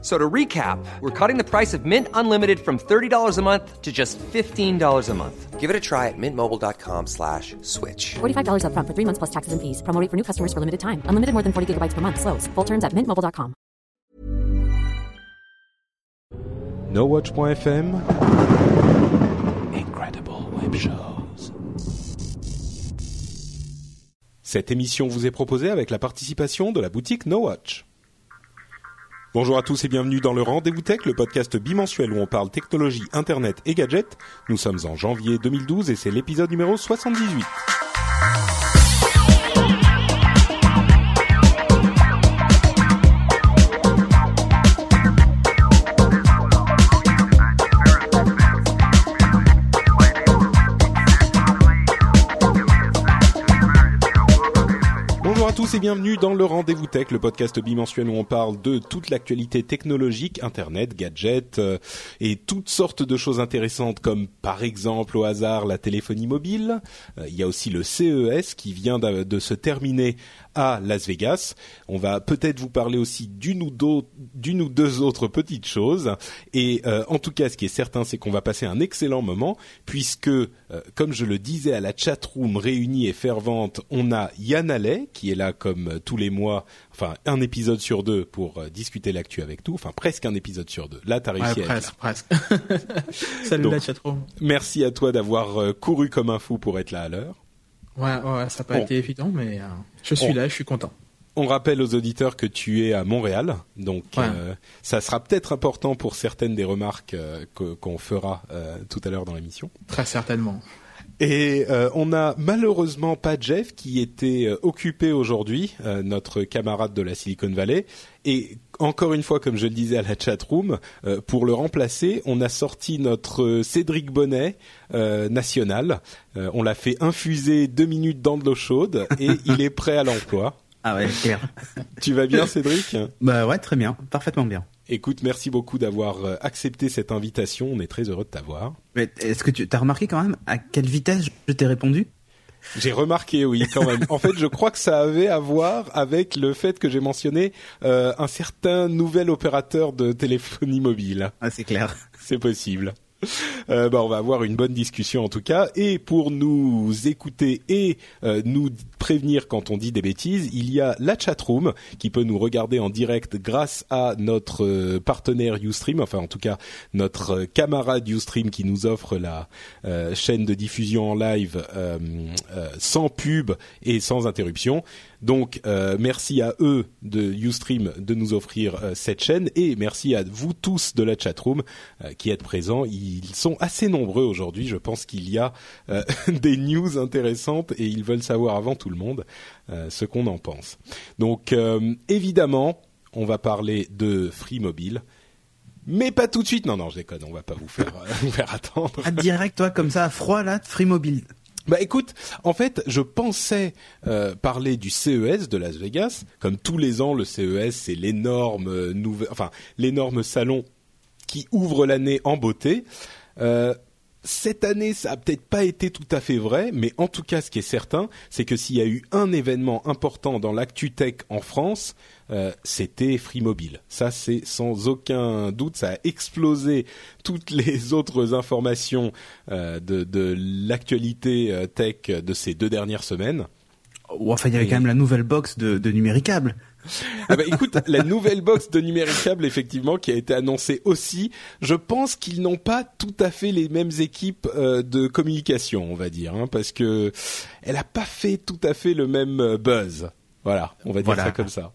So to recap, we're cutting the price of Mint Unlimited from $30 a month to just $15 a month. Give it a try at mintmobile.com slash switch. $45 upfront for three months plus taxes and fees. Promo rate for new customers for limited time. Unlimited more than 40 gigabytes per month. Slows. Full terms at mintmobile.com. NoWatch.fm Incredible Web Shows. Cette émission vous est proposée avec la participation de la boutique NoWatch. Bonjour à tous et bienvenue dans le Rendez-vous Tech, le podcast bimensuel où on parle technologie, internet et gadgets. Nous sommes en janvier 2012 et c'est l'épisode numéro 78. Tous et bienvenue dans le Rendez-vous Tech, le podcast bimensuel où on parle de toute l'actualité technologique, internet, gadgets euh, et toutes sortes de choses intéressantes comme par exemple au hasard la téléphonie mobile. Euh, il y a aussi le CES qui vient de, se terminer à Las Vegas. On va peut-être vous parler aussi d'une ou, ou deux autres petites choses. Et euh, en tout cas, ce qui est certain, c'est qu'on va passer un excellent moment puisque, euh, comme je le disais à la chatroom réunie et fervente, on a Yann Allais qui est là comme euh, tous les mois, enfin un épisode sur deux pour euh, discuter l'actu avec tout, enfin presque un épisode sur deux. Là, t'as Ouais, réussi à là. presque, presque. Salut Donc. la chatroom. Merci à toi d'avoir couru comme un fou pour être là à l'heure. Ouais, ouais, ça n'a pas été évident, mais je suis là, je suis content. On rappelle aux auditeurs que tu es à Montréal, donc Ouais. euh, ça sera peut-être important pour certaines des remarques euh, qu'on fera euh, tout à l'heure dans l'émission. Très certainement. Et on n'a malheureusement pas Jeff qui était occupé aujourd'hui, notre camarade de la Silicon Valley. Et encore une fois, comme je le disais à la chatroom, euh, pour le remplacer, on a sorti notre Cédric Bonnet national. On l'a fait infuser deux minutes dans de l'eau chaude et il est prêt à l'emploi. Ah ouais, clair. Tu vas bien, Cédric? Bah ouais, très bien, parfaitement bien. Écoute, merci beaucoup d'avoir euh, accepté cette invitation. On est très heureux de t'avoir. Mais est-ce que tu as remarqué quand même à quelle vitesse je t'ai répondu? J'ai remarqué, oui, quand même. En fait, je crois que ça avait à voir avec le fait que j'ai mentionné euh, un certain nouvel opérateur de téléphonie mobile. Ah c'est clair. C'est possible. Euh, bah, on va avoir une bonne discussion en tout cas. Et pour nous écouter et euh, nous prévenir quand on dit des bêtises, il y a la chatroom qui peut nous regarder en direct grâce à notre euh, partenaire Ustream, enfin en tout cas notre camarade Ustream qui nous offre la chaîne de diffusion en live sans pub et sans interruption. Donc euh, merci à eux de Ustream de nous offrir euh, cette chaîne et merci à vous tous de la chatroom euh, qui êtes présents. Ils sont assez nombreux aujourd'hui. Je pense qu'il y a euh, des news intéressantes et ils veulent savoir avant tout le monde ce qu'on en pense. Donc évidemment, on va parler de Free Mobile. Mais pas tout de suite. Non, non, je déconne. On va pas vous faire, vous faire attendre. Ah direct toi comme ça à froid là, Free Mobile. Bah écoute, en fait, je pensais euh, parler du CES de Las Vegas. Comme tous les ans, le CES c'est l'énorme euh, nouvel, enfin l'énorme salon qui ouvre l'année en beauté. Euh, cette année, ça a peut-être pas été tout à fait vrai, mais en tout cas, ce qui est certain, c'est que s'il y a eu un événement important dans l'actu tech en France, euh, c'était Free Mobile. Ça, c'est sans aucun doute, ça a explosé toutes les autres informations euh, de, de l'actualité euh, tech de ces deux dernières semaines. Ou enfin il y avait quand même la nouvelle box de, de Numéricable. Ah bah écoute, la nouvelle box de Numéricable, effectivement, qui a été annoncée aussi, je pense qu'ils n'ont pas tout à fait les mêmes équipes euh, de communication, on va dire, hein, parce que elle a pas fait tout à fait le même euh, buzz. Voilà, on va dire Voilà. ça comme ça.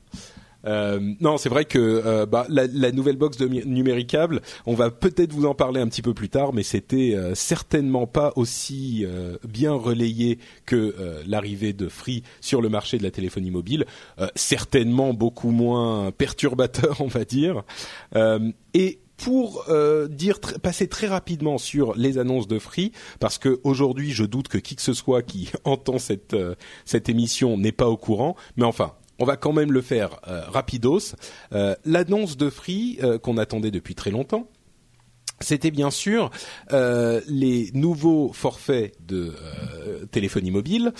Euh, non, c'est vrai que euh, bah, la, la nouvelle box de Numéricable, on va peut-être vous en parler un petit peu plus tard, mais c'était euh, certainement pas aussi euh, bien relayé que euh, l'arrivée de Free sur le marché de la téléphonie mobile. Certainement beaucoup moins perturbateur, on va dire. Et pour euh, dire passer très rapidement sur les annonces de Free, parce que aujourd'hui, je doute que qui que ce soit qui entend cette euh, cette émission n'est pas au courant. Mais enfin, on va quand même le faire euh, rapidos. Euh, L'annonce de Free euh, qu'on attendait depuis très longtemps. C'était bien sûr les nouveaux forfaits de téléphonie mobile.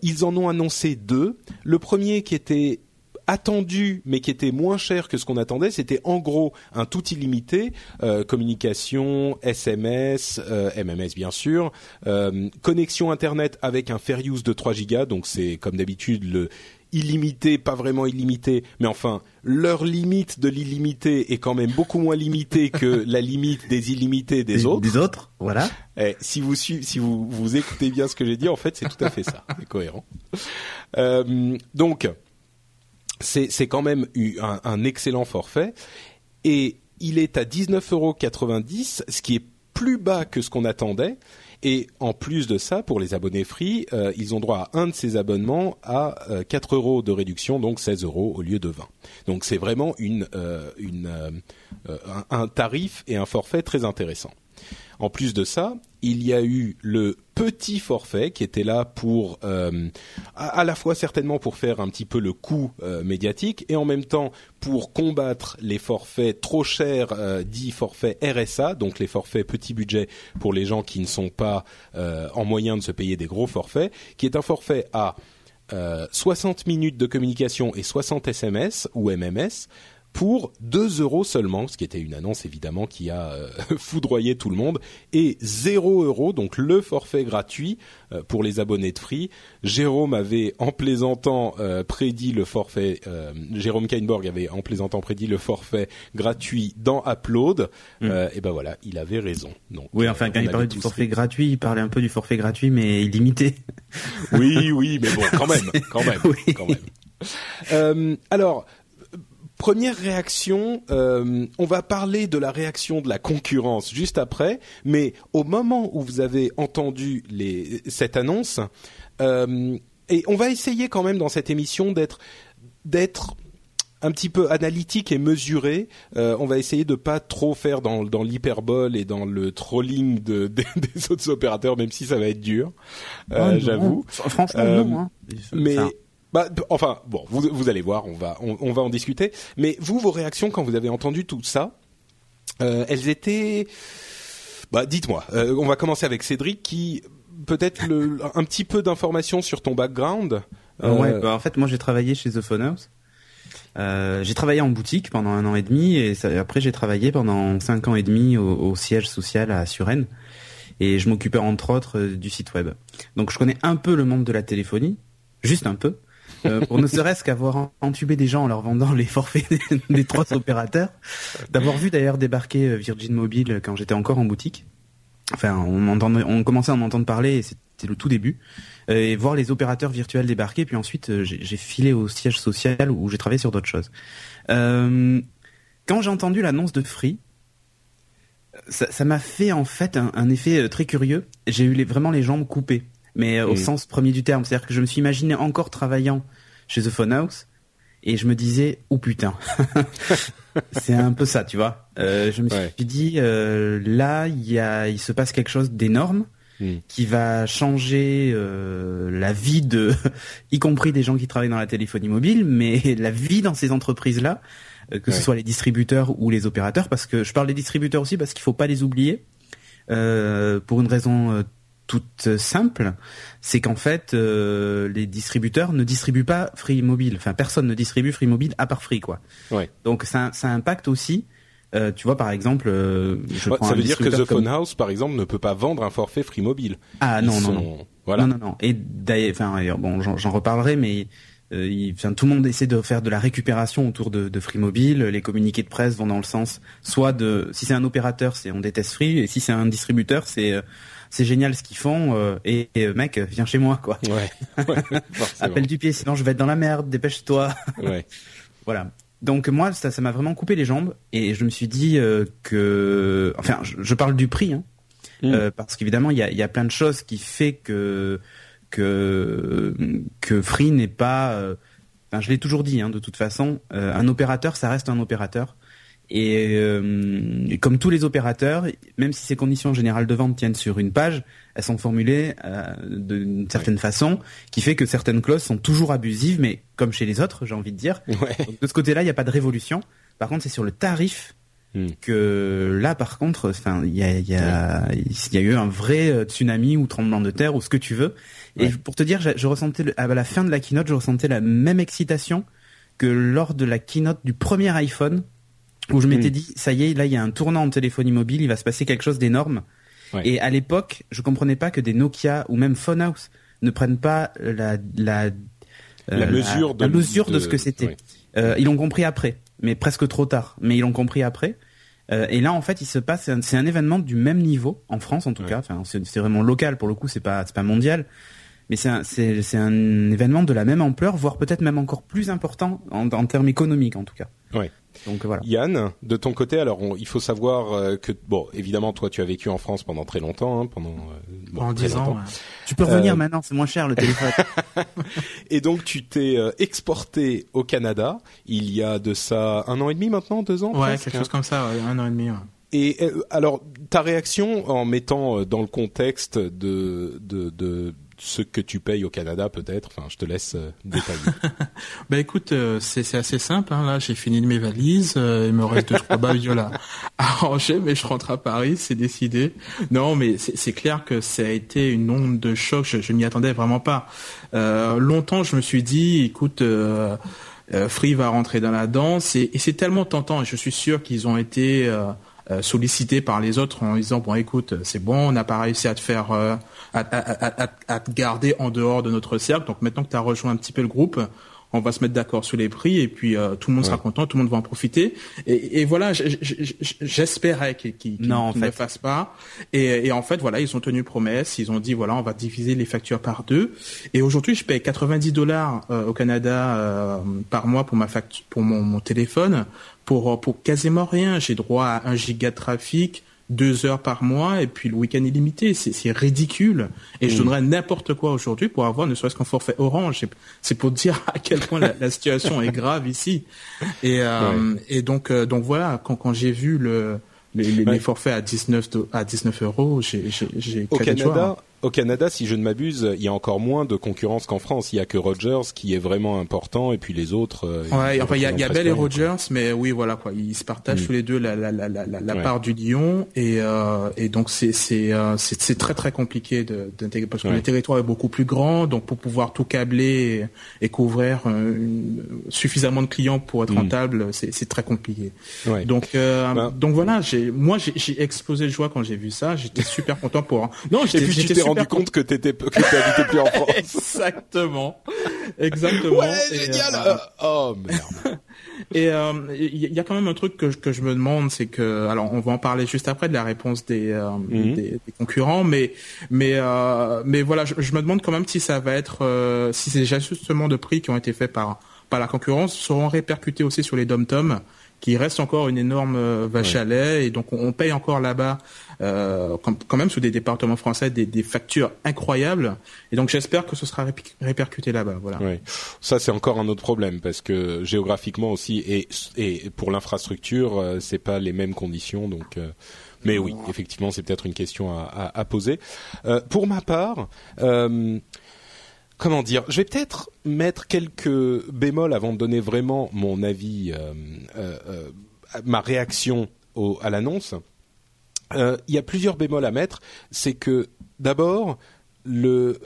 Ils en ont annoncé deux. Le premier qui était attendu mais qui était moins cher que ce qu'on attendait, c'était en gros un tout illimité, communication, SMS, MMS bien sûr, connexion internet avec un fair use de 3 gigas, donc c'est comme d'habitude le illimité, pas vraiment illimité, mais enfin leur limite de l'illimité est quand même beaucoup moins limitée que la limite des illimités des, autres. Des autres, voilà. Eh, si vous si vous, vous écoutez bien ce que j'ai dit, en fait, c'est tout à fait ça, c'est cohérent. Euh, donc, c'est c'est quand même eu un, un excellent forfait et il est à 19,90€, ce qui est plus bas que ce qu'on attendait. Et en plus de ça, pour les abonnés free, euh, ils ont droit à un de ces abonnements à euh, 4 euros de réduction, donc 16 euros au lieu de 20. Donc c'est vraiment euh, euh, un, un tarif et un forfait très intéressant. En plus de ça, il y a eu le petit forfait qui était là pour euh, à, la fois certainement pour faire un petit peu le coût euh, médiatique et en même temps pour combattre les forfaits trop chers euh, dits forfaits RSA, donc les forfaits petit budget pour les gens qui ne sont pas euh, en moyen de se payer des gros forfaits, qui est un forfait à euh, 60 minutes de communication et 60 SMS ou MMS pour 2 euros seulement, ce qui était une annonce évidemment qui a euh, foudroyé tout le monde, et 0 euros, donc le forfait gratuit euh, pour les abonnés de Free. Jérôme avait en plaisantant euh, prédit le forfait, Jérôme Kainborg avait en plaisantant prédit le forfait gratuit dans Upload, Euh, et ben voilà, il avait raison. Donc, Oui, enfin, quand il parlait du forfait fait- gratuit, il parlait un peu du forfait gratuit, mais illimité. Oui, oui, mais bon, quand même, quand même, Oui. quand même. Euh, alors, première réaction, euh, on va parler de la réaction de la concurrence juste après, mais au moment où vous avez entendu les, cette annonce, euh, et on va essayer quand même dans cette émission d'être d'être un petit peu analytique et mesuré. Euh, on va essayer de pas trop faire dans, dans l'hyperbole et dans le trolling de, des- des autres opérateurs, même si ça va être dur. Euh. J'avoue. Fr- Franchement, Euh, non. Hein. Mais Enfin, bah, enfin bon, vous, vous allez voir, on va on, on va en discuter. Mais vous, vos réactions quand vous avez entendu tout ça, euh, elles étaient. Bah, dites-moi. Euh, on va commencer avec Cédric, qui peut-être un petit peu d'informations sur ton background. Euh, ouais, bah, en fait, moi j'ai travaillé chez The Phone House. Euh, j'ai travaillé en boutique pendant un an et demi et ça- après j'ai travaillé pendant cinq ans et demi au, au siège social à Suresnes et je m'occupais entre autres du site web. Donc je connais un peu le monde de la téléphonie, juste un peu, euh, pour ne serait-ce qu'avoir en- entubé des gens en leur vendant les forfaits des, trois opérateurs, d'avoir vu d'ailleurs débarquer euh, Virgin Mobile quand j'étais encore en boutique. Enfin, on, commençait à en entendre parler et c'était le tout début euh, et voir les opérateurs virtuels débarquer. Puis ensuite, euh, j'ai filé au siège social où j'ai travaillé sur d'autres choses. Euh, quand j'ai entendu l'annonce de Free, ça m'a fait en fait un, effet euh, très curieux. J'ai eu vraiment les jambes coupées, mais euh, au sens premier du terme. C'est-à-dire que je me suis imaginé encore travaillant chez The Phone House et je me disais, oh putain, c'est un peu ça, tu vois. Euh, je me Ouais. suis dit, euh, là, il y a, il se passe quelque chose d'énorme qui va changer euh, la vie de, y compris des gens qui travaillent dans la téléphonie mobile, mais la vie dans ces entreprises-là, euh, que Ouais. ce soit les distributeurs ou les opérateurs, parce que je parle des distributeurs aussi parce qu'il faut pas les oublier, pour une raison toute simple, c'est qu'en fait, euh, les distributeurs ne distribuent pas Free Mobile. Enfin, personne ne distribue Free Mobile à part Free, quoi. Ouais. Donc ça, ça impacte aussi. euh, tu vois, par exemple, euh, je ouais, prends ça veut dire que The Phone House, par exemple, ne peut pas vendre un forfait Free Mobile. Ah non, Ils non, sont- non. Voilà. Non, non, non. Et d'ailleurs, enfin, bon, j'en reparlerai, mais euh, il- enfin, tout le monde essaie de faire de la récupération autour de, de Free Mobile. Les communiqués de presse vont dans le sens, soit de, si c'est un opérateur, c'est on déteste Free, et si c'est un distributeur, c'est euh, c'est génial ce qu'ils font. euh, et, et, mec, viens chez moi, quoi. Ouais. ouais. Appelle du pied, sinon je vais être dans la merde. Dépêche-toi. Ouais. Voilà. Donc moi, ça, ça m'a vraiment coupé les jambes et je me suis dit euh, que, enfin, je, je parle du prix, hein, Mm. euh, parce qu'évidemment, il y a, il y a plein de choses qui fait que que que Free n'est pas. Enfin, je l'ai toujours dit, hein, de toute façon, euh, un opérateur, ça reste un opérateur. Et euh, comme tous les opérateurs, même si ces conditions générales de vente tiennent sur une page, elles sont formulées euh, d'une certaine façon, qui fait que certaines clauses sont toujours abusives, mais comme chez les autres, j'ai envie de dire. Ouais. Donc, de ce côté-là, il n'y a pas de révolution. Par contre, c'est sur le tarif Hmm. que là, par contre, enfin, il y a, y, a, y a eu un vrai euh, tsunami ou tremblement de terre ou ce que tu veux. Et pour te dire, je, je ressentais le- à la fin de la keynote, je ressentais la même excitation que lors de la keynote du premier iPhone, où je m'étais Hmm. dit, ça y est, là, il y a un tournant en téléphonie mobile, il va se passer quelque chose d'énorme. Ouais. Et à l'époque, je comprenais pas que des Nokia ou même Phonehouse ne prennent pas la la euh, La mesure de- la mesure de, de- ce que c'était. ouais. Euh, ils l'ont compris après, mais presque trop tard. Mais ils l'ont compris après. Euh, et là, en fait, il se passe, c'est un, événement du même niveau en France, en tout Ouais. cas. Enfin, c'est c'est vraiment local pour le coup. C'est pas, c'est pas mondial. Mais c'est un, c'est, c'est un événement de la même ampleur, voire peut-être même encore plus important en, en termes économiques, en tout cas. Ouais. Donc voilà. Yann, de ton côté, alors on- il faut savoir euh, que bon, évidemment, toi, tu as vécu en France pendant très longtemps, hein, pendant euh, bon, en très 10 ans. ouais. Tu peux revenir Euh, maintenant, c'est moins cher le téléphone. Et donc, tu t'es euh, exporté au Canada il y a de ça un an et demi maintenant, deux ans. Ouais, presque, quelque hein. chose comme ça, ouais, un an et demi. ouais. Et euh, alors, ta réaction en mettant euh, dans le contexte de, de, de ce que tu payes au Canada, peut-être. Je te laisse euh, détailler. Bah écoute, euh, c'est assez simple. Hein, là, j'ai fini mes valises. euh, il me reste deux trois babioles à, ranger, mais je rentre à Paris, c'est décidé. Non, mais c'est clair que ça a été une onde de choc. Je, je m'y attendais vraiment pas. Euh, longtemps, je me suis dit, écoute. Free va rentrer dans la danse et, et c'est tellement tentant et je suis sûr qu'ils ont été euh, sollicités par les autres en disant bon écoute c'est bon on n'a pas réussi à te faire euh, à, à, à, à- te garder en dehors de notre cercle. Donc maintenant que tu as rejoint un petit peu le groupe on va se mettre d'accord sur les prix et puis euh, tout le monde sera content tout le monde va en profiter. Et, et voilà j'espérais qu'ils ne fait. fassent pas. Et, et en fait voilà ils ont tenu promesse. Ils ont dit voilà on va diviser les factures par deux. Et aujourd'hui je paye 90 dollars euh, au Canada euh, par mois pour ma facture pour mon, mon téléphone pour euh, pour quasiment rien. J'ai droit à un giga de trafic deux heures par mois et puis le week-end illimité c'est c'est ridicule. Et je donnerais n'importe quoi aujourd'hui pour avoir ne serait-ce qu'un forfait orange. C'est- pour dire à quel point la, la situation est grave ici. Et euh, et donc euh, donc voilà quand quand j'ai vu le les, les, Ouais. les forfaits à 19 do- à 19 euros j'ai j'ai j'ai Au Canada, hein. Au Canada, si je ne m'abuse, il y a encore moins de concurrence qu'en France. Il y a que Rogers qui est vraiment important, et puis les autres. euh, Ouais, ils enfin il y a, il y a Bell et Rogers, mais oui voilà quoi, ils se partagent Mm. tous les deux la la la la, la, Ouais. part du lion et euh, et donc c'est c'est euh, c'est très très compliqué d'intégrer parce que Ouais. le territoire est beaucoup plus grand, donc pour pouvoir tout câbler et, et couvrir euh, une- suffisamment de clients pour être Mm. rentable, c'est c'est très compliqué. Ouais. Donc euh, Ben- donc voilà, j'ai moi j'ai explosé de joie quand j'ai vu ça, j'étais super content pour non, j'étais rendu compte que t'étais que t'habitais plus en France. Exactement. Exactement. Ouais, Et, génial. euh, euh, oh merde. et euh, il y a quand même un truc que, je- que je me demande, c'est que, alors on va en parler juste après de la réponse des, euh, Mhm. des, des concurrents, mais mais euh, mais voilà, je, je me demande quand même si ça va être, euh, si ces ajustements de prix qui ont été faits par par la concurrence seront répercutés aussi sur les dom-tom, qui reste encore une énorme euh, vache à lait, et donc on, paye encore là-bas, euh, quand, même sous des départements français, des, des factures incroyables, et donc j'espère que ce sera répercuté là-bas, voilà. Ouais. Ça c'est encore un autre problème parce que géographiquement aussi et et pour l'infrastructure euh, c'est pas les mêmes conditions donc. euh, mais oui, effectivement, c'est peut-être une question à, à, à poser. Euh, pour ma part, euh, comment dire, je vais peut-être mettre quelques bémols avant de donner vraiment mon avis, euh, euh, euh, ma réaction à l'annonce. Il y a plusieurs bémols à mettre. C'est que d'abord, le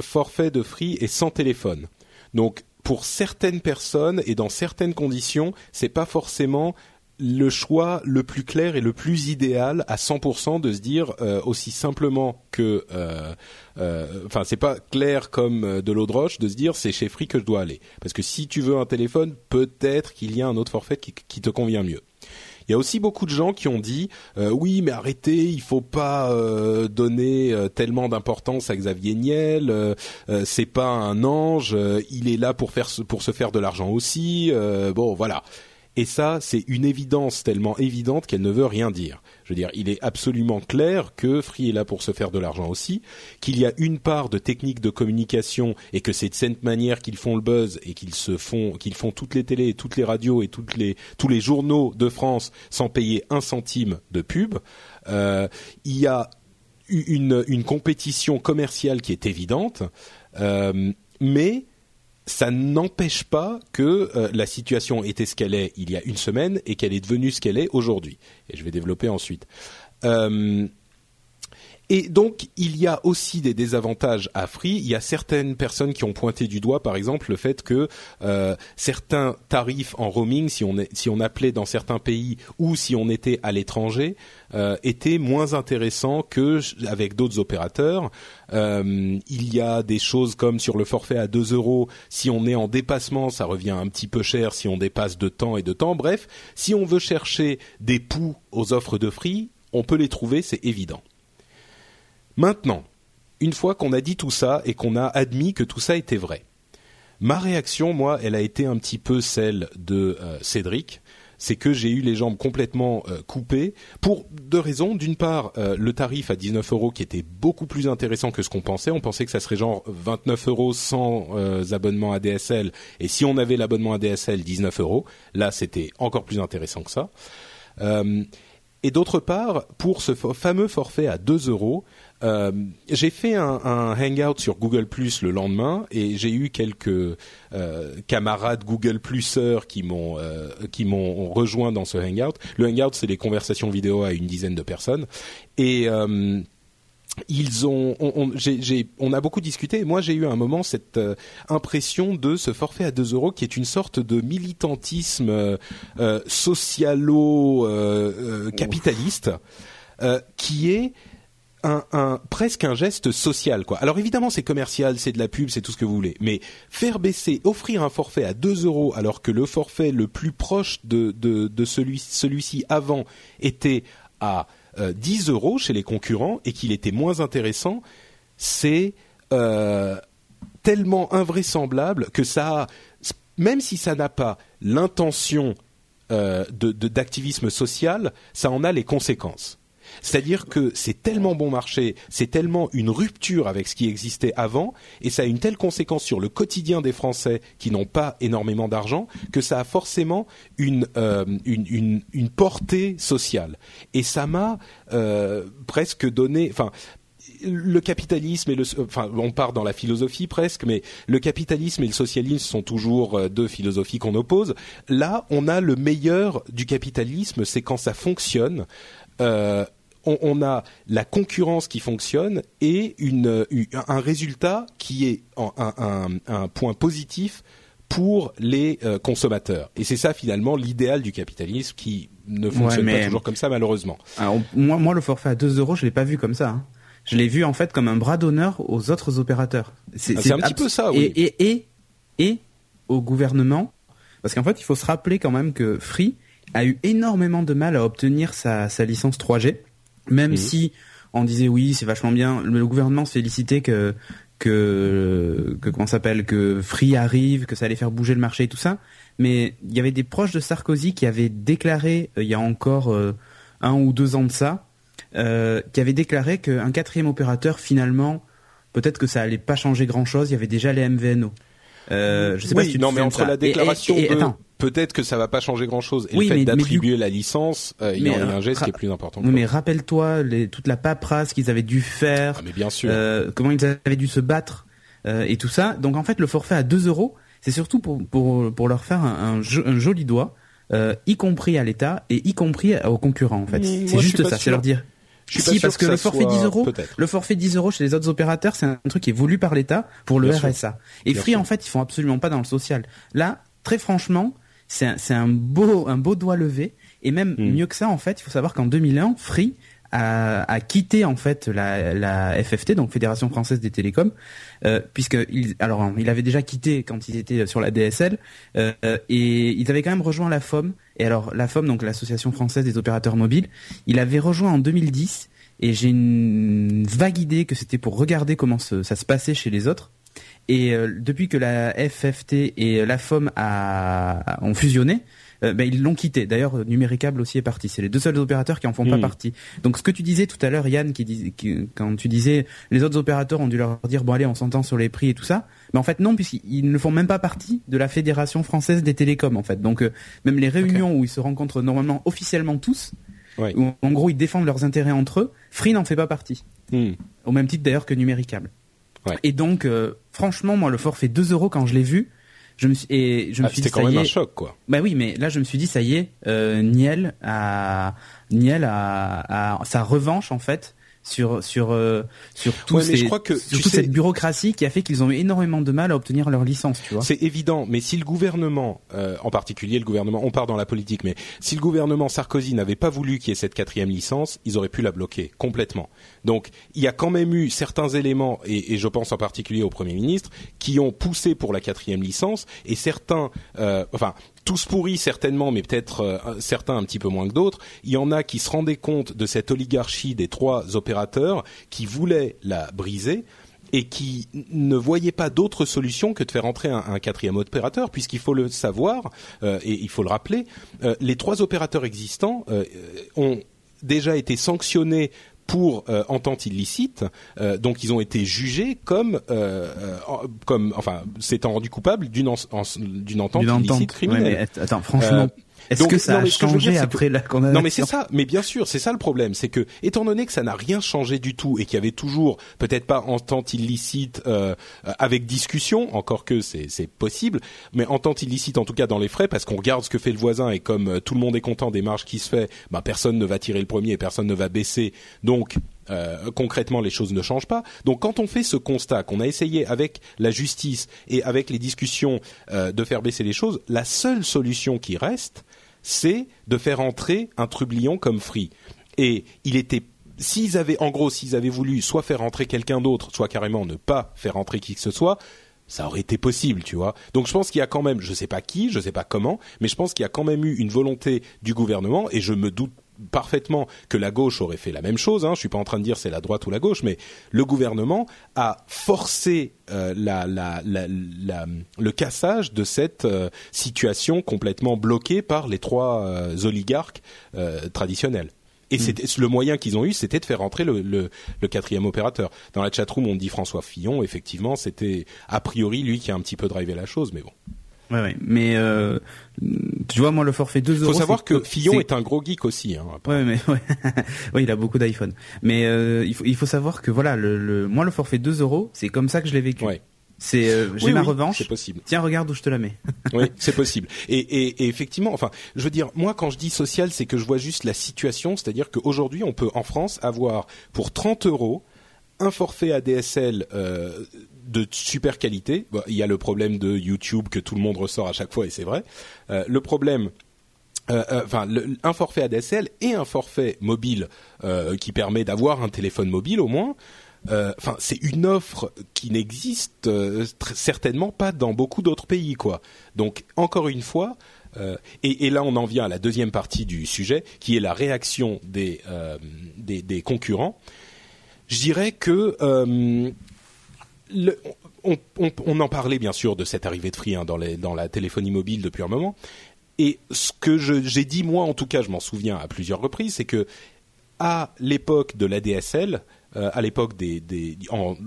forfait de Free est sans téléphone. Donc, pour certaines personnes et dans certaines conditions, c'est pas forcément le choix le plus clair et le plus idéal à 100% de se dire euh, aussi simplement que, euh, euh, enfin c'est pas clair comme euh, de l'eau de roche de se dire c'est chez Free que je dois aller parce que si tu veux un téléphone peut-être qu'il y a un autre forfait qui, qui te convient mieux. Il y a aussi beaucoup de gens qui ont dit euh, oui mais arrêtez il faut pas euh, donner euh, tellement d'importance à Xavier Niel euh, euh, c'est pas un ange euh, il est là pour faire pour se faire de l'argent aussi euh, bon voilà Et ça, c'est une évidence tellement évidente qu'elle ne veut rien dire. Je veux dire, il est absolument clair que Free est là pour se faire de l'argent aussi, qu'il y a une part de technique de communication et que c'est de cette manière qu'ils font le buzz et qu'ils se font, qu'ils font toutes les télés, toutes les radios et les, tous les journaux de France sans payer un centime de pub. Euh, il y a une, une compétition commerciale qui est évidente, euh, mais ça n'empêche pas que euh, la situation était ce qu'elle est il y a une semaine et qu'elle est devenue ce qu'elle est aujourd'hui. Et je vais développer ensuite. Euh, et donc, il y a aussi des désavantages à Free. Il y a certaines personnes qui ont pointé du doigt, par exemple, le fait que euh, certains tarifs en roaming, si on, appelait dans certains pays ou si on était à l'étranger, euh, étaient moins intéressants que avec d'autres opérateurs. Euh, il y a des choses comme sur le forfait à 2 euros, si on est en dépassement, ça revient un petit peu cher si on dépasse de temps et de temps. Bref, si on veut chercher des poux aux offres de Free, on peut les trouver, c'est évident. Maintenant, une fois qu'on a dit tout ça et qu'on a admis que tout ça était vrai, ma réaction, moi, elle a été un petit peu celle de euh, Cédric. C'est que j'ai eu les jambes complètement euh, coupées pour deux raisons. D'une part, euh, le tarif à 19 euros qui était beaucoup plus intéressant que ce qu'on pensait. On pensait que ça serait genre 29 euros sans abonnement ADSL. Et si on avait l'abonnement ADSL, 19 euros. Là, c'était encore plus intéressant que ça. et d'autre part, pour ce fameux forfait à 2 euros, euh, j'ai fait un, hangout sur Google Plus le lendemain et j'ai eu quelques euh, camarades Google Pluseurs qui m'ont euh, qui m'ont rejoint dans ce hangout. Le hangout, c'est des conversations vidéo à une dizaine de personnes et ils ont, on, a beaucoup discuté. Et moi, j'ai eu à un moment cette impression de ce forfait à 2 euros qui est une sorte de militantisme socialo-capitaliste qui est un, presque un geste social quoi. Alors évidemment c'est commercial, c'est de la pub, c'est tout ce que vous voulez, mais faire baisser, offrir un forfait à 2 euros alors que le forfait le plus proche de, celui, celui-ci avant était à euh, 10 euros chez les concurrents et qu'il était moins intéressant, c'est euh, tellement invraisemblable que ça, même si ça n'a pas l'intention euh, d'activisme social, ça en a les conséquences. C'est-à-dire que c'est tellement bon marché, c'est tellement une rupture avec ce qui existait avant, et ça a une telle conséquence sur le quotidien des Français qui n'ont pas énormément d'argent, que ça a forcément une, euh, une, une, portée sociale. Et ça m'a euh, presque donné, enfin, le capitalisme et le, enfin, on part dans la philosophie presque, mais le capitalisme et le socialisme sont toujours euh, deux philosophies qu'on oppose. Là, on a le meilleur du capitalisme, c'est quand ça fonctionne. Euh, on, on, a la concurrence qui fonctionne et une, un résultat qui est un, un, un point positif pour les euh, consommateurs. Et c'est ça finalement l'idéal du capitalisme qui ne fonctionne ouais, pas toujours comme ça malheureusement. Alors, moi, moi, le forfait à 2 euros, je l'ai pas vu comme ça. Hein. Je l'ai vu en fait comme un bras d'honneur aux autres opérateurs. C'est ah, un petit peu ça, oui. Et, et, et, et au gouvernement, parce qu'en fait, il faut se rappeler quand même que Free a eu énormément de mal à obtenir sa, sa licence 3G. Même mmh. si on disait oui, c'est vachement bien, le gouvernement se félicitait que que que comment s'appelle que Free arrive, que ça allait faire bouger le marché et tout ça. Mais il y avait des proches de Sarkozy qui avaient déclaré euh, il y a encore euh, un ou deux ans de ça, euh, qui avaient déclaré qu'un quatrième opérateur finalement peut-être que ça allait pas changer grand chose. Il y avait déjà les MVNO. Euh, je sais oui, pas si tu non, mais entre ça. la déclaration et, et, et, de peut-être que ça va pas changer grand chose et oui, le fait d'attribuer du... la licence, euh, il y a un geste qui est plus important. Mais rappelle-toi toute la paperasse qu'ils avaient dû faire. Ah, mais bien sûr. Euh, comment ils avaient dû se battre euh, et tout ça. Donc en fait, le forfait à 2 euros, c'est surtout pour, pour, pour leur faire un, un, un joli doigt. Euh, y compris à l'État et y compris aux concurrents en fait. C'est juste ça, c'est leur dire si, parce que, que le forfait soit... 10 euros, le forfait 10 euros chez les autres opérateurs, c'est un truc qui est voulu par l'État pour le Bien RSA. Sûr. Et Bien Free, sûr. en fait, ils font absolument pas dans le social. Là, très franchement, c'est un, c'est un beau, un beau doigt levé. Et même mm. mieux que ça, en fait, il faut savoir qu'en 2001, Free a, a, quitté en fait la, la, FFT, donc Fédération française des télécoms, euh, puisque il, alors il avait déjà quitté quand il était sur la DSL, euh, et ils avaient quand même rejoint la FOM. Et alors la FOM, donc l'association française des opérateurs mobiles, il avait rejoint en 2010. Et j'ai une vague idée que c'était pour regarder comment ça se passait chez les autres. Et euh, depuis que la FFT et la FOM a, ont fusionné, euh, ben, ils l'ont quitté. D'ailleurs, euh, Numéricable aussi est parti. C'est les deux seuls opérateurs qui en font pas Mm. partie. Donc, ce que tu disais tout à l'heure, Yann, qui, dis- qui- quand tu disais les autres opérateurs ont dû leur dire bon allez, on s'entend sur les prix et tout ça. Mais en fait non, puisqu'ils ne font même pas partie de la Fédération française des télécoms en fait. Donc euh, même les réunions où ils se rencontrent normalement officiellement tous, Ouais. où en gros ils défendent leurs intérêts entre eux, Free n'en fait pas partie. Hmm. Au même titre d'ailleurs que Numéricable. Ouais. Et donc euh, franchement moi le forfait 2 euros quand je l'ai vu, je me suis et je me Ah, suis dit C'était quand ça y même un choc, quoi. bah oui, mais là je me suis dit ça y est, euh, Niel a Niel a, a sa revanche en fait sur sur euh, sur tout Ouais, mais je ces- crois que, sur tu toute sais- cette bureaucratie qui a fait qu'ils ont eu énormément de mal à obtenir leur licence, tu vois. C'est évident, mais si le gouvernement, euh, en particulier le gouvernement, on part dans la politique, mais si le gouvernement Sarkozy n'avait pas voulu qu'il y ait cette quatrième licence, ils auraient pu la bloquer complètement. Donc il y a quand même eu certains éléments, et, et je pense en particulier au Premier ministre, qui ont poussé pour la quatrième licence, et certains, euh, enfin tous pourris certainement, mais peut-être euh, certains un petit peu moins que d'autres. Il y en a qui se rendaient compte de cette oligarchie des trois opérateurs qui voulaient la briser et qui ne voyaient pas d'autre solution que de faire entrer un, un quatrième opérateur, puisqu'il faut le savoir euh, et il faut le rappeler, euh, les trois opérateurs existants euh, ont déjà été sanctionnés pour euh, entente illicite, euh, donc ils ont été jugés comme, euh, comme, enfin, s'étant rendus coupables d'une en- en- d'une entente illicite criminelle. Ouais, mais att- attends, franchement, est-ce que ça non, a changé dire, c'est que- après la condamnation non mais c'est ça, mais bien sûr, c'est ça le problème, c'est que étant donné que ça n'a rien changé du tout et qu'il y avait toujours peut-être pas entente illicite euh, avec discussion, encore que c'est c'est possible, mais entente illicite en tout cas dans les frais parce qu'on regarde ce que fait le voisin et comme euh, tout le monde est content des marges qui se fait, bah personne ne va tirer le premier et personne ne va baisser. Donc euh, concrètement, les choses ne changent pas. Donc, quand on fait ce constat, qu'on a essayé avec la justice et avec les discussions euh, de faire baisser les choses, la seule solution qui reste, c'est de faire entrer un trublion comme Free. Et il était s'ils avaient, en gros, s'ils avaient voulu soit faire entrer quelqu'un d'autre, soit carrément ne pas faire entrer qui que ce soit, ça aurait été possible, tu vois. Donc je pense qu'il y a quand même, je sais pas qui, je sais pas comment, mais je pense qu'il y a quand même eu une volonté du gouvernement, et je me doute parfaitement que la gauche aurait fait la même chose. Hein. Je suis pas en train de dire c'est la droite ou la gauche, mais le gouvernement a forcé euh, la, la, la, le cassage de cette euh, situation complètement bloquée par les trois euh, oligarques euh, traditionnels. Et c'était le moyen qu'ils ont eu, c'était de faire entrer le, le, le quatrième opérateur. Dans la chatroom, on dit François Fillon. Effectivement, c'était a priori lui qui a un petit peu drivé la chose, mais bon. Ouais, ouais. Mais euh, tu vois, moi, le forfait 2 Il euros. faut savoir que Fillon est un gros geek aussi. Hein. Ouais, mais ouais, ouais, il a beaucoup d'iPhone. Mais euh, il faut il faut savoir que voilà, le, le moi le forfait 2 euros, c'est comme ça que je l'ai vécu. Ouais. C'est euh, j'ai Oui, ma oui, revanche. C'est possible. Tiens, regarde où je te la mets. oui, c'est possible. Et, et, et effectivement, enfin, je veux dire, moi, quand je dis social, c'est que je vois juste la situation, c'est-à-dire qu'aujourd'hui, on peut en France avoir pour 30 euros un forfait ADSL euh, de super qualité. Bon, il y a le problème de YouTube que tout le monde ressort à chaque fois, et c'est vrai. Euh, le problème euh, euh, enfin un forfait ADSL et un forfait mobile qui permet d'avoir un téléphone mobile au moins. Enfin, c'est une offre qui n'existe certainement pas dans beaucoup d'autres pays, quoi. Donc, encore une fois, et, là, on en vient à la deuxième partie du sujet, qui est la réaction des des, concurrents. Je dirais que on, en parlait bien sûr de cette arrivée de Free hein, dans, la téléphonie mobile depuis un moment. Et ce que j'ai dit moi, en tout cas, je m'en souviens à plusieurs reprises, c'est que à l'époque de l'ADSL, euh, à l'époque des,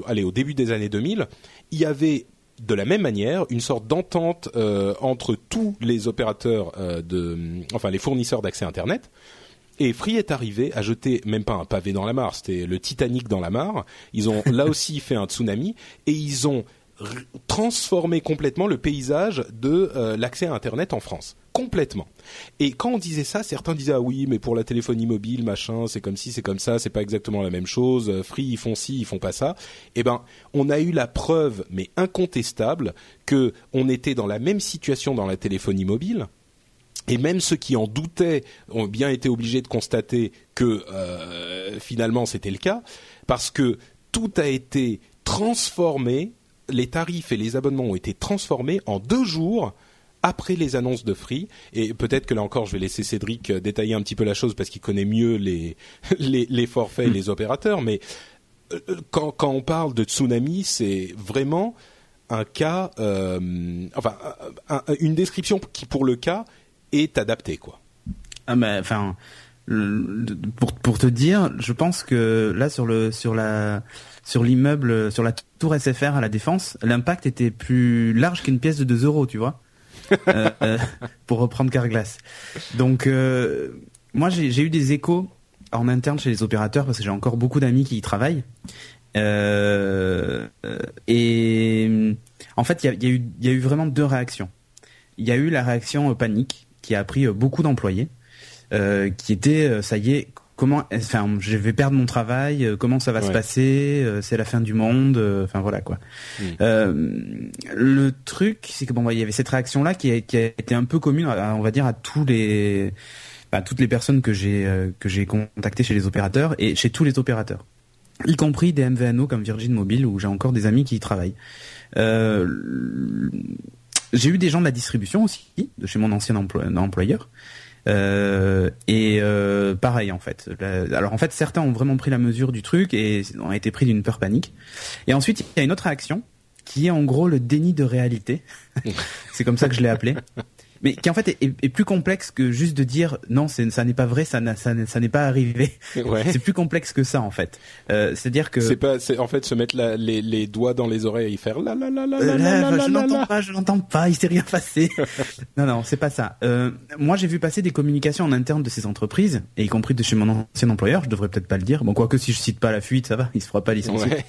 allez, au début des années 2000, il y avait de la même manière une sorte d'entente euh, entre tous les opérateurs euh, de, enfin les fournisseurs d'accès Internet. Et Free est arrivé à jeter même pas un pavé dans la mare, c'était le Titanic dans la mare. Ils ont là aussi fait un tsunami et ils ont transformé complètement le paysage de euh, l'accès à Internet en France. Complètement. Et quand on disait ça, certains disaient ah oui, mais pour la téléphonie mobile, machin, c'est comme si, c'est comme ça, c'est pas exactement la même chose. Euh, Free, ils font ci, ils font pas ça. Eh ben, on a eu la preuve, mais incontestable, que on était dans la même situation dans la téléphonie mobile. Et même ceux qui en doutaient ont bien été obligés de constater que euh, finalement c'était le cas, parce que tout a été transformé, les tarifs et les abonnements ont été transformés en deux jours après les annonces de Free. Et peut-être que là encore, je vais laisser Cédric euh, détailler un petit peu la chose parce qu'il connaît mieux les, les, les forfaits et les opérateurs. Mais euh, quand, quand on parle de tsunami, c'est vraiment un cas, euh, enfin, un- un- une description qui pour le cas et t'adapter quoi. Ah mais enfin pour pour te dire, je pense que là sur le sur la sur l'immeuble sur la tour SFR à la défense, l'impact était plus large qu'une pièce de 2 euros, tu vois. Euh, euh, pour reprendre Carglass. Donc euh, moi j'ai eu des échos en interne chez les opérateurs parce que j'ai encore beaucoup d'amis qui y travaillent. Et en fait, il y a, y a eu il y a eu vraiment deux réactions. Il y a eu la réaction panique qui a pris euh, beaucoup d'employés, euh, qui était euh, ça y est, comment, enfin, je vais perdre mon travail, euh, comment ça va se passer, c'est la fin du monde, enfin voilà quoi. Euh, le truc, c'est que bon, il y avait cette réaction là qui a, qui a été un peu commune, à- on va dire, à tous les, bah, toutes les personnes que j'ai euh, que j'ai contactées chez les opérateurs et chez tous les opérateurs, y compris des MVNO comme Virgin Mobile où j'ai encore des amis qui y travaillent. Euh, j'ai eu des gens de la distribution aussi, de chez mon ancien employeur. Euh, et euh, pareil en fait. Alors en fait, certains ont vraiment pris la mesure du truc et ont été pris d'une peur panique. Et ensuite, il y a une autre réaction qui est en gros le déni de réalité. c'est comme ça que je l'ai appelé. Mais qui en fait est, est- plus complexe que juste de dire non, ça n'est pas vrai, ça ça n'est ça n'est pas arrivé. Ouais. C'est plus complexe que ça en fait. Euh, C'est-à-dire que C'est pas, c'est en fait se mettre la- les, les doigts dans les oreilles et faire la la la la Euh, la là, la la je n'entends pas, je n'entends pas, il s'est rien passé. non, non, c'est pas ça. Euh, moi, j'ai vu passer des communications en interne de ces entreprises, et y compris de chez mon ancien employeur, je devrais peut-être pas le dire. Bon, quoique si je cite pas la fuite, ça va, il se fera pas licencier. Ouais.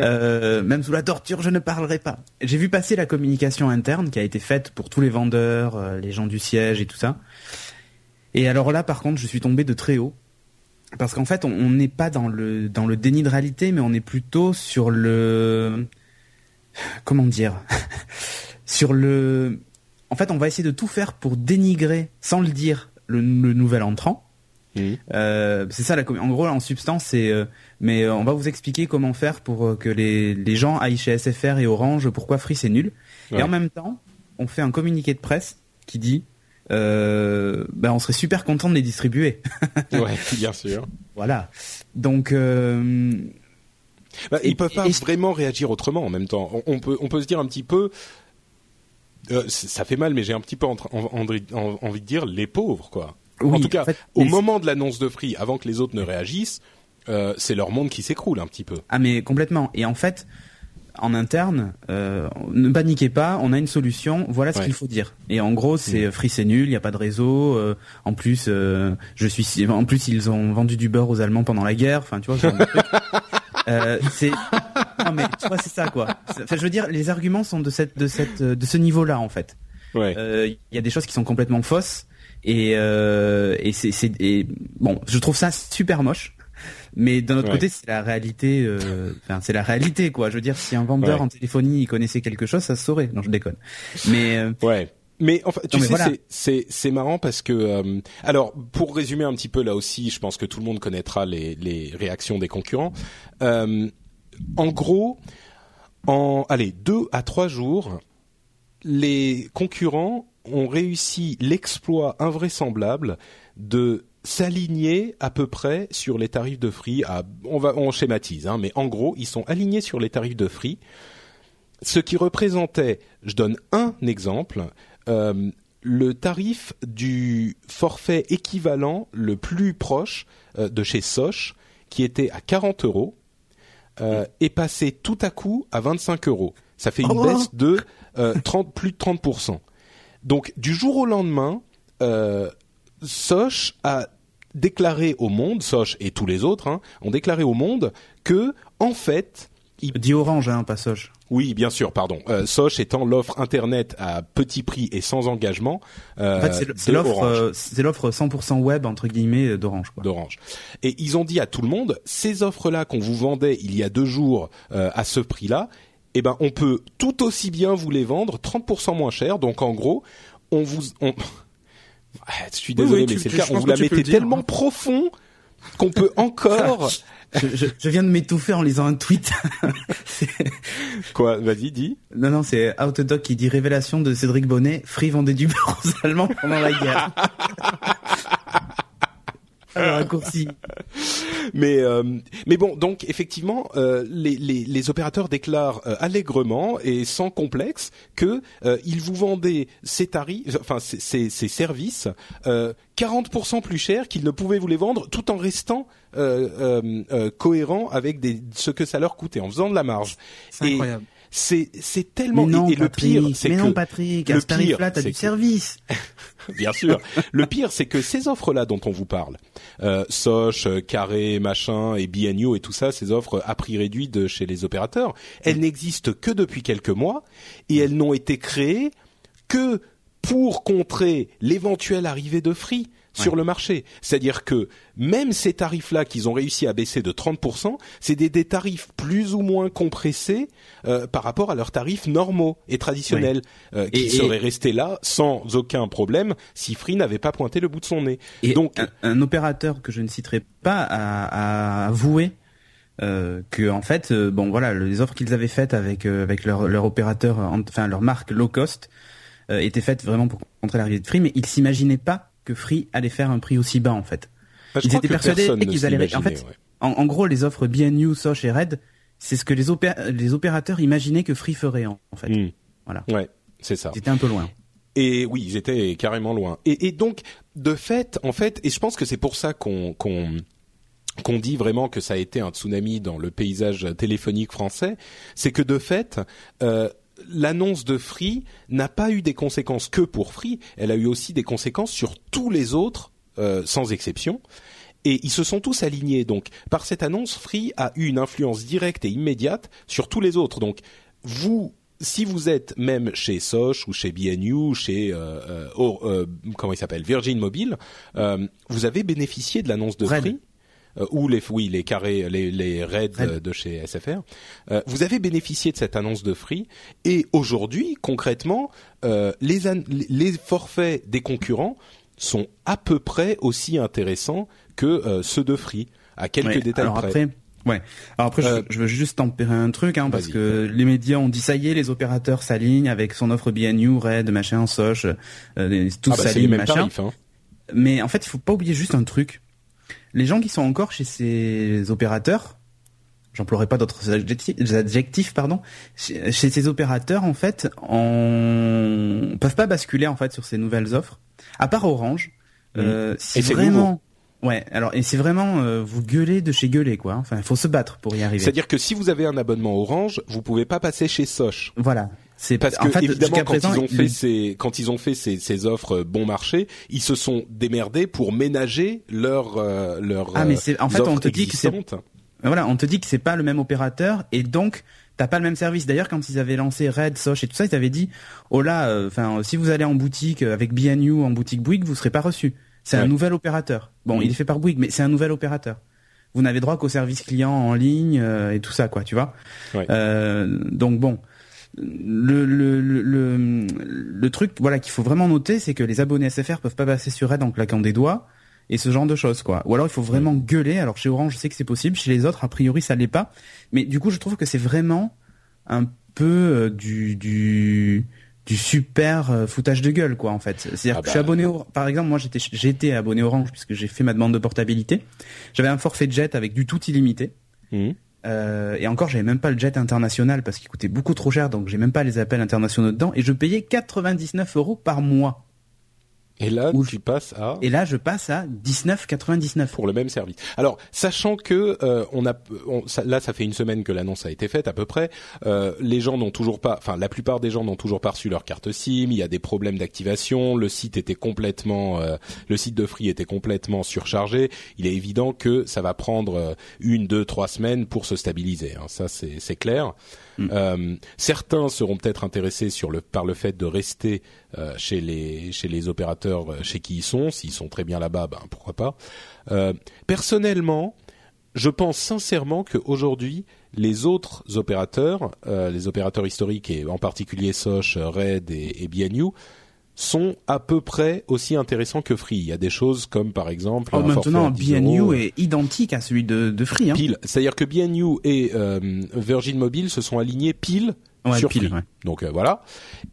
Euh, même sous la torture, je ne parlerai pas. J'ai vu passer la communication interne qui a été faite pour tous les vendeurs, les gens du siège et tout ça. Et alors là, par contre, je suis tombé de très haut. Parce qu'en fait, on- n'est pas dans le, dans le déni de réalité, mais on est plutôt sur le... Comment dire? Sur le... En fait, on va essayer de tout faire pour dénigrer, sans le dire, le, le nouvel entrant. Euh, c'est ça la en gros en substance c'est euh, mais euh, on va vous expliquer comment faire pour que les, les gens aillent chez SFR et Orange pourquoi Free c'est nul Ouais. et en même temps on fait un communiqué de presse qui dit euh, ben on serait super content de les distribuer Ouais, bien sûr. voilà donc euh, Bah, Et- ils peuvent pas et- vraiment réagir autrement en même temps. On, on peut, on peut se dire un petit peu. euh, ça fait mal, mais j'ai un petit peu en- en- en- en- envie de dire les pauvres, quoi. en tout cas, en fait, au moment de l'annonce de prix, avant que les autres ne réagissent, c'est leur monde qui s'écroule un petit peu. Ah mais complètement. Et en fait, en interne, euh, ne paniquez pas, on a une solution, voilà ce Ouais. qu'il faut dire. Et en gros, c'est free c'est nul, il n'y a pas de réseau. euh, en plus, euh, je suis, en plus ils ont vendu du beurre aux Allemands pendant la guerre. Enfin, tu vois. Euh, c'est non mais tu vois c'est ça quoi. Enfin, je veux dire, les arguments sont de cette de cette de ce niveau-là en fait. Ouais. Euh, Il y a des choses qui sont complètement fausses et euh, et c'est bon, je trouve ça super moche. Mais d'un autre Ouais. côté, c'est la réalité. euh, Enfin, c'est la réalité, quoi. Je veux dire, si un vendeur Ouais. en téléphonie il connaissait quelque chose, ça se saurait. Non, je déconne. Mais euh, Ouais. Mais enfin, tu Non, sais, voilà. c'est- c'est marrant parce que euh, alors pour résumer un petit peu là aussi, je pense que tout le monde connaîtra les les réactions des concurrents. En gros, en allez deux à trois jours, les concurrents ont réussi l'exploit invraisemblable de s'aligner à peu près sur les tarifs de Free. À, on va on schématise, hein, mais en gros, ils sont alignés sur les tarifs de Free ce qui représentait, je donne un exemple, euh, le tarif du forfait équivalent le plus proche euh, de chez Soch, qui était à 40 euros, euh, est passé tout à coup à 25 euros. Ça fait une Oh. baisse de euh, 30, plus de 30%. Donc du jour au lendemain, Soch a déclaré au monde, Soch et tous les autres, hein, ont déclaré au monde que, en fait, dit Orange, hein, pas Soch. oui, bien sûr, pardon. Euh, Soch étant l'offre internet à petit prix et sans engagement euh, En fait, c'est- l'offre, euh, c'est l'offre 100% web entre guillemets euh, d'Orange. d'Orange. Et ils ont dit à tout le monde, ces offres-là qu'on vous vendait il y a deux jours euh, à ce prix-là, eh ben on peut tout aussi bien vous les vendre 30% moins cher. Donc en gros, on vous, on... Ah, je suis désolé, oui, mais tu- c'est le cas. On vous la mettait dire, tellement hein. profond qu'on peut encore. je, je- je viens de m'étouffer en lisant un tweet. Quoi Vas-y, dis. non, non, c'est Outdoc qui dit révélation de Cédric Bonnet. Free vendait du beurre aux Allemands pendant la guerre. Un raccourci. mais euh, mais bon, donc effectivement, euh, les, les, les opérateurs déclarent euh, allègrement et sans complexe que euh, ils vous vendaient ces tarifs, enfin ces, ces, ces services, euh, 40% plus cher qu'ils ne pouvaient vous les vendre, tout en restant euh, euh, euh, cohérents avec des, ce que ça leur coûtait, en faisant de la marge. C'est incroyable. C'est c'est tellement Mais non, et, le pire, c'est que non, Patrick, le pire, t'as c'est du que- service. Bien sûr. Le pire, c'est que ces offres-là dont on vous parle, euh, Soch, euh, Carré, machin, et BNU et tout ça, ces offres à prix réduit de chez les opérateurs, elles n'existent que depuis quelques mois et elles n'ont été créées que pour contrer l'éventuelle arrivée de Free sur le marché. C'est-à-dire que même ces tarifs-là qu'ils ont réussi à baisser de 30%, c'est des, des tarifs plus ou moins compressés euh, par rapport à leurs tarifs normaux et traditionnels, euh, qui Et- et- seraient restés là sans aucun problème si Free n'avait pas pointé le bout de son nez. Et Donc, un, un opérateur que je ne citerai pas a, a avoué euh, que en fait, euh, bon voilà, les offres qu'ils avaient faites avec euh, avec leur leur opérateur, en- enfin leur marque low cost, euh, étaient faites vraiment pour contrer l'arrivée de Free, mais ils s'imaginaient pas que Free allait faire un prix aussi bas en fait. bah, je ils crois étaient que persuadés qu'ils allaient- en fait, ouais. En, en gros, les offres BNU, Soch et Red, c'est ce que les, opé- les opérateurs imaginaient que Free ferait en, en fait. Hmm. Voilà. Ouais, c'est ça. C'était un peu loin. Et oui, ils étaient carrément loin. Et, et donc, de fait, en fait, et je pense que c'est pour ça qu'on qu'on qu'on dit vraiment que ça a été un tsunami dans le paysage téléphonique français, c'est que de fait, euh, l'annonce de Free n'a pas eu des conséquences que pour Free, elle a eu aussi des conséquences sur tous les autres, euh, sans exception. Et ils se sont tous alignés. Donc, par cette annonce, Free a eu une influence directe et immédiate sur tous les autres. Donc, vous, si vous êtes même chez Soch ou chez BNU, chez euh, euh, euh, comment il s'appelle? Virgin Mobile, euh, vous avez bénéficié de l'annonce de Red. Free euh, ou les oui les carrés les les raids Red. euh, de chez SFR. Euh, vous avez bénéficié de cette annonce de Free et aujourd'hui concrètement euh, les les forfaits des concurrents sont à peu près aussi intéressants que euh, ceux de Free à quelques Ouais, détails alors près. après, ouais. Alors après, Euh, je, je veux juste tempérer un truc, hein, parce que les médias ont dit ça y est, les opérateurs s'alignent avec son offre BNU, Red, machin, Soch, euh, tous ah bah, s'alignent, machin. tarifs. Hein. Mais en fait, il faut pas oublier juste un truc. Les gens qui sont encore chez ces opérateurs, j'emploierai pas d'autres adjectifs, adjectifs, pardon, chez, chez ces opérateurs, en fait, on peuvent pas basculer en fait sur ces nouvelles offres. À part Orange, euh, si Et c'est vraiment, ouais, alors et c'est vraiment euh, vous gueulez de chez gueuler quoi. Enfin, il faut se battre pour y arriver. C'est-à-dire que si vous avez un abonnement Orange, vous pouvez pas passer chez Soch. Voilà. C'est Parce que en fait, évidemment quand présent, ils ont il- fait ces quand ils ont fait ces, ces offres euh, bon marché, ils se sont démerdés pour ménager leur euh, leur Ah, mais euh, c'est- en fait, on te dit que c'est- existantes. Voilà, on te dit que c'est pas le même opérateur et donc t'as pas le même service. D'ailleurs, quand ils avaient lancé Red, Soch et tout ça, ils avaient dit oh là, enfin si vous allez en boutique euh, avec BNU en boutique Bouygues, vous serez pas reçu. C'est un nouvel opérateur. Bon, il est fait par Bouygues, mais c'est un nouvel opérateur. Vous n'avez droit qu'au service client en ligne euh, et tout ça, quoi, tu vois. Ouais. Euh, donc bon, le, le, le, le, truc, voilà, qu'il faut vraiment noter, c'est que les abonnés SFR peuvent pas passer sur Red en claquant des doigts et ce genre de choses, quoi. Ou alors il faut vraiment gueuler. Alors chez Orange, je sais que c'est possible. Chez les autres, a priori, ça l'est pas. Mais du coup, je trouve que c'est vraiment un peu euh, du du du super euh, foutage de gueule quoi en fait. C'est-à-dire Ah que je suis bah. abonné au... par exemple moi j'étais j'étais abonné Orange puisque j'ai fait ma demande de portabilité. J'avais un forfait jet avec du tout illimité. Mhm. Euh, et encore, j'avais même pas le jet international parce qu'il coûtait beaucoup trop cher, donc j'ai même pas les appels internationaux dedans. Et je payais 99 euros par mois. Et là, Ou- tu passes à Et là, je passe à 19,99. pour le même service. Alors, sachant que euh, on a, on- ça- là, ça fait une semaine que l'annonce a été faite à peu près. Euh, les gens n'ont toujours pas, enfin, la plupart des gens n'ont toujours pas reçu leur carte SIM. Il y a des problèmes d'activation. Le site était complètement, euh, le site de Free était complètement surchargé. Il est évident que ça va prendre euh, une, deux, trois semaines pour se stabiliser. hein. Ça, c'est c'est clair. Euh, certains seront peut-être intéressés sur le par le fait de rester euh, chez les chez les opérateurs euh, chez qui ils sont. S'ils sont très bien là-bas, ben pourquoi pas. Euh, personnellement, je pense sincèrement qu'aujourd'hui, les autres opérateurs, euh, les opérateurs historiques et en particulier Soch, Red et, et BNU, sont à peu près aussi intéressants que Free. Il y a des choses comme par exemple Oh, maintenant, à 10 BNU euros, est identique à celui de, de Free. Hein. pile. C'est-à-dire que BNU et euh, Virgin Mobile se sont alignés pile Ouais, sur pile, Free. ouais. Donc euh, voilà.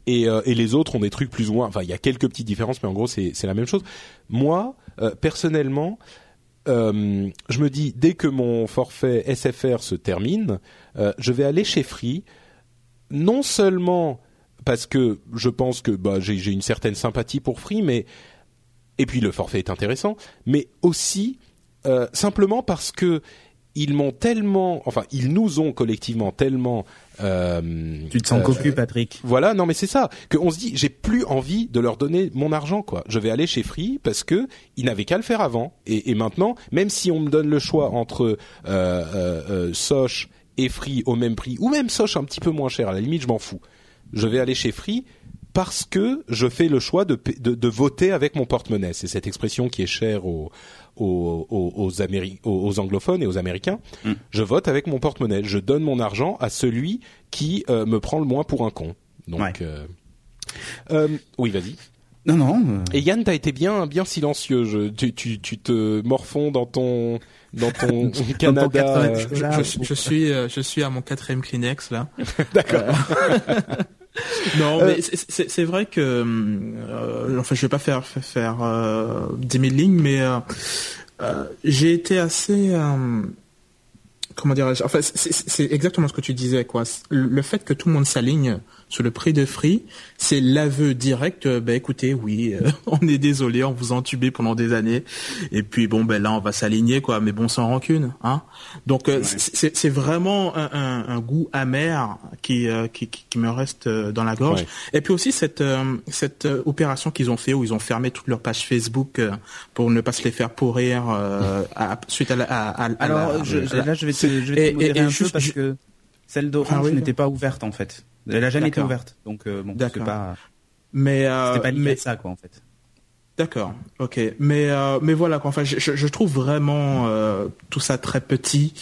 Et, euh, et les autres ont des trucs plus ou moins. Enfin, il y a quelques petites différences, mais en gros, c'est c'est la même chose. Moi, euh, personnellement, euh, je me dis dès que mon forfait SFR se termine, euh, je vais aller chez Free, non seulement parce que je pense que bah, j'ai une certaine sympathie pour Free, mais et puis le forfait est intéressant, mais aussi euh, simplement parce que ils m'ont tellement, enfin ils nous ont collectivement tellement euh, Tu te sens euh, cocu, Patrick. voilà, non mais c'est ça qu'on se dit j'ai plus envie de leur donner mon argent quoi. Je vais aller chez Free parce que ils n'avaient qu'à le faire avant et, et maintenant même si on me donne le choix entre euh, euh, Soch et Free au même prix ou même Soch un petit peu moins cher à la limite je m'en fous. Je vais aller chez Free parce que je fais le choix de, de, de voter avec mon porte-monnaie. C'est cette expression qui est chère aux, aux, aux, aux, Améri- aux- aux anglophones et aux Américains. Je vote avec mon porte-monnaie. Je donne mon argent à celui qui euh, me prend le moins pour un con. Donc, Ouais. euh, euh, oui, vas-y. Non, non. euh, Et Yann, t'as été bien, bien silencieux. Je, tu, tu, tu te morfonds dans ton, dans ton Canada. 80 euh, Je, Là, je- je suis, euh, je suis à mon quatrième Kleenex là. D'accord. Non, mais c'est- vrai que, euh, enfin, je vais pas faire faire, euh, 10 000 lignes, mais euh, euh, j'ai été assez, euh, comment dirais-je, enfin, c'est- exactement ce que tu disais, quoi. Le le fait que tout le monde s'aligne sur le prix de Free, c'est l'aveu direct. Ben écoutez, oui, euh, on est désolé, on vous a entubé pendant des années, et puis bon, ben là, on va s'aligner, quoi. Mais bon, sans rancune, hein. Donc euh, c'est- c'est c'est vraiment un, un, un goût amer qui, euh, qui qui qui me reste dans la gorge. Ouais. Et puis aussi cette euh, cette opération qu'ils ont fait où ils ont fermé toutes leurs pages Facebook euh, pour ne pas se les faire pourrir euh, à- suite à la. À, à- à Alors, la- je, à la- là, je vais te, je vais Et- te modérer et- et un juste- peu parce que celle d'Orange Ah oui. n'était pas ouverte en fait. Elle a jamais été ouverte, donc euh, bon, D'accord. c'est pas, mais euh, c'était pas lié mais à ça quoi en fait. D'accord, ok, mais euh, mais voilà quoi. Enfin, je, je, je trouve vraiment euh, tout ça très petit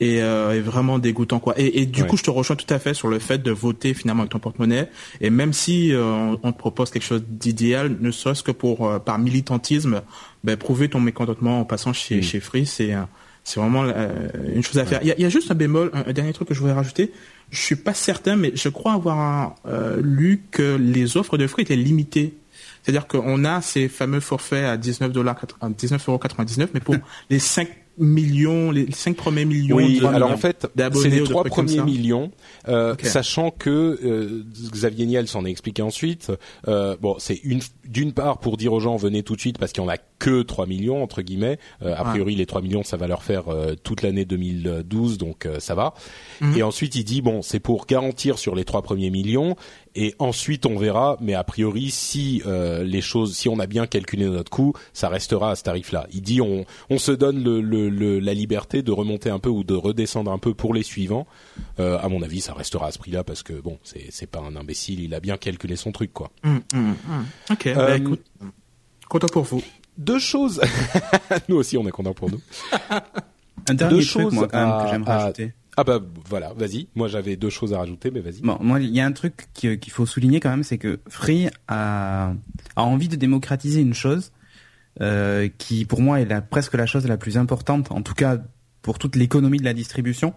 et, euh, et vraiment dégoûtant quoi. Et, et du Ouais. coup, je te rejoins tout à fait sur le fait de voter finalement avec ton porte-monnaie. Et même si euh, on, on te propose quelque chose d'idéal, ne serait-ce que pour euh, par militantisme, ben, prouver ton mécontentement en passant chez Mm. chez Free, c'est euh, c'est vraiment euh, une chose à faire. Il y, a, il y a juste un bémol, un, un dernier truc que je voudrais rajouter. Je suis pas certain, mais je crois avoir euh, lu que les offres de Free étaient limitées. C'est-à-dire qu'on a ces fameux forfaits à 19 dollars, 19,99 mais pour les 5 millions, les 5 premiers millions Oui, de- alors en fait, c'est les trois premiers millions, euh, sachant que euh, Xavier Niel s'en a expliqué ensuite. Euh, bon, c'est une d'une part pour dire aux gens venez tout de suite parce qu'il y en a que 3 millions entre guillemets. Euh, a priori, les 3 millions, ça va leur faire euh, toute l'année 2012, donc euh, ça va. Mhm. Et ensuite, il dit bon, c'est pour garantir sur les trois premiers millions. Et ensuite, on verra. Mais a priori, si euh, les choses, si on a bien calculé notre coût, ça restera à ce tarif-là. Il dit on on se donne le, le, le- la liberté de remonter un peu ou de redescendre un peu pour les suivants. Euh, à mon avis, ça restera à ce prix-là parce que bon, c'est c'est pas un imbécile. Il a bien calculé son truc, quoi. Hum. Ok, Euh, bah, écoute, content pour vous. Deux choses. nous aussi, on est content pour nous. Un dernier Deux truc choses moi quand même à- que j'aimerais à- rajouter. Ah bah voilà, vas-y. Moi, j'avais deux choses à rajouter, mais vas-y. Bon, moi, il y a un truc qui- qu'il faut souligner quand même, c'est que Free a, a envie de démocratiser une chose euh, qui, pour moi, est la, presque la chose la plus importante, en tout cas pour toute l'économie de la distribution,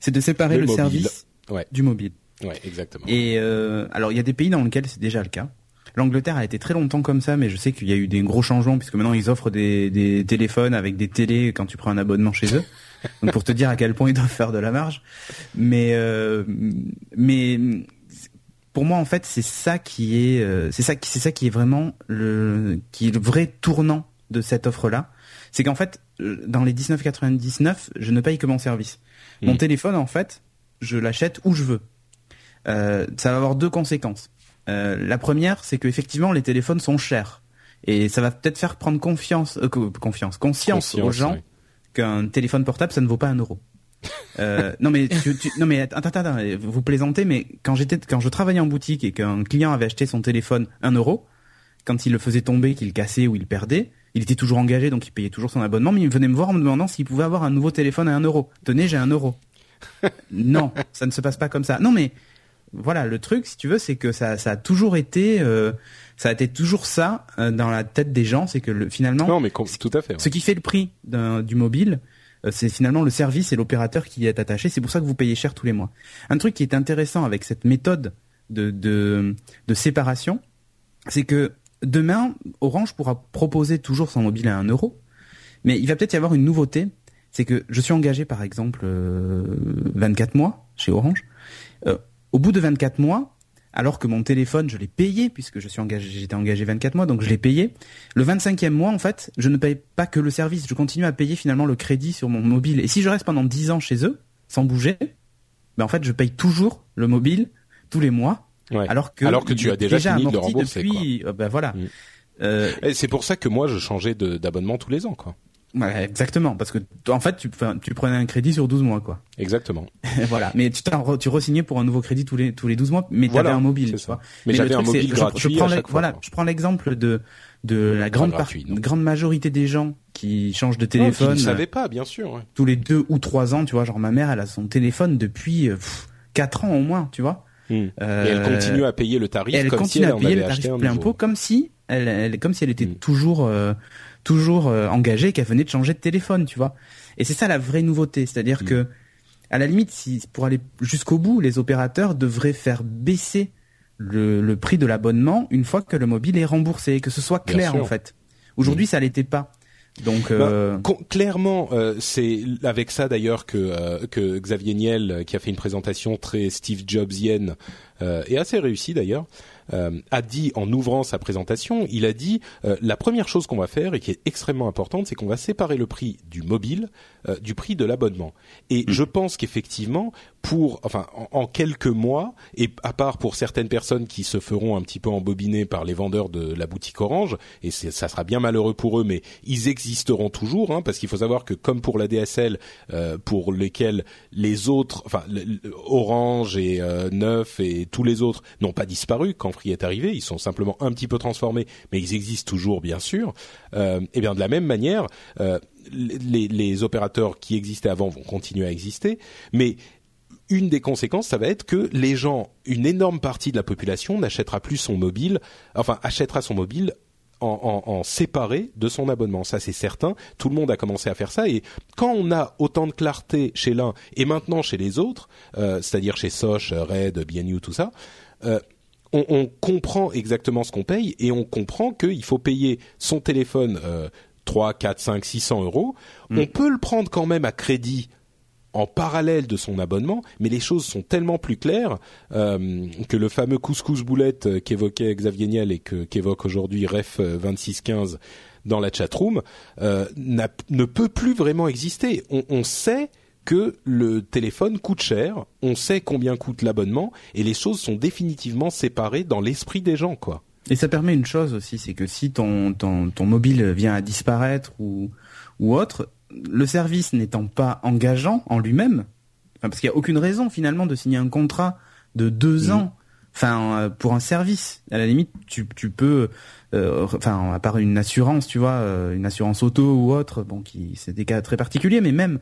c'est de séparer Le le, mobile. service Ouais. du mobile. Ouais, exactement. Et euh, alors, il y a des pays dans lesquels c'est déjà le cas. L'Angleterre a été très longtemps comme ça, mais je sais qu'il y a eu des gros changements puisque maintenant ils offrent des, des téléphones avec des télés quand tu prends un abonnement chez eux. Donc pour te dire à quel point ils doivent faire de la marge. Mais euh, mais pour moi en fait c'est ça qui est euh, c'est ça qui c'est ça qui est vraiment le qui est le vrai tournant de cette offre là. C'est qu'en fait euh, dans les 19,99 je ne paye que mon service. Mon Mhm. téléphone en fait je l'achète où je veux. Euh, ça va avoir deux conséquences. Euh, la première, c'est que effectivement les téléphones sont chers et ça va peut-être faire prendre confiance, euh, co- confiance, conscience, aux gens. Qu'un téléphone portable ça ne vaut pas un euro. Euh, non mais tu, tu- non mais attends attends attends, vous plaisantez mais quand j'étais quand je travaillais en boutique et qu'un client avait acheté son téléphone un euro, quand il le faisait tomber, qu'il cassait ou il perdait, il était toujours engagé donc il payait toujours son abonnement mais il venait me voir en me demandant s'il pouvait avoir un nouveau téléphone à un euro. Tenez j'ai un euro. non ça ne se passe pas comme ça. Non mais voilà, le truc, si tu veux, c'est que ça, ça a toujours été, euh, ça a été toujours ça euh, dans la tête des gens, c'est que le, finalement, Non, mais com- tout à fait. ouais. ce qui fait le prix du mobile, euh, c'est finalement le service et l'opérateur qui y est attaché. C'est pour ça que vous payez cher tous les mois. Un truc qui est intéressant avec cette méthode de, de, de séparation, c'est que demain, Orange pourra proposer toujours son mobile à 1 euro, Mais il va peut-être y avoir une nouveauté, c'est que je suis engagé par exemple euh, 24 mois chez Orange. Euh, au bout de 24 mois, alors que mon téléphone, je l'ai payé puisque je suis engagé, j'étais engagé 24 mois, donc je l'ai payé. Le 25e mois, en fait, je ne paye pas que le service, je continue à payer finalement le crédit sur mon mobile. Et si je reste pendant 10 ans chez eux, sans bouger, ben en fait, je paye toujours le mobile tous les mois, Ouais. alors que Alors que tu as est déjà fini de le rembourser, depuis, euh, ben voilà. Mm. Euh, Et c'est pour ça que moi je changeais d'abonnement tous les ans, quoi. Ouais, exactement, parce que en fait, tu, tu prenais un crédit sur 12 mois, quoi. Exactement. voilà. Mais tu re- tu re-signais pour un nouveau crédit tous les tous les 12 mois, mais tu Voilà, avais un mobile, tu vois. Mais le j'avais un mobile je- je gratuit prends à l'ex- chaque fois, Voilà, quoi. je prends l'exemple de de la grande gratuit, non. grande majorité des gens qui changent de Non, qui téléphone ne savais pas, bien sûr. ouais. tous les deux ou trois ans, tu vois. Genre ma mère, elle a son téléphone depuis euh, pff, quatre ans au moins, tu vois. Hmm. Euh, Et elle continue à payer le tarif elle comme si continue elle à payer avait le tarif plein pot comme si elle, elle comme si elle était Mm. toujours euh, toujours euh, engagée et qu'elle venait de changer de téléphone tu vois. Et c'est ça la vraie nouveauté. C'est-à-dire Mm. que à la limite si pour aller jusqu'au bout les opérateurs devraient faire baisser le, le prix de l'abonnement une fois que le mobile est remboursé que ce soit clair en fait. Aujourd'hui ça l'était pas. Donc euh, Con- clairement, euh, c'est avec ça d'ailleurs que euh, que Xavier Niel, euh, qui a fait une présentation très Steve Jobsienne euh, et assez réussie d'ailleurs, euh, a dit en ouvrant sa présentation, il a dit euh, la première chose qu'on va faire et qui est extrêmement importante, c'est qu'on va séparer le prix du mobile euh, du prix de l'abonnement. Et je pense qu'effectivement, pour enfin en, en quelques mois, et à part pour certaines personnes qui se feront un petit peu embobiner par les vendeurs de la boutique Orange, et ça sera bien malheureux pour eux, mais ils existeront toujours, hein, parce qu'il faut savoir que comme pour la DSL, euh, pour lesquels les autres, enfin Orange et euh, Neuf et tous les autres n'ont pas disparu quand Free est arrivé, ils sont simplement un petit peu transformés, mais ils existent toujours bien sûr. Euh, et bien de la même manière, euh, les, les opérateurs qui existaient avant vont continuer à exister, mais une des conséquences, ça va être que les gens, une énorme partie de la population n'achètera plus son mobile, enfin achètera son mobile en, en, en séparé de son abonnement. Ça, c'est certain. Tout le monde a commencé à faire ça. Et quand on a autant de clarté chez l'un et maintenant chez les autres, euh, c'est-à-dire chez Soch, Red, BNU, tout ça, euh, on, on comprend exactement ce qu'on paye et on comprend qu'il faut payer son téléphone euh, 3, 4, 5, 600 euros. On peut le prendre quand même à crédit en parallèle de son abonnement, mais les choses sont tellement plus claires euh, que le fameux couscous boulette euh, qu'évoquait Xavier Niel et que qu'évoque aujourd'hui Ref euh, 2615 dans la chatroom euh, ne peut plus vraiment exister. On, on sait que le téléphone coûte cher, on sait combien coûte l'abonnement, et les choses sont définitivement séparées dans l'esprit des gens, quoi. Et ça permet une chose aussi, c'est que si ton, ton, ton mobile vient à disparaître ou, ou autre, le service n'étant pas engageant en lui-même, enfin, parce qu'il n'y a aucune raison finalement de signer un contrat de deux ans, enfin euh, pour un service. À la limite, tu, tu peux, euh, enfin à part une assurance, tu vois, euh, une assurance auto ou autre, bon, qui c'est des cas très particuliers, mais même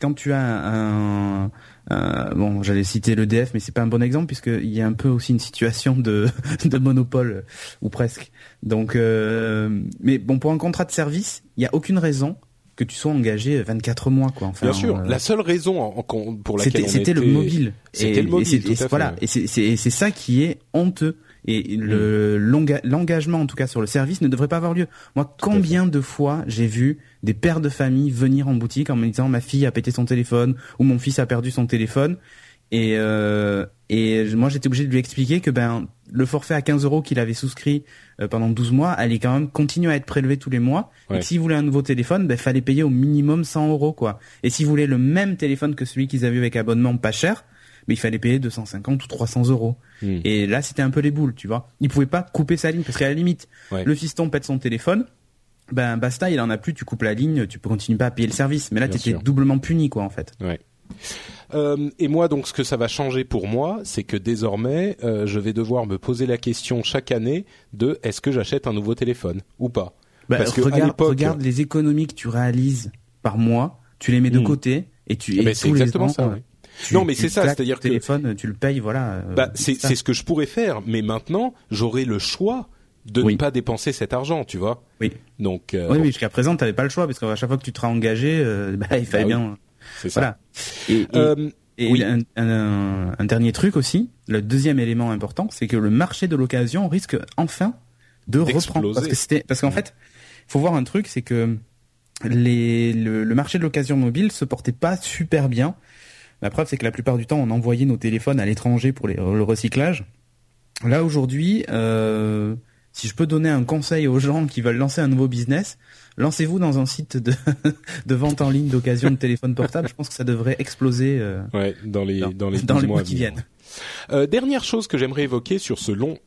quand tu as un, un- bon, j'allais citer l'EDF, mais c'est pas un bon exemple puisqu'il y a un peu aussi une situation de, de monopole ou presque. Donc, euh, mais bon, pour un contrat de service, il y a aucune raison que tu sois engagé 24 mois, quoi. Enfin, Bien sûr, euh, la seule raison en- en- pour laquelle c'était c'était le mobile. C'était Et- le mobile, et c'est- tout et à c'est- fait, Voilà, et c'est c'est et c'est ça qui est honteux. Et le l'enga- l'engagement, en tout cas sur le service, ne devrait pas avoir lieu. Moi, combien de fois j'ai vu des pères de famille venir en boutique en me disant ma fille a pété son téléphone ou mon fils a perdu son téléphone. Et, euh, et moi, j'étais obligé de lui expliquer que ben le forfait à 15 euros qu'il avait souscrit euh, pendant 12 mois allait quand même continuer à être prélevé tous les mois. Et Ouais. que s'il voulait un nouveau téléphone, ben fallait payer au minimum 100 euros quoi. Et s'il voulait le même téléphone que celui qu'ils avaient eu avec abonnement pas cher, mais il fallait payer 250 ou 300 euros. Hmm. Et là, c'était un peu les boules, tu vois. Il pouvait pas couper sa ligne parce qu'à la limite, Ouais. le fiston pète son téléphone. Ben basta, il en a plus, tu coupes la ligne, tu peux continuer pas à payer le service. Mais là, t'étais doublement puni, quoi, en fait. Ouais. Euh, et moi, donc, ce que ça va changer pour moi, c'est que désormais, euh, je vais devoir me poser la question chaque année de est-ce que j'achète un nouveau téléphone ou pas Bah, Parce que à regarde, l'époque- regarde les économies que tu réalises par mois, tu les mets de Hmm. côté et tu. Ben, c'est exactement ans, ça, euh, ouais. tu- Non, mais tu c'est ça, c'est-à-dire que- téléphone, tu le payes, voilà. Bah, c'est ce que je pourrais faire, mais maintenant, j'aurai le choix de Oui. ne pas dépenser cet argent, tu vois. Oui. Donc, euh, Oui, oui, jusqu'à présent, t'avais pas le choix parce qu'à chaque fois que tu te seras engagé, euh, bah, il fallait Bah oui. Bien. c'est ça. Voilà. Et, et- Euh, Et Oui. un, un- un dernier truc aussi, le deuxième élément important, c'est que le marché de l'occasion risque enfin de reprendre. Parce que c'était, parce qu'en fait, faut voir un truc, c'est que les, le, le marché de l'occasion mobile se portait pas super bien. La preuve, c'est que la plupart du temps, on envoyait nos téléphones à l'étranger pour les- le recyclage. Là aujourd'hui, euh, si je peux donner un conseil aux gens qui veulent lancer un nouveau business, lancez-vous dans un site de, de vente en ligne d'occasion de téléphone portable. Je pense que ça devrait exploser euh, Ouais, dans les dans, dans les, dans 12 les mois qui viennent. Euh, dernière chose que j'aimerais évoquer sur ce long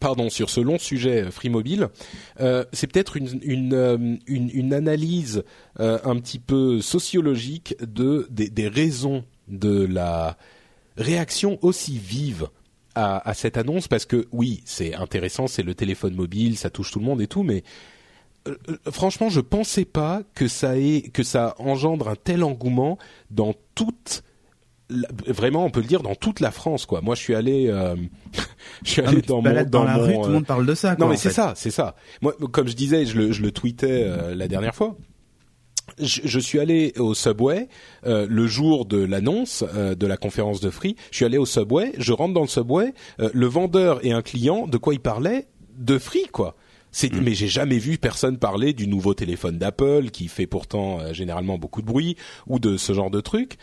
pardon sur ce long sujet euh, Free Mobile, euh, c'est peut-être une une, une une analyse euh, un petit peu sociologique de des, des raisons de la réaction aussi vive à, à cette annonce parce que oui c'est intéressant c'est le téléphone mobile ça touche tout le monde et tout mais euh, euh, franchement je pensais pas que ça ait que ça engendre un tel engouement dans toute la- vraiment on peut le dire dans toute la France quoi moi je suis allé euh, je suis Ah, allé mais dans mon balades dans dans la mon, rue, tout euh, le monde parle de ça. non quoi, mais en c'est ça, c'est ça. Moi, comme je disais, je le, je le tweetais euh, la dernière fois. Je, je suis allé au Subway euh, le jour de l'annonce euh, de la conférence de Free. Je suis allé au Subway. Je rentre dans le Subway. euh, le vendeur et un client, de quoi il parlait De Free, quoi. C'est, mais j'ai jamais vu personne parler du nouveau téléphone d'Apple qui fait pourtant euh, généralement beaucoup de bruit ou de ce genre de truc.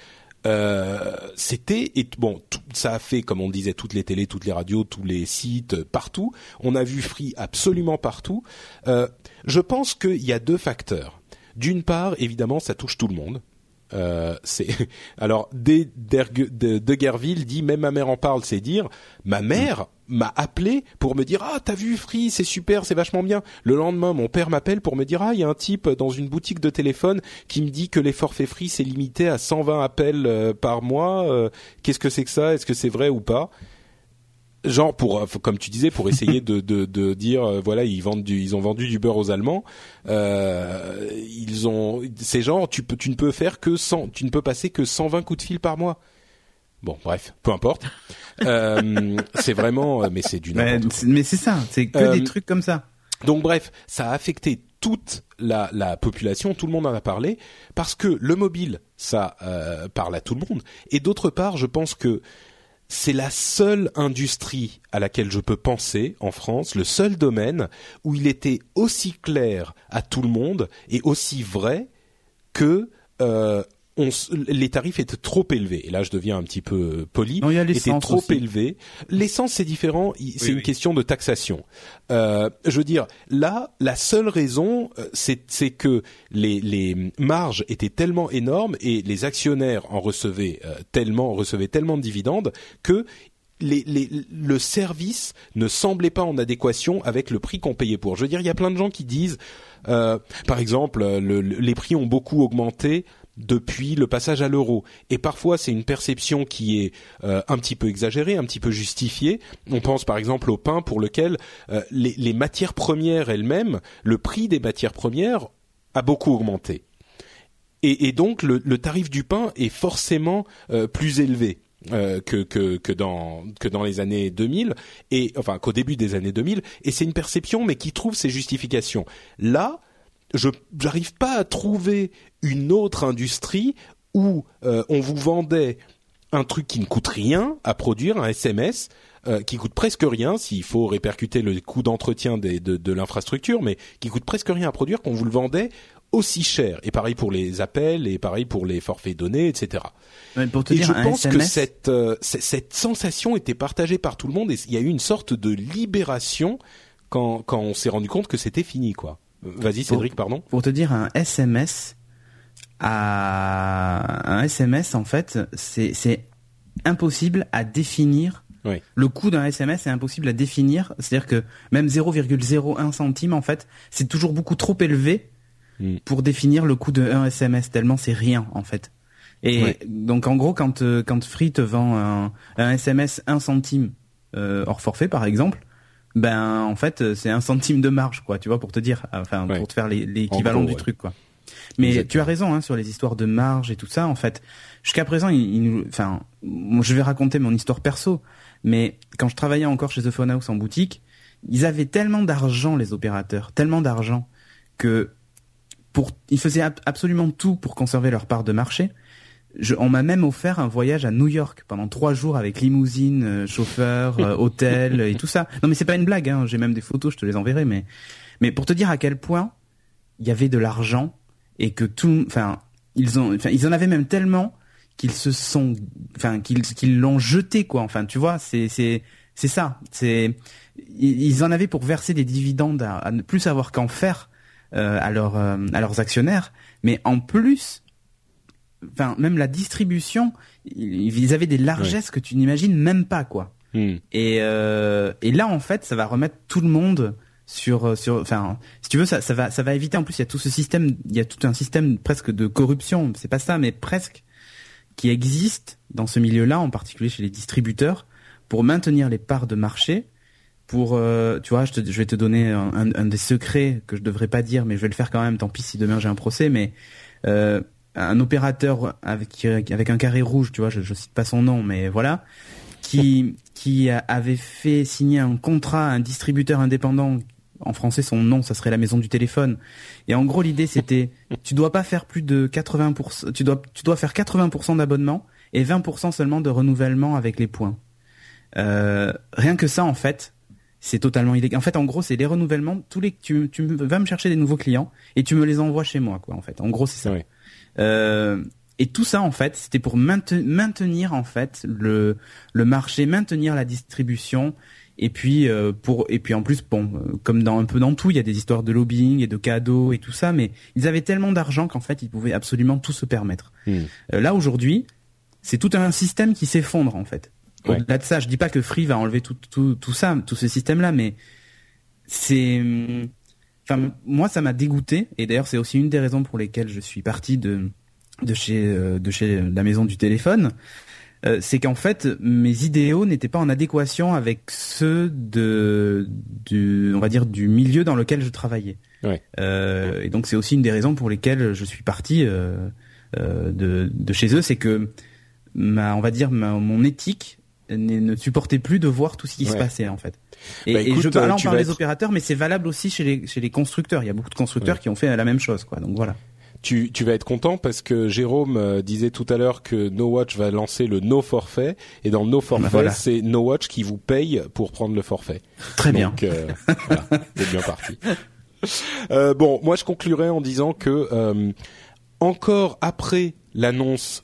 Euh, c'était et bon, tout, ça a fait comme on disait toutes les télés, toutes les radios, tous les sites, euh, partout. On a vu Free absolument partout. Euh, je pense qu'il y a deux facteurs. D'une part, évidemment, ça touche tout le monde. Euh, c'est alors de Deguerville dit même ma mère en parle, c'est dire ma mère m'a appelé pour me dire ah t'as vu Free c'est super c'est vachement bien. Le lendemain mon père m'appelle pour me dire ah il y a un type dans une boutique de téléphone qui me dit que les forfaits Free c'est limité à 120 appels euh, par mois. Euh, qu'est-ce que c'est que ça? Est-ce que c'est vrai ou pas? Genre pour euh, comme tu disais pour essayer de de, de dire euh, voilà ils vendent du ils ont vendu du beurre aux Allemands euh, ils ont c'est genre tu peux tu ne peux faire que 100 tu ne peux passer que 120 coups de fil par mois bon bref peu importe euh, c'est vraiment mais c'est du Mais, mais c'est ça, c'est que Euh, des trucs comme ça. Donc bref, ça a affecté toute la, la population, tout le monde en a parlé, parce que le mobile, ça euh, parle à tout le monde. Et d'autre part, je pense que c'est la seule industrie à laquelle je peux penser en France, le seul domaine où il était aussi clair à tout le monde et aussi vrai que euh, on les tarifs étaient trop élevés. Et là, je deviens un petit peu euh, poli. Non, il y a étaient trop aussi. élevés. L'essence, c'est différent. C'est Oui, une oui. question de taxation. Euh, je veux dire, là, la seule raison, euh, c'est c'est que les, les marges étaient tellement énormes et les actionnaires en recevaient euh, tellement, recevaient tellement de dividendes que les, les, le service ne semblait pas en adéquation avec le prix qu'on payait pour. Je veux dire, il y a plein de gens qui disent, euh, par exemple, euh, le- le- les prix ont beaucoup augmenté depuis le passage à l'euro. Et parfois, c'est une perception qui est euh, un petit peu exagérée, un petit peu justifiée. On pense par exemple au pain pour lequel euh, les, les matières premières elles-mêmes, le prix des matières premières a beaucoup augmenté. Et, et donc, le, le tarif du pain est forcément euh, plus élevé. euh, que, que, que, dans, que dans les années 2000 et enfin qu'au début des années 2000 et c'est une perception mais qui trouve ses justifications là je j'arrive pas à trouver une autre industrie où euh, on vous vendait un truc qui ne coûte rien à produire, un SMS euh, qui coûte presque rien s'il faut répercuter le coût d'entretien de, de l'infrastructure, mais qui coûte presque rien à produire qu'on vous le vendait aussi cher. Et pareil pour les appels, et pareil pour les forfaits donnés, etc. Mais pour te Et dire, je pense que cette, euh, cette sensation était partagée par tout le monde et il y a eu une sorte de libération quand, quand on s'est rendu compte que c'était fini, quoi. Euh, Vas-y, Cédric, pardon. pour te dire un SMS à un SMS en fait c'est impossible à définir Oui. le coût d'un SMS est impossible à définir c'est-à-dire que même 0,01 centime en fait c'est toujours beaucoup trop élevé Mm. pour définir le coût d'un SMS tellement c'est rien en fait et Ouais. donc en gros quand euh, quand Free te vend un, un SMS 1 centime euh, hors forfait par exemple ben en fait euh, c'est un centime de marge quoi tu vois pour te dire enfin Ouais. pour te faire l'équivalent du ouais. truc quoi mais Exactement. tu as raison hein, sur les histoires de marge et tout ça en fait jusqu'à présent il, il nous enfin je vais raconter mon histoire perso mais quand je travaillais encore chez The Phone House en boutique ils avaient tellement d'argent les opérateurs tellement d'argent que pour ils faisaient ab- absolument tout pour conserver leur part de marché je, on m'a même offert un voyage à New York pendant trois jours avec limousine, euh, chauffeur, euh, hôtel et tout ça. Non mais c'est pas une blague, hein, j'ai même des photos, je te les enverrai. Mais mais pour te dire à quel point il y avait de l'argent et que tout, enfin, ils ont, enfin, ils en avaient même tellement qu'ils se sont, enfin, qu'ils qu'ils l'ont jeté quoi. Enfin, tu vois, c'est c'est c'est ça. C'est ils en avaient pour verser des dividendes à, ne plus savoir qu'en faire euh, à leurs euh, à leurs actionnaires, mais en plus, enfin, même la distribution, ils avaient des largesses que tu n'imagines même pas quoi. Hmm. Et euh, et là en fait, ça va remettre tout le monde sur sur enfin si tu veux ça ça va ça va éviter en plus il y a tout ce système il y a tout un système presque de corruption c'est pas ça mais presque qui existe dans ce milieu-là en particulier chez les distributeurs pour maintenir les parts de marché pour euh, tu vois je, te, je vais te donner un, un, des secrets que je devrais pas dire mais je vais le faire quand même tant pis si demain j'ai un procès mais euh, un opérateur avec avec un carré rouge tu vois je, je cite pas son nom mais voilà qui qui avait fait signer un contrat à un distributeur indépendant en français son nom ça serait la maison du téléphone. Et en gros l'idée c'était tu dois pas faire plus de 80% tu dois tu dois faire 80% d'abonnement et 20% seulement de renouvellement avec les points. Euh, rien que ça en fait c'est totalement illégal en fait en gros c'est les renouvellements tous les tu tu vas me chercher des nouveaux clients et tu me les envoies chez moi quoi en fait. En gros c'est ça. Euh, et tout ça en fait c'était pour mainten- maintenir en fait le le marché maintenir la distribution et puis euh, pour et puis en plus bon euh, comme dans un peu dans tout il y a des histoires de lobbying et de cadeaux et tout ça mais ils avaient tellement d'argent qu'en fait ils pouvaient absolument tout se permettre Hmm. Euh, là aujourd'hui c'est tout un système qui s'effondre en fait Ouais. au-delà de ça je dis pas que Free va enlever tout tout tout ça tout ce système là mais c'est hum, enfin moi ça m'a dégoûté et d'ailleurs c'est aussi une des raisons pour lesquelles je suis parti de de chez euh, de chez la maison du téléphone euh, c'est qu'en fait mes idéaux n'étaient pas en adéquation avec ceux de du on va dire du milieu dans lequel je travaillais. Ouais. Euh, et donc c'est aussi une des raisons pour lesquelles je suis parti euh, de de chez eux c'est que ma on va dire ma, mon éthique ne supportait plus de voir tout ce qui se passait en fait et, Bah, et écoute, je parle euh, en tu parle des être- opérateurs mais c'est valable aussi chez les chez les constructeurs il y a beaucoup de constructeurs Ouais. qui ont fait la même chose quoi donc voilà Tu, tu vas être content parce que Jérôme euh, disait tout à l'heure que No Watch va lancer le no forfait et dans no forfait Bah, voilà. c'est No Watch qui vous paye pour prendre le forfait. très bien Donc euh, voilà, c'est bien parti. Euh, bon, moi je conclurai en disant que euh, encore après l'annonce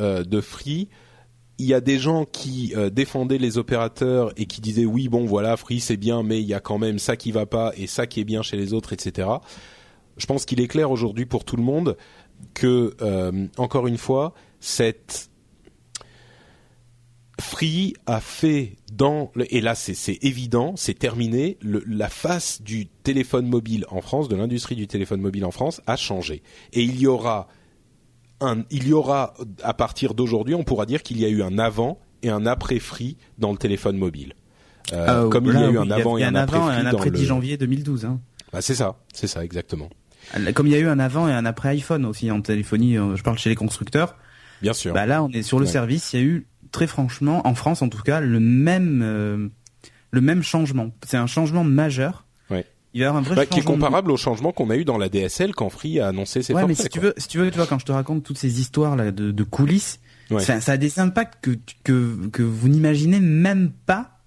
Euh, de Free, il y a des gens qui euh, défendaient les opérateurs et qui disaient oui bon voilà Free c'est bien mais il y a quand même ça qui va pas et ça qui est bien chez les autres etc. Je pense qu'il est clair aujourd'hui pour tout le monde que euh, encore une fois cette Free a fait dans et là c'est évident, c'est terminé. La face du téléphone mobile en France, de l'industrie du téléphone mobile en France, a changé. Et il y aura un, il y aura à partir d'aujourd'hui, on pourra dire qu'il y a eu un avant et un après Free dans le téléphone mobile. Euh, Euh, comme il y a eu oui, un avant et un après avant et Free un dans après le. 10 janvier 2012 hein. Bah, c'est ça, c'est ça exactement. Comme il y a eu un avant et un après iPhone aussi en téléphonie, euh, je parle chez les constructeurs. Bien sûr. Bah là, on est sur le Ouais. service. Il y a eu très franchement, en France en tout cas, le même euh, le même changement. C'est un changement majeur. Il va y avoir un vrai Bah, qui est de- comparable au changement qu'on a eu dans la DSL quand Free a annoncé ses Ouais, mais forfaits. si tu quoi. veux, si tu veux, tu vois, quand je te raconte toutes ces histoires là de, de coulisses, Ouais. ça, ça a des impacts que que que vous n'imaginez même pas,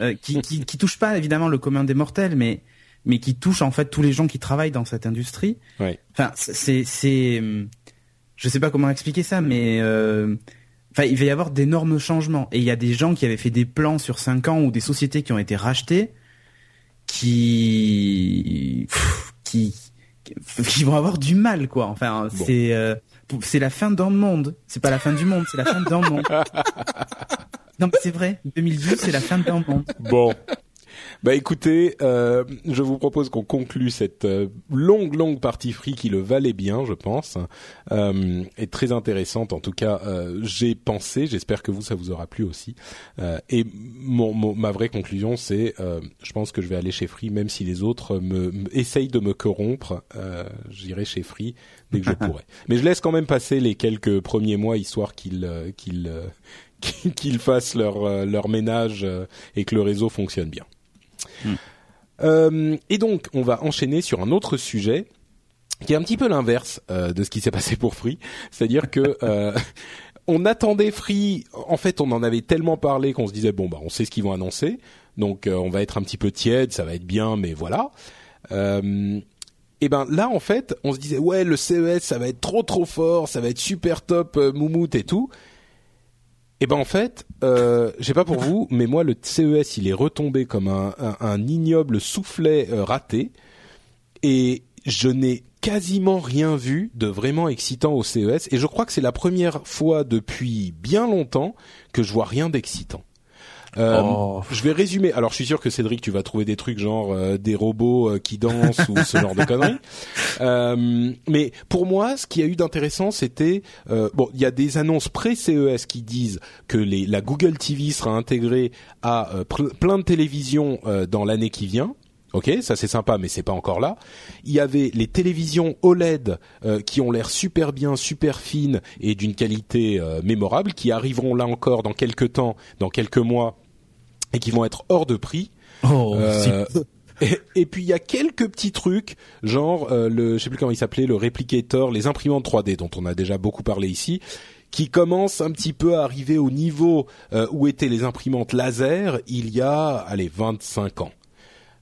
euh, qui, qui qui touchent pas évidemment le commun des mortels, mais mais qui touchent en fait tous les gens qui travaillent dans cette industrie. Ouais. Enfin, c'est c'est, je sais pas comment expliquer ça, mais euh, enfin, il va y avoir d'énormes changements. Et il y a des gens qui avaient fait des plans sur cinq ans ou des sociétés qui ont été rachetées, qui qui qui vont avoir du mal quoi. Enfin, c'est euh, c'est la fin d'un monde. C'est pas la fin du monde, c'est la fin d'un monde. non, mais c'est vrai. 2012, c'est la fin d'un monde. Bon. Bah écoutez, euh, je vous propose qu'on conclue cette euh, longue longue partie free qui le valait bien, je pense, euh, et très intéressante. En tout cas, euh, j'ai pensé, j'espère que vous ça vous aura plu aussi. Euh, et mon, mon- ma vraie conclusion, c'est, euh, je pense que je vais aller chez Free, même si les autres me, me- essayent de me corrompre. Euh, J'irai chez Free dès que je pourrai. Mais je laisse quand même passer les quelques premiers mois histoire qu'ils qu'ils qu'ils fassent leur leur ménage et que le réseau fonctionne bien. Euh, et donc, on va enchaîner sur un autre sujet qui est un petit peu l'inverse euh, de ce qui s'est passé pour Free, c'est-à-dire que euh, on attendait Free. En fait, on en avait tellement parlé qu'on se disait bon bah on sait ce qu'ils vont annoncer, donc euh, on va être un petit peu tiède, ça va être bien, mais voilà. Euh, et ben là en fait, on se disait ouais le CES ça va être trop trop fort, ça va être super top, euh, moumoute et tout. Et ben en fait, euh, je sais pas pour vous, mais moi le CES il est retombé comme un ignoble soufflet euh, raté, et je n'ai quasiment rien vu de vraiment excitant au CES, et je crois que c'est la première fois depuis bien longtemps que je vois rien d'excitant. Euh, Oh. Je vais résumer. Alors, je suis sûr que Cédric, tu vas trouver des trucs genre euh, des robots euh, qui dansent ou ce genre de conneries. Euh, mais pour moi, ce qu'il y a eu d'intéressant, c'était euh, bon, il y a des annonces pré-CES qui disent que les, la Google TV sera intégrée à euh, plein de télévisions euh, dans l'année qui vient. Ok, ça c'est sympa, mais c'est pas encore là. Il y avait les télévisions OLED euh, qui ont l'air super bien, super fines et d'une qualité euh, mémorable, qui arriveront là encore dans quelques temps, dans quelques mois, et qui vont être hors de prix. Oh, Euh, et, et puis il y a quelques petits trucs, genre euh, le, je sais plus comment il s'appelait, le replicator, les imprimantes 3D dont on a déjà beaucoup parlé ici, qui commencent un petit peu à arriver au niveau euh, où étaient les imprimantes laser il y a, allez, 25 ans.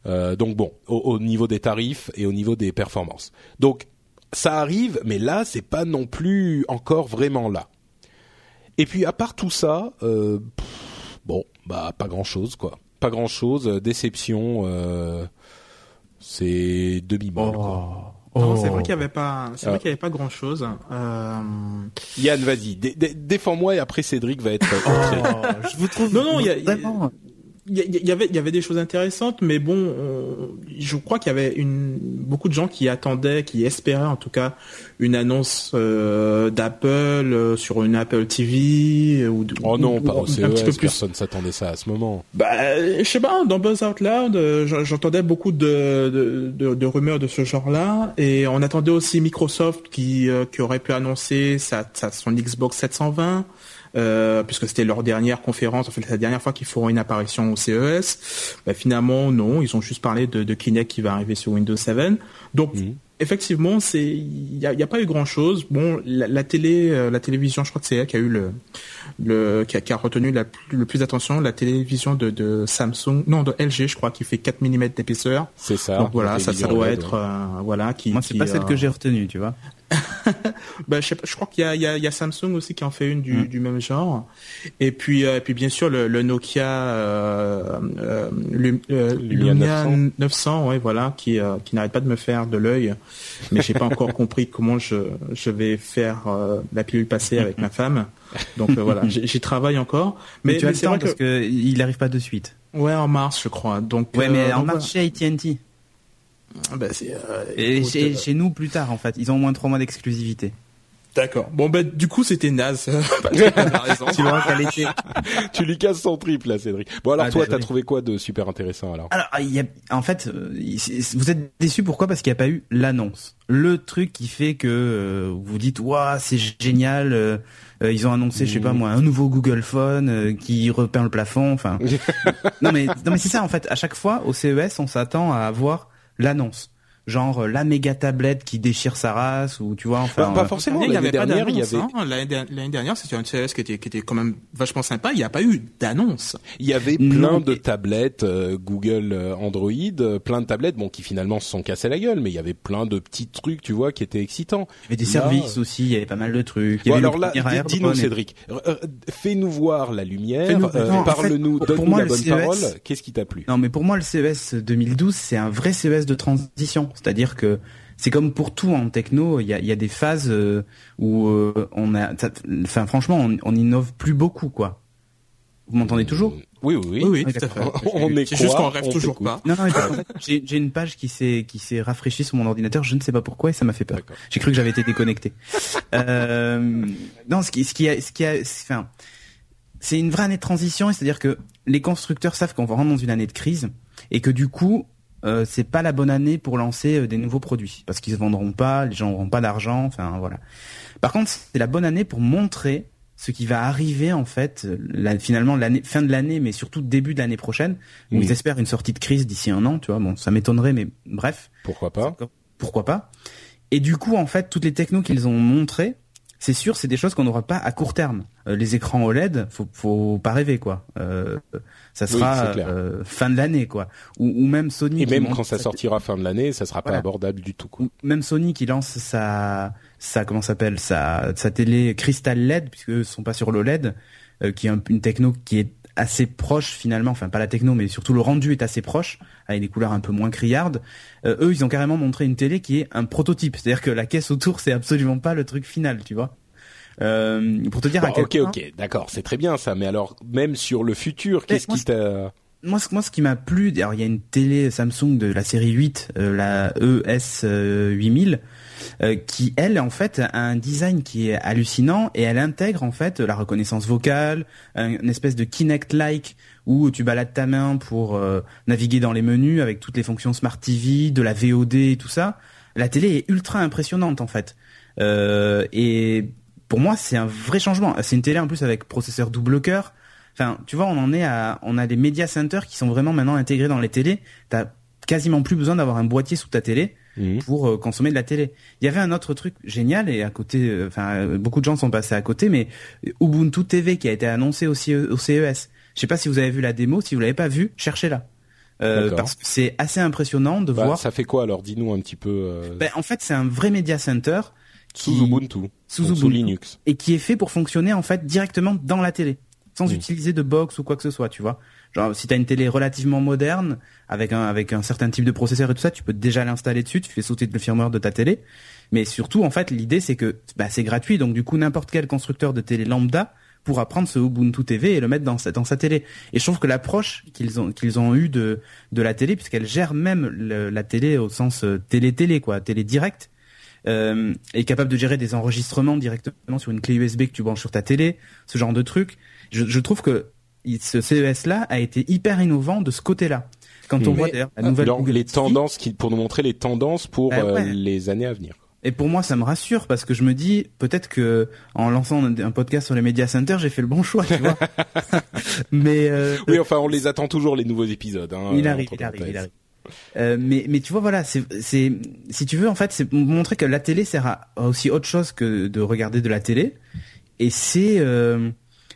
Euh, donc bon, au, au niveau des tarifs et au niveau des performances. Donc ça arrive, mais là c'est pas non plus encore vraiment là. Et puis à part tout ça, euh, pff, bon, bah pas grand chose quoi. Pas grand chose, déception. Euh, c'est demi molle quoi. Non, c'est vrai qu'il y avait pas, c'est Ah. vrai qu'il y avait pas grand chose. Euh... Yann, vas-y, dé- dé- défends-moi et après Cédric va être. outré. je vous trouve Non, non, il y a- il y avait, il y avait des choses intéressantes, mais bon, on- je crois qu'il y avait une, beaucoup de gens qui attendaient, qui espéraient en tout cas une annonce euh, d'Apple euh, sur une Apple TV ou de- Oh non, ou- pas ou un CES, petit peu plus personne s'attendait ça à ce moment. Bah, euh, je sais pas, dans Buzz Out Loud, euh, j'en- j'entendais beaucoup de, de, de, de rumeurs de ce genre-là, et on attendait aussi Microsoft qui, euh, qui aurait pu annoncer sa, sa, son Xbox 720, euh, puisque c'était leur dernière conférence, en fait, c'est la dernière fois qu'ils feront une apparition au CES. Bah, finalement, non, ils ont juste parlé de, de Kinect qui va arriver sur Windows 7. Donc, effectivement, c'est il y a, pas eu grand chose. Bon, la, la télé, euh, la télévision, je crois que c'est elle qui a eu le le qui a, qui a retenu la le plus d'attention, la télévision de, de Samsung, non de LG, je crois, qui fait 4 mm d'épaisseur. C'est ça. Donc voilà, ça, ça doit être ouais. euh, voilà qui. Moi, c'est pas celle euh, que j'ai retenue, tu vois. Bah, je, sais pas, je crois qu'il y y, y a Samsung aussi qui en fait une du, Mm. du même genre. Et puis, euh, et puis bien sûr le, le Nokia euh, euh, Lum- euh, Lumia Lumia 900. 900, ouais, voilà, qui, euh, qui n'arrête pas de me faire de l'œil. Mais j'ai pas encore compris comment je, je vais faire euh, la pilule passer avec ma femme. Donc voilà, j'y travaille encore. Mais, Mais, tu as le temps parce que, que il arrive pas de suite. ouais, en mars, je crois. Donc Ouais, mais en mars chez AT&T. Voilà. Bah, c'est, euh, Et écoute, chez, euh, chez nous plus tard en fait. Ils ont au moins trois mois d'exclusivité. D'accord. Bon bah du coup c'était naze. Tu vois lui casses son triple là, Cédric. Bon alors Ah, toi, désolé. t'as trouvé quoi de super intéressant alors? Alors, il y a, en fait, euh, vous êtes déçu pourquoi? Parce qu'il n'y a pas eu l'annonce. Le truc qui fait que euh, vous dites, waouh, c'est génial. euh, ils ont annoncé, je sais pas moi, un nouveau Google Phone euh, qui repeint le plafond. Enfin, non mais non mais c'est ça en fait. À chaque fois au CES, on s'attend à avoir l'annonce. Genre euh, la méga tablette qui déchire sa race ou tu vois enfin Bah, pas euh, forcément. L'année avait pas dernière, il y d'annonce. avait, hein. L'année der- l'année dernière, c'était un CES qui était, qui était quand même vachement sympa. Il n'y a pas eu d'annonce. il y avait plein de tablettes euh, Google Android, plein de tablettes, bon, qui finalement se sont cassées la gueule, mais il y avait plein de petits trucs, tu vois, qui étaient excitants. il y avait des Là, services aussi il y avait pas mal de trucs il y Bon, avait alors là, dis-nous Cédric, fais-nous voir la lumière, Fais-nous- euh, Non, en fait, parle-nous, donne-nous la bonne CES parole. Qu'est-ce qui t'a plu? Non, mais pour moi, le CES 2012, c'est un vrai CES de transition. C'est-à-dire que c'est comme pour tout en techno, il y a, il y a des phases euh, où euh, on a, enfin, franchement, on, on innove plus beaucoup, quoi. Vous m'entendez toujours? Oui, oui, oui. Oui, oui, Oui, tout à fait. On est C'est juste quoi qu'on rêve On toujours pas. Non, non, j'ai j'ai une page qui s'est qui s'est rafraîchie sur mon ordinateur. Je ne sais pas pourquoi et ça m'a fait peur. J'ai cru que j'avais été déconnecté. euh, non, ce qui, ce qui a, ce qui a, enfin, c'est une vraie année de transition, c'est-à-dire que les constructeurs savent qu'on va rentrer dans une année de crise et que du coup, euh, c'est pas la bonne année pour lancer euh, des nouveaux produits parce qu'ils se vendront pas, les gens auront pas d'argent, enfin voilà. Par contre, c'est la bonne année pour montrer ce qui va arriver en fait, euh, la- finalement l'année fin de l'année, mais surtout début de l'année prochaine. où Oui. Ils espèrent une sortie de crise d'ici un an, tu vois. Bon, ça m'étonnerait, mais bref, Pourquoi pas pourquoi pas. Et du coup, en fait, toutes les technos qu'ils ont montrées, c'est sûr, c'est des choses qu'on n'aura pas à court terme. Euh, les écrans OLED, faut, faut pas rêver quoi. Euh, ça sera euh, fin de l'année quoi. Ou, ou même Sony. Et même quand ça sortira fin de l'année, ça sera pas abordable du tout. Quoi. ou même Sony qui lance sa sa comment ça s'appelle sa sa télé Crystal LED puisque eux sont pas sur l'OLED euh, qui est un- une techno qui est assez proche finalement enfin pas la techno mais surtout le rendu est assez proche avec des couleurs un peu moins criardes. Euh, eux ils ont carrément montré une télé qui est un prototype. C'est-à-dire que la caisse autour c'est absolument pas le truc final tu vois. Euh, pour te dire à Bon, quel ok, point- ok, d'accord, c'est très bien ça. Mais alors, même sur le futur, qu'est-ce qui t'a moi, ce- moi, ce qui m'a plu, alors il y a une télé Samsung de la série 8, euh, la ES euh, 8000, qui elle en fait a un design qui est hallucinant et elle intègre en fait la reconnaissance vocale, un- une espèce de Kinect-like où tu balades ta main pour euh, naviguer dans les menus avec toutes les fonctions Smart TV, de la VOD et tout ça. La télé est ultra impressionnante en fait. Euh, et pour moi, c'est un vrai changement. C'est une télé en plus avec processeur double cœur. Enfin, tu vois, on en est à, on a des media centers qui sont vraiment maintenant intégrés dans les télés. T'as quasiment plus besoin d'avoir un boîtier sous ta télé Mhm. pour euh, consommer de la télé. Il y avait un autre truc génial et à côté, euh, enfin, euh, beaucoup de gens sont passés à côté, mais Ubuntu TV qui a été annoncé aussi au CES. Je sais pas si vous avez vu la démo. Si vous l'avez pas vu, cherchez-la. Euh, parce que c'est assez impressionnant de Bah, voir. Ça fait quoi alors? Dis-nous un petit peu. euh, Ben, en fait, c'est un vrai media center sous Ubuntu, sous Ubuntu. Linux. et qui est fait pour fonctionner en fait directement dans la télé, sans Mm. utiliser de box ou quoi que ce soit, tu vois. Genre si t'as une télé relativement moderne avec un avec un certain type de processeur et tout ça, tu peux déjà l'installer dessus, tu fais sauter le firmware de ta télé. Mais surtout en fait l'idée c'est que bah, c'est gratuit donc du coup n'importe quel constructeur de télé lambda pourra prendre ce Ubuntu TV et le mettre dans sa, télé. Et je trouve que l'approche qu'ils ont qu'ils ont eu de de la télé puisqu'elle gère même la télé au sens euh, télé télé quoi, télé direct euh, est capable de gérer des enregistrements directement sur une clé USB que tu branches sur ta télé, ce genre de truc. Je, trouve que ce CES là a été hyper innovant de ce côté-là. Quand on Mais, voit d'ailleurs la nouvelle Google les tendances qui, pour nous montrer les tendances pour Bah euh, les années à venir. et pour moi ça me rassure parce que je me dis peut-être que en lançant un, podcast sur les media centers j'ai fait le bon choix, tu vois. Mais euh, Oui, enfin, on les attend toujours les nouveaux épisodes. Hein, il arrive, il arrive, il arrive. Euh, mais mais tu vois voilà c'est c'est si tu veux en fait c'est montrer que la télé sert à aussi autre chose que de regarder de la télé et c'est euh,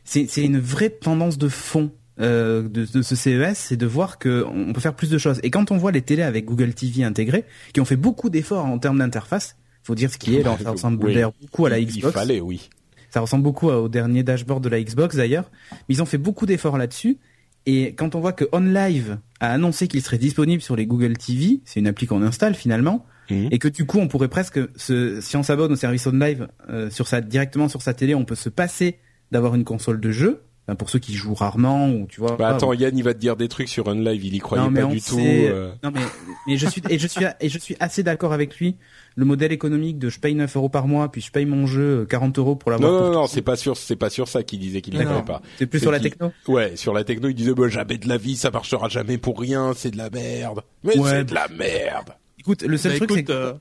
c'est une vraie tendance de fond euh, de, de ce CES c'est de voir que on peut faire plus de choses et quand on voit les télés avec Google TV intégrées qui ont fait beaucoup d'efforts en termes d'interface faut dire ce qui est là ça ressemble Oui. beaucoup à la Xbox Il fallait, oui. ça ressemble beaucoup au dernier dashboard de la Xbox d'ailleurs. Mais ils ont fait beaucoup d'efforts là-dessus. Et quand on voit que OnLive a annoncé qu'il serait disponible sur les Google TV, c'est une appli qu'on installe finalement, Mhm. et que du coup on pourrait presque, se, si on s'abonne au service OnLive euh, sur sa, directement sur sa télé, on peut se passer d'avoir une console de jeu. Enfin, pour ceux qui jouent rarement ou tu vois. Bah, attends, Yann, il va te dire des trucs sur Unlive, il y croyait non, mais pas du tout. euh. Non mais, mais je suis et je suis et je suis assez d'accord avec lui. Le modèle économique de je paye 9 euros par mois puis je paye mon jeu euh, 40 euros pour l'avoir. Non, pour non, non, c'est pas sûr, c'est pas sur ça qu'il disait qu'il ne pas. C'est plus sur la techno. Ouais, sur la techno, il disait, bah, jamais de la vie, ça marchera jamais pour rien, c'est de la merde. Mais Ouais, c'est de la merde. Écoute, le seul Bah, truc c'est que euh,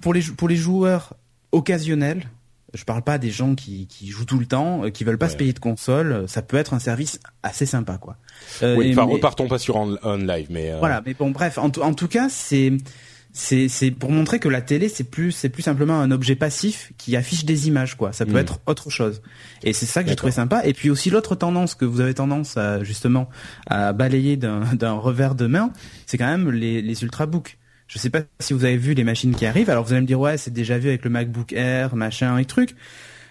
pour- les pour les joueurs occasionnels, je parle pas des gens qui, qui jouent tout le temps, euh, qui veulent pas Ouais. se payer de console, euh, ça peut être un service assez sympa quoi. Euh, oui, enfin, mais- repartons pas sur On, On Live, mais. euh, Voilà, mais bon bref, en, tout- en tout cas, c'est c'est c'est pour montrer que la télé c'est plus c'est plus simplement un objet passif qui affiche des images quoi. Ça peut Mm. être autre chose. Et c'est ça que j'ai trouvé sympa. Et puis aussi l'autre tendance que vous avez tendance à justement à balayer d'un d'un revers de main, c'est quand même les les ultrabooks. Je sais pas si vous avez vu les machines qui arrivent. Alors vous allez me dire ouais c'est déjà vu avec le MacBook Air machin et truc.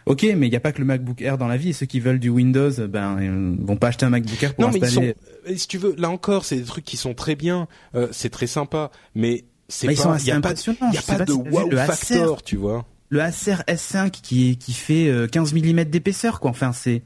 Ok, mais il n'y a pas que le MacBook Air dans la vie. Et ceux qui veulent du Windows, ben, ils vont pas acheter un MacBook Air pour Non, mais ils sont. installer. euh, Si tu veux, là encore, c'est des trucs qui sont très bien. euh, c'est très sympa, mais c'est Bah, pas. ils sont Il assez y a pas, y a pas pas de si wow le factor, Acer. tu vois. le Acer S5 qui qui fait euh, 15 mm d'épaisseur quoi. Enfin c'est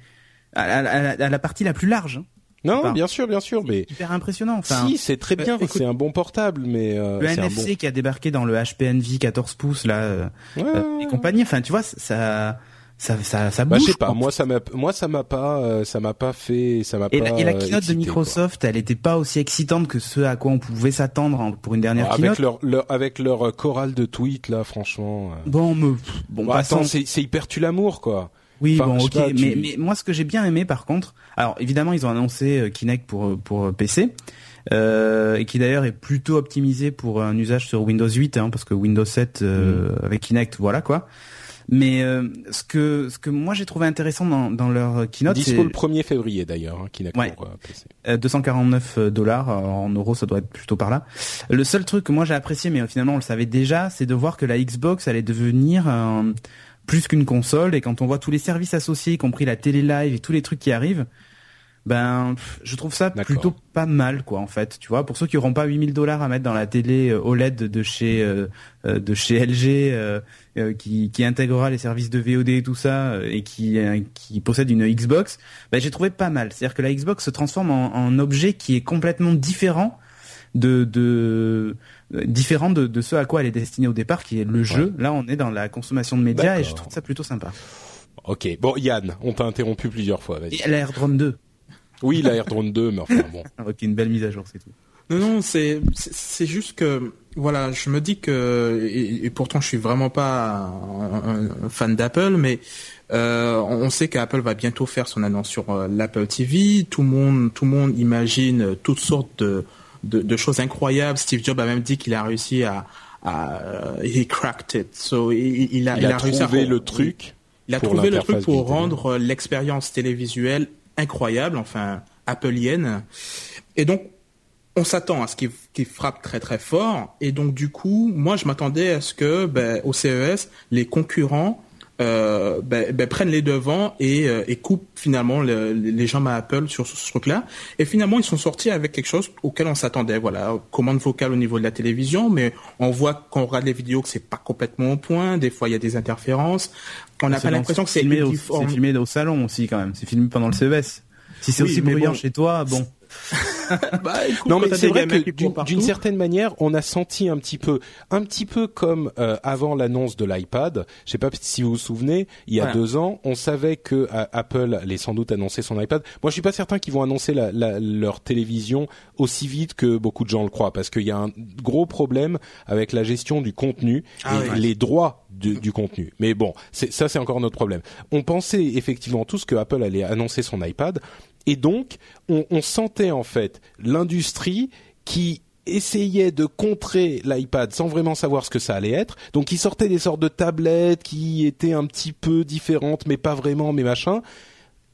à, à- à la- à la partie la plus large. hein. Non, Enfin, bien sûr, bien sûr, mais Hyper impressionnant. Enfin, si, c'est très bah, bien. c'est un bon portable, mais euh, le un NFC bon. qui a débarqué dans le HPNV 14 pouces là euh, Ouais, euh, et compagnie. Enfin tu vois ça ça ça ça Bah, bouge. je sais pas. quoi. Moi, ça m'a, moi, ça m'a pas, euh, ça m'a pas fait, ça m'a et, pas. la, et la euh, keynote de Microsoft, elle était pas aussi excitante que ce à quoi on pouvait s'attendre en- pour une dernière avec keynote. leur, leur, avec leur euh, chorale de tweets là, franchement. euh. Bon, me, bon, Bah, attends, c'est, c'est hyper tu l'amour, quoi. Oui, Enfin, bon, ok. sais pas, tu- mais, mais moi, ce que j'ai bien aimé, par contre, alors évidemment, ils ont annoncé euh, Kinect pour pour euh, PC, euh, et qui d'ailleurs est plutôt optimisé pour un usage sur Windows 8, hein, parce que Windows 7 euh, Mm. avec Kinect, voilà quoi. Mais euh, ce que ce que moi j'ai trouvé intéressant dans dans leur keynote, c'est Dispo le 1er février d'ailleurs, hein, Kinect Ouais. pour euh, PC. euh, 249 dollars en euros, ça doit être plutôt par là. Le seul truc que moi j'ai apprécié, mais finalement on le savait déjà, c'est de voir que la Xbox allait devenir un- plus qu'une console. Et quand on voit tous les services associés, y compris la télé live et tous les trucs qui arrivent, ben je trouve ça plutôt pas mal, quoi, en fait. Tu vois, pour ceux qui auront pas 8000 dollars à mettre dans la télé euh, OLED de chez euh, euh, de chez LG, euh, qui, qui intégrera les services de VOD et tout ça, et qui euh, qui possède une Xbox, ben j'ai trouvé pas mal. C'est-à-dire que la Xbox se transforme en, en objet qui est complètement différent de, de euh, différent de, de ce à quoi elle est destinée au départ, qui est le jeu. Là, on est dans la consommation de médias et je trouve ça plutôt sympa. Ok. Bon, Yann, on t'a interrompu plusieurs fois. Vas-y. Et la AirDrone 2, Oui, la AirDrone 2, mais enfin bon. avec une belle mise à jour, c'est tout. Non, non, c'est c'est- juste que voilà, je me dis que et, et pourtant je suis vraiment pas un, fan d'Apple, mais euh, on sait qu'Apple va bientôt faire son annonce sur euh, l'Apple TV. Tout le monde, tout le monde imagine toutes sortes de, de, de choses incroyables. Steve Jobs a même dit qu'il a réussi à, à euh, he cracked it. So il, il a, Il a réussi à trouvé le truc. il a trouvé le truc pour rendre euh, l'expérience télévisuelle incroyable, enfin appleienne. Et donc, on s'attend à ce qu'il qu'il frappe très très fort. Et donc, du coup, moi, je m'attendais à ce que, ben, au CES, les concurrents euh, ben, ben, prennent les devants et, euh, et coupent finalement le- les jambes à Apple sur ce, ce truc-là. Et finalement, ils sont sortis avec quelque chose auquel on s'attendait. Voilà, commande vocale au niveau de la télévision, mais on voit quand on regarde les vidéos que c'est pas complètement au point. Des fois, il y a des interférences. On n'a pas l'impression que c'est filmé. C'est filmé au salon aussi quand même. C'est filmé pendant le CES. Si c'est Oui, aussi bruyant bon. chez toi, bon. Bah, écoute, Non mais c'est vrai que d'une- certaine manière, on a senti un petit peu, un petit peu comme euh, avant l'annonce de l'iPad. Je sais pas si vous vous souvenez, il y a Voilà. deux ans, on savait que euh, Apple allait sans doute annoncer son iPad. Moi, je suis pas certain qu'ils vont annoncer la- la- leur télévision aussi vite que beaucoup de gens le croient, parce qu'il y a un gros problème avec la gestion du contenu Ah et oui. les droits du, du contenu. Mais bon, ça c'est encore notre problème. On pensait effectivement tous que Apple allait annoncer son iPad, et donc on, on sentait en fait l'industrie qui essayait de contrer l'iPad sans vraiment savoir ce que ça allait être. Donc ils sortaient des sortes de tablettes qui étaient un petit peu différentes, mais pas vraiment, mais machin.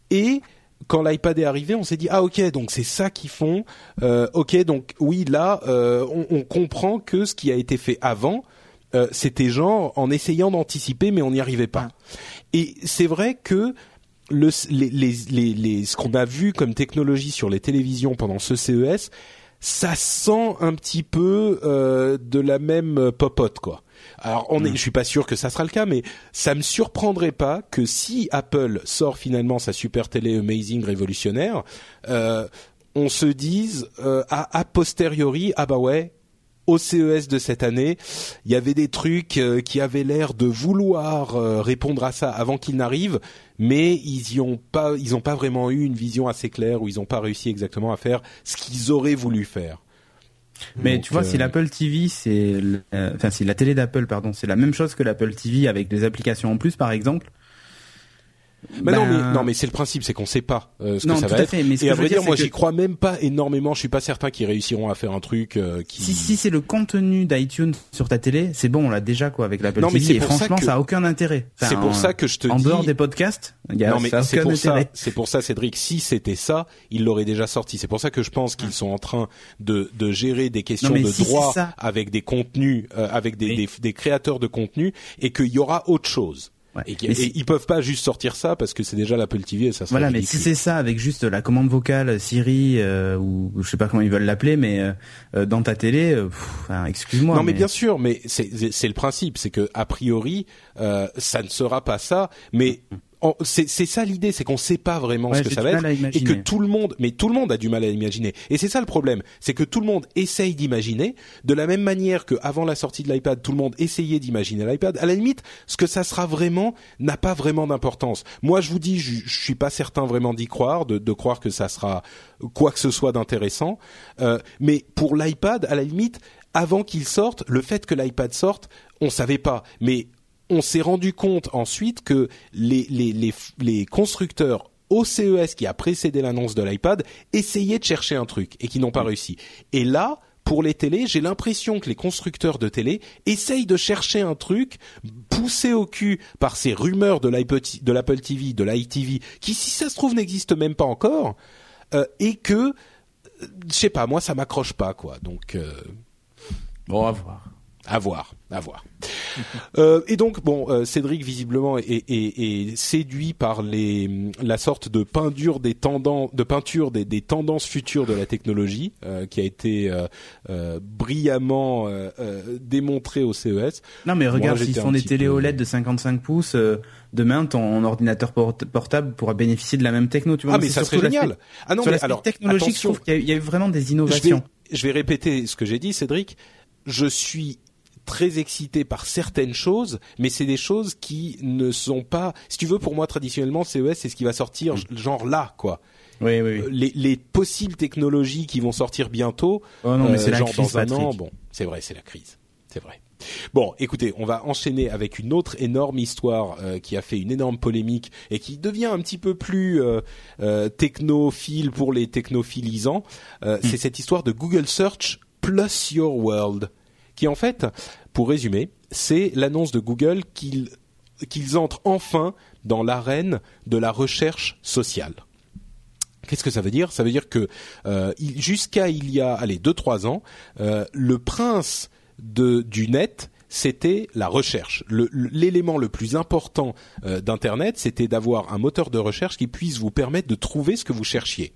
Et quand l'iPad est arrivé, on s'est dit ah ok donc c'est ça qu'ils font. Euh, ok donc oui là euh, on, on comprend que ce qui a été fait avant euh, c'était genre en essayant d'anticiper mais on n'y arrivait pas. Et c'est vrai que le, les, les, les, les- ce qu'on a vu comme technologie sur les télévisions pendant ce CES, ça sent un petit peu euh, de la même popote quoi. Alors on est, je suis pas sûr que ça sera le cas, mais ça me surprendrait pas que si Apple sort finalement sa super télé amazing révolutionnaire, euh, on se dise euh, à, a posteriori ah bah ouais au CES de cette année, il y avait des trucs euh, qui avaient l'air de vouloir euh, répondre à ça avant qu'ils n'arrivent, mais ils y ont pas, ils ont pas vraiment eu une vision assez claire ou ils ont pas réussi exactement à faire ce qu'ils auraient voulu faire. Mais Donc, tu vois, euh, si l'Apple TV, c'est, euh, enfin, si la télé d'Apple, pardon, c'est la même chose que l'Apple TV avec des applications en plus, par exemple. Bah non, Ben- mais non, mais c'est le principe, c'est qu'on sait pas euh, ce Non, que ça tout va à être. fait, mais ce et que à vrai dire, dire, moi, c'est j'y que- crois même pas énormément. Je suis pas certain qu'ils réussiront à faire un truc euh, qui. Si, si c'est le contenu d'iTunes sur ta télé, c'est bon, on l'a déjà quoi avec l'Apple Non, mais TV. Et pour ça franchement, que- ça a aucun intérêt. Enfin, C'est pour en- ça que je te en dis. dehors des podcasts, y a non mais ça a c'est aucun pour ça, intérêt. c'est pour ça Cédric, si c'était ça, ils l'auraient déjà sorti. C'est pour ça que je pense qu'ils sont en train de, de gérer des questions mais de si droit ça- avec des contenus, euh, avec des, Mais- des, des créateurs de contenu, et qu'il y aura autre chose. Ouais. Et, si- ils peuvent pas juste sortir ça parce que c'est déjà l'Apple TV et ça Voilà, mais si c'est ça avec juste la commande vocale Siri euh, ou je sais pas comment ils veulent l'appeler, mais euh, dans ta télé, euh, enfin, excuse-moi. Non mais bien sûr, mais c'est le principe, c'est que a priori euh, ça ne sera pas ça, mais en- c'est ça l'idée, c'est qu'on sait pas vraiment Ouais, ce que ça va être et que tout le monde, mais tout le monde a du mal à imaginer. Et c'est ça le problème, c'est que tout le monde essaye d'imaginer de la même manière que avant la sortie de l'iPad, tout le monde essayait d'imaginer l'iPad. À la limite, ce que ça sera vraiment n'a pas vraiment d'importance. Moi, je vous dis, je, je suis pas certain vraiment d'y croire, de, de croire que ça sera quoi que ce soit d'intéressant. Euh, mais pour l'iPad, à la limite, avant qu'il sorte, le fait que l'iPad sorte, on savait pas. Mais on s'est rendu compte ensuite que les, les, les, les constructeurs au CES qui a précédé l'annonce de l'iPad essayaient de chercher un truc et qui n'ont pas réussi. Et là, pour les télés, j'ai l'impression que les constructeurs de télé essayent de chercher un truc poussé au cul par ces rumeurs de l'Apple TV, de l'iTV, qui si ça se trouve n'existe même pas encore, euh, et que, euh, je sais pas, moi ça m'accroche pas quoi. Donc euh, Bon, à voir. À voir, à voir. Euh, et donc bon, euh, Cédric visiblement est, est- est séduit par les la sorte de peinture des tendances, de peinture des, des tendances futures de la technologie euh, qui a été euh, brillamment démontrée au CES. Non mais regarde, s'ils font des télé peu- OLED de 55 pouces, demain ton ordinateur port- portable pourra bénéficier de la même techno. Tu vois, Ah mais ça serait génial. Ah non sur mais alors technologique, attention, je trouve qu'il y, a- il y a eu vraiment des je vais, innovations. je vais répéter ce que j'ai dit, Cédric. Je suis très excité par certaines choses, mais c'est des choses qui ne sont pas. Si tu veux, pour moi, traditionnellement, CES, c'est ce qui va sortir, genre là, quoi. Oui, oui, oui. Euh, Les, les possibles technologies qui vont sortir bientôt, Oh non, mais euh, c'est la genre crise, dans un an. Bon, c'est vrai, c'est la crise, c'est vrai. Bon, écoutez, on va enchaîner avec une autre énorme histoire euh, qui a fait une énorme polémique et qui devient un petit peu plus euh, euh, technophile pour les technophilisants. Euh, Hmm. C'est cette histoire de Google Search plus Your World, qui en fait, pour résumer, c'est l'annonce de Google qu'ils entrent enfin dans l'arène de la recherche sociale. Qu'est-ce que ça veut dire? Ça veut dire que euh, jusqu'à il y a allez deux trois ans, euh, le prince du net c'était la recherche. L'élément le, plus important euh, d'Internet, c'était d'avoir un moteur de recherche qui puisse vous permettre de trouver ce que vous cherchiez.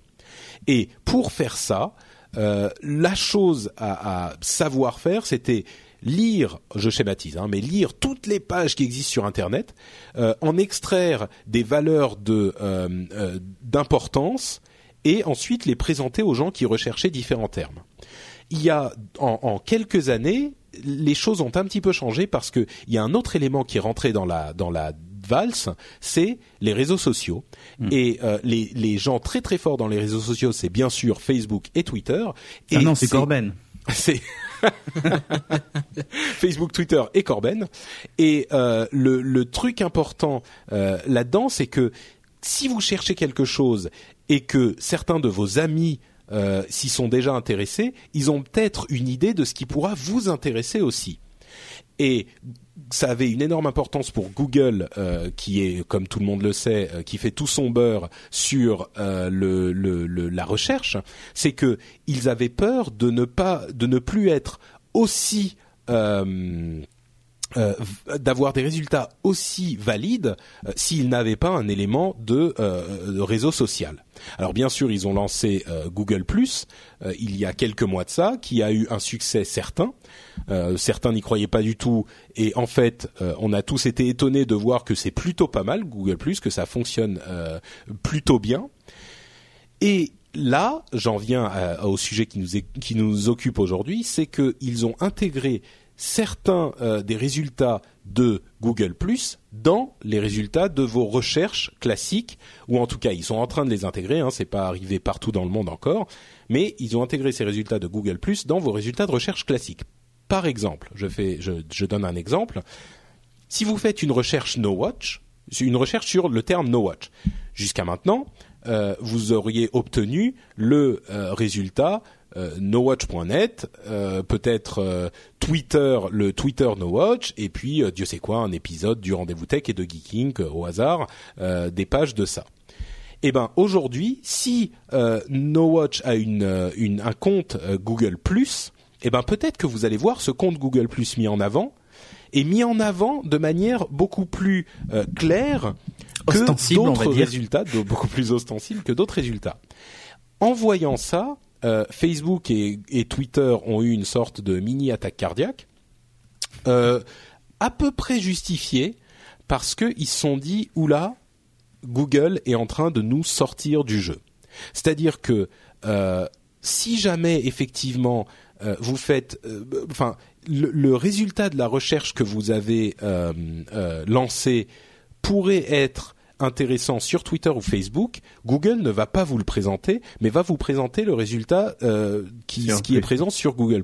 Et pour faire ça, euh, la chose à, à savoir faire, c'était lire, je schématise, hein, mais lire toutes les pages qui existent sur Internet, euh, en extraire des valeurs de euh, euh, d'importance et ensuite les présenter aux gens qui recherchaient différents termes. Il y a en, en quelques années, les choses ont un petit peu changé parce que il y a un autre élément qui est rentré dans la dans la valse, c'est les réseaux sociaux. Et euh, les, les gens très très forts dans les réseaux sociaux, c'est bien sûr Facebook et Twitter. Et Ah non, c'est Corben. c'est Facebook, Twitter et Corben. Et euh, le, le truc important euh, là-dedans, c'est que si vous cherchez quelque chose et que certains de vos amis euh, s'y sont déjà intéressés, ils ont peut-être une idée de ce qui pourra vous intéresser aussi. Et ça avait une énorme importance pour Google, euh, qui est, comme tout le monde le sait, euh, qui fait tout son beurre sur euh, le, le- le- la recherche. C'est que ils avaient peur de ne pas, de ne plus être aussi euh, d'avoir des résultats aussi valides euh, s'ils n'avaient pas un élément de, euh, de réseau social. Alors bien sûr, ils ont lancé Google il y a quelques mois de ça, qui a eu un succès certain. Certains n'y croyaient pas du tout, et en fait, on a tous été étonnés de voir que c'est plutôt pas mal Google que ça fonctionne plutôt bien. Et là, j'en viens au sujet qui nous, qui nous occupe aujourd'hui, c'est qu'ils ont intégré certains euh, des résultats de Google dans les résultats de vos recherches classiques, ou en tout cas ils sont en train de les intégrer. Hein, c'est pas arrivé partout dans le monde encore, mais ils ont intégré ces résultats de Google dans vos résultats de recherche classiques. Par exemple, je donne un exemple. Si vous faites une recherche No Watch, une recherche sur le terme no watch. Jusqu'à maintenant, euh, vous auriez obtenu le euh, résultat euh, nowatch.net, euh, peut-être euh, Twitter, le Twitter No Watch, et puis Dieu sait quoi, un épisode du Rendez-vous Tech et de Geeking au hasard, des pages de ça. Eh ben aujourd'hui, si No Watch a une, une un compte Google Plus, eh ben peut-être que vous allez voir ce compte Google Plus mis en avant et mis en avant de manière beaucoup plus claire que d'autres résultats, beaucoup plus ostensibles que d'autres résultats. En voyant ça, euh, Facebook et, Twitter ont eu une sorte de mini attaque cardiaque, euh, à peu près justifiée parce qu'ils se sont dit oula, Google est en train de nous sortir du jeu. C'est-à-dire que euh, si jamais effectivement vous faites, enfin, le, résultat de la recherche que vous avez lancé pourrait être intéressant sur Twitter ou Facebook, Google ne va pas vous le présenter, mais va vous présenter le résultat euh, qui, qui est présent sur Google+.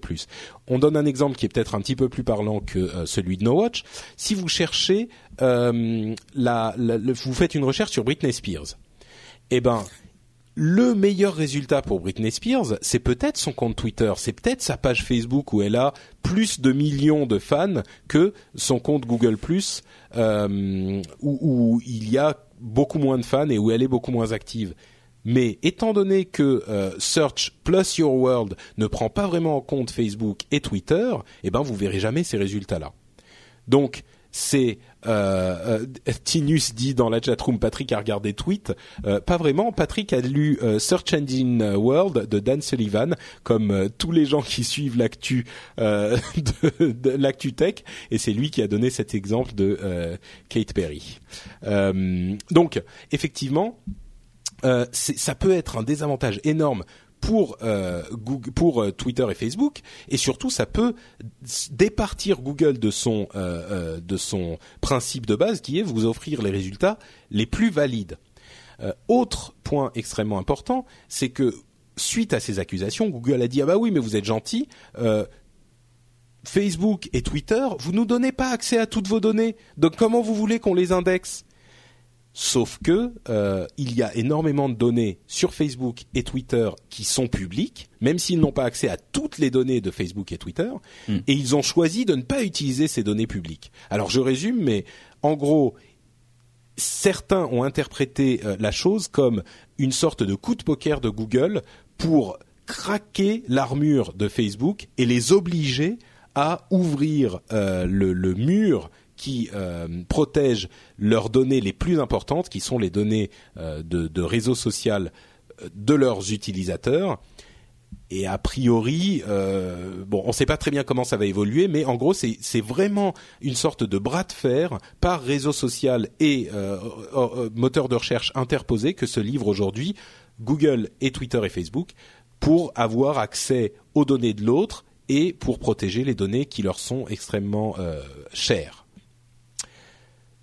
On donne un exemple qui est peut-être un petit peu plus parlant que euh, celui de No Watch. Si vous cherchez, euh, la, vous faites une recherche sur Britney Spears, eh ben le meilleur résultat pour Britney Spears, c'est peut-être son compte Twitter, c'est peut-être sa page Facebook où elle a plus de millions de fans que son compte Google euh, où, où, il y a beaucoup moins de fans et où elle est beaucoup moins active. Mais étant donné que euh, Search plus Your World ne prend pas vraiment en compte Facebook et Twitter, eh ben vous verrez jamais ces résultats-là. Donc c'est euh, euh, Tinus dit dans la chatroom Patrick a regardé tweet. Euh, pas vraiment. Patrick a lu euh, Search Engine World de Dan Sullivan comme tous les gens qui suivent l'actu de, de l'actu tech. Et c'est lui qui a donné cet exemple de Kate Perry. Donc effectivement ça peut être un désavantage énorme pour euh, Google, pour euh, Twitter et Facebook et surtout ça peut départir Google de son euh, de son principe de base qui est vous offrir les résultats les plus valides. autre point extrêmement important, c'est que suite à ces accusations, Google a dit ah bah oui mais vous êtes gentil. Facebook et Twitter, vous nous donnez pas accès à toutes vos données. Donc comment vous voulez qu'on les indexe? Sauf que euh, il y a énormément de données sur Facebook et Twitter qui sont publiques, même s'ils n'ont pas accès à toutes les données de Facebook et Twitter, hmm. et ils ont choisi de ne pas utiliser ces données publiques. Alors je résume, mais en gros, certains ont interprété euh, la chose comme une sorte de coup de poker de Google pour craquer l'armure de Facebook et les obliger à ouvrir euh, le, le, mur qui euh, protègent leurs données les plus importantes, qui sont les données euh, de, réseau social euh, de leurs utilisateurs. Et a priori, bon, on ne sait pas très bien comment ça va évoluer, mais en gros, c'est vraiment une sorte de bras de fer par réseau social et moteur de recherche interposé que se livrent aujourd'hui Google et Twitter et Facebook pour avoir accès aux données de l'autre et pour protéger les données qui leur sont extrêmement chères.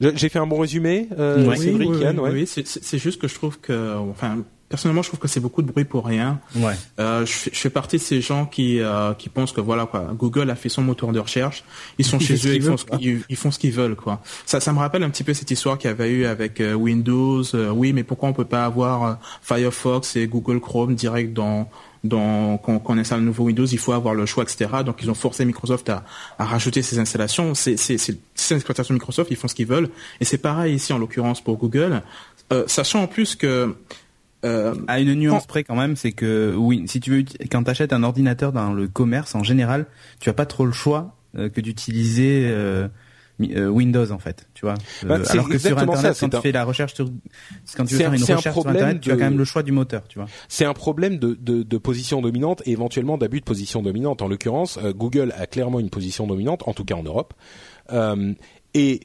J'ai fait un bon résumé, euh, oui, Cédric, oui, Yann, ouais. oui c'est juste que je trouve que, enfin, personnellement, je trouve que c'est beaucoup de bruit pour rien. Ouais. Euh, je, je, fais partie de ces gens qui euh, qui pensent que voilà quoi, Google a fait son moteur de recherche, ils sont chez eux, ils font, ce, ils, font ce qu'ils veulent quoi. Ça, ça me rappelle un petit peu cette histoire qu'il y avait eu avec euh, Windows. Euh, oui, mais pourquoi on peut pas avoir Firefox et Google Chrome direct dans donc, quand, on installe un nouveau Windows, il faut avoir le choix, etc. Donc, ils ont forcé Microsoft à, à rajouter ces installations. C'est, c'est, c'est l'exploitation Microsoft, ils font ce qu'ils veulent. Et c'est pareil ici, en l'occurrence, pour Google. Euh, sachant en plus que... Euh, à une nuance près quand même, c'est que oui, si tu veux, quand tu achètes un ordinateur dans le commerce, en général, tu as pas trop le choix euh, que d'utiliser euh, Windows en fait, tu vois. Bah, euh, alors que sur Internet, quand tu fais la recherche sur, quand tu veux faire une recherche sur Internet, tu as quand même le choix du moteur, tu vois. C'est un problème de, de, de, position dominante et éventuellement d'abus de position dominante. En l'occurrence, euh, Google a clairement une position dominante, en tout cas en Europe. et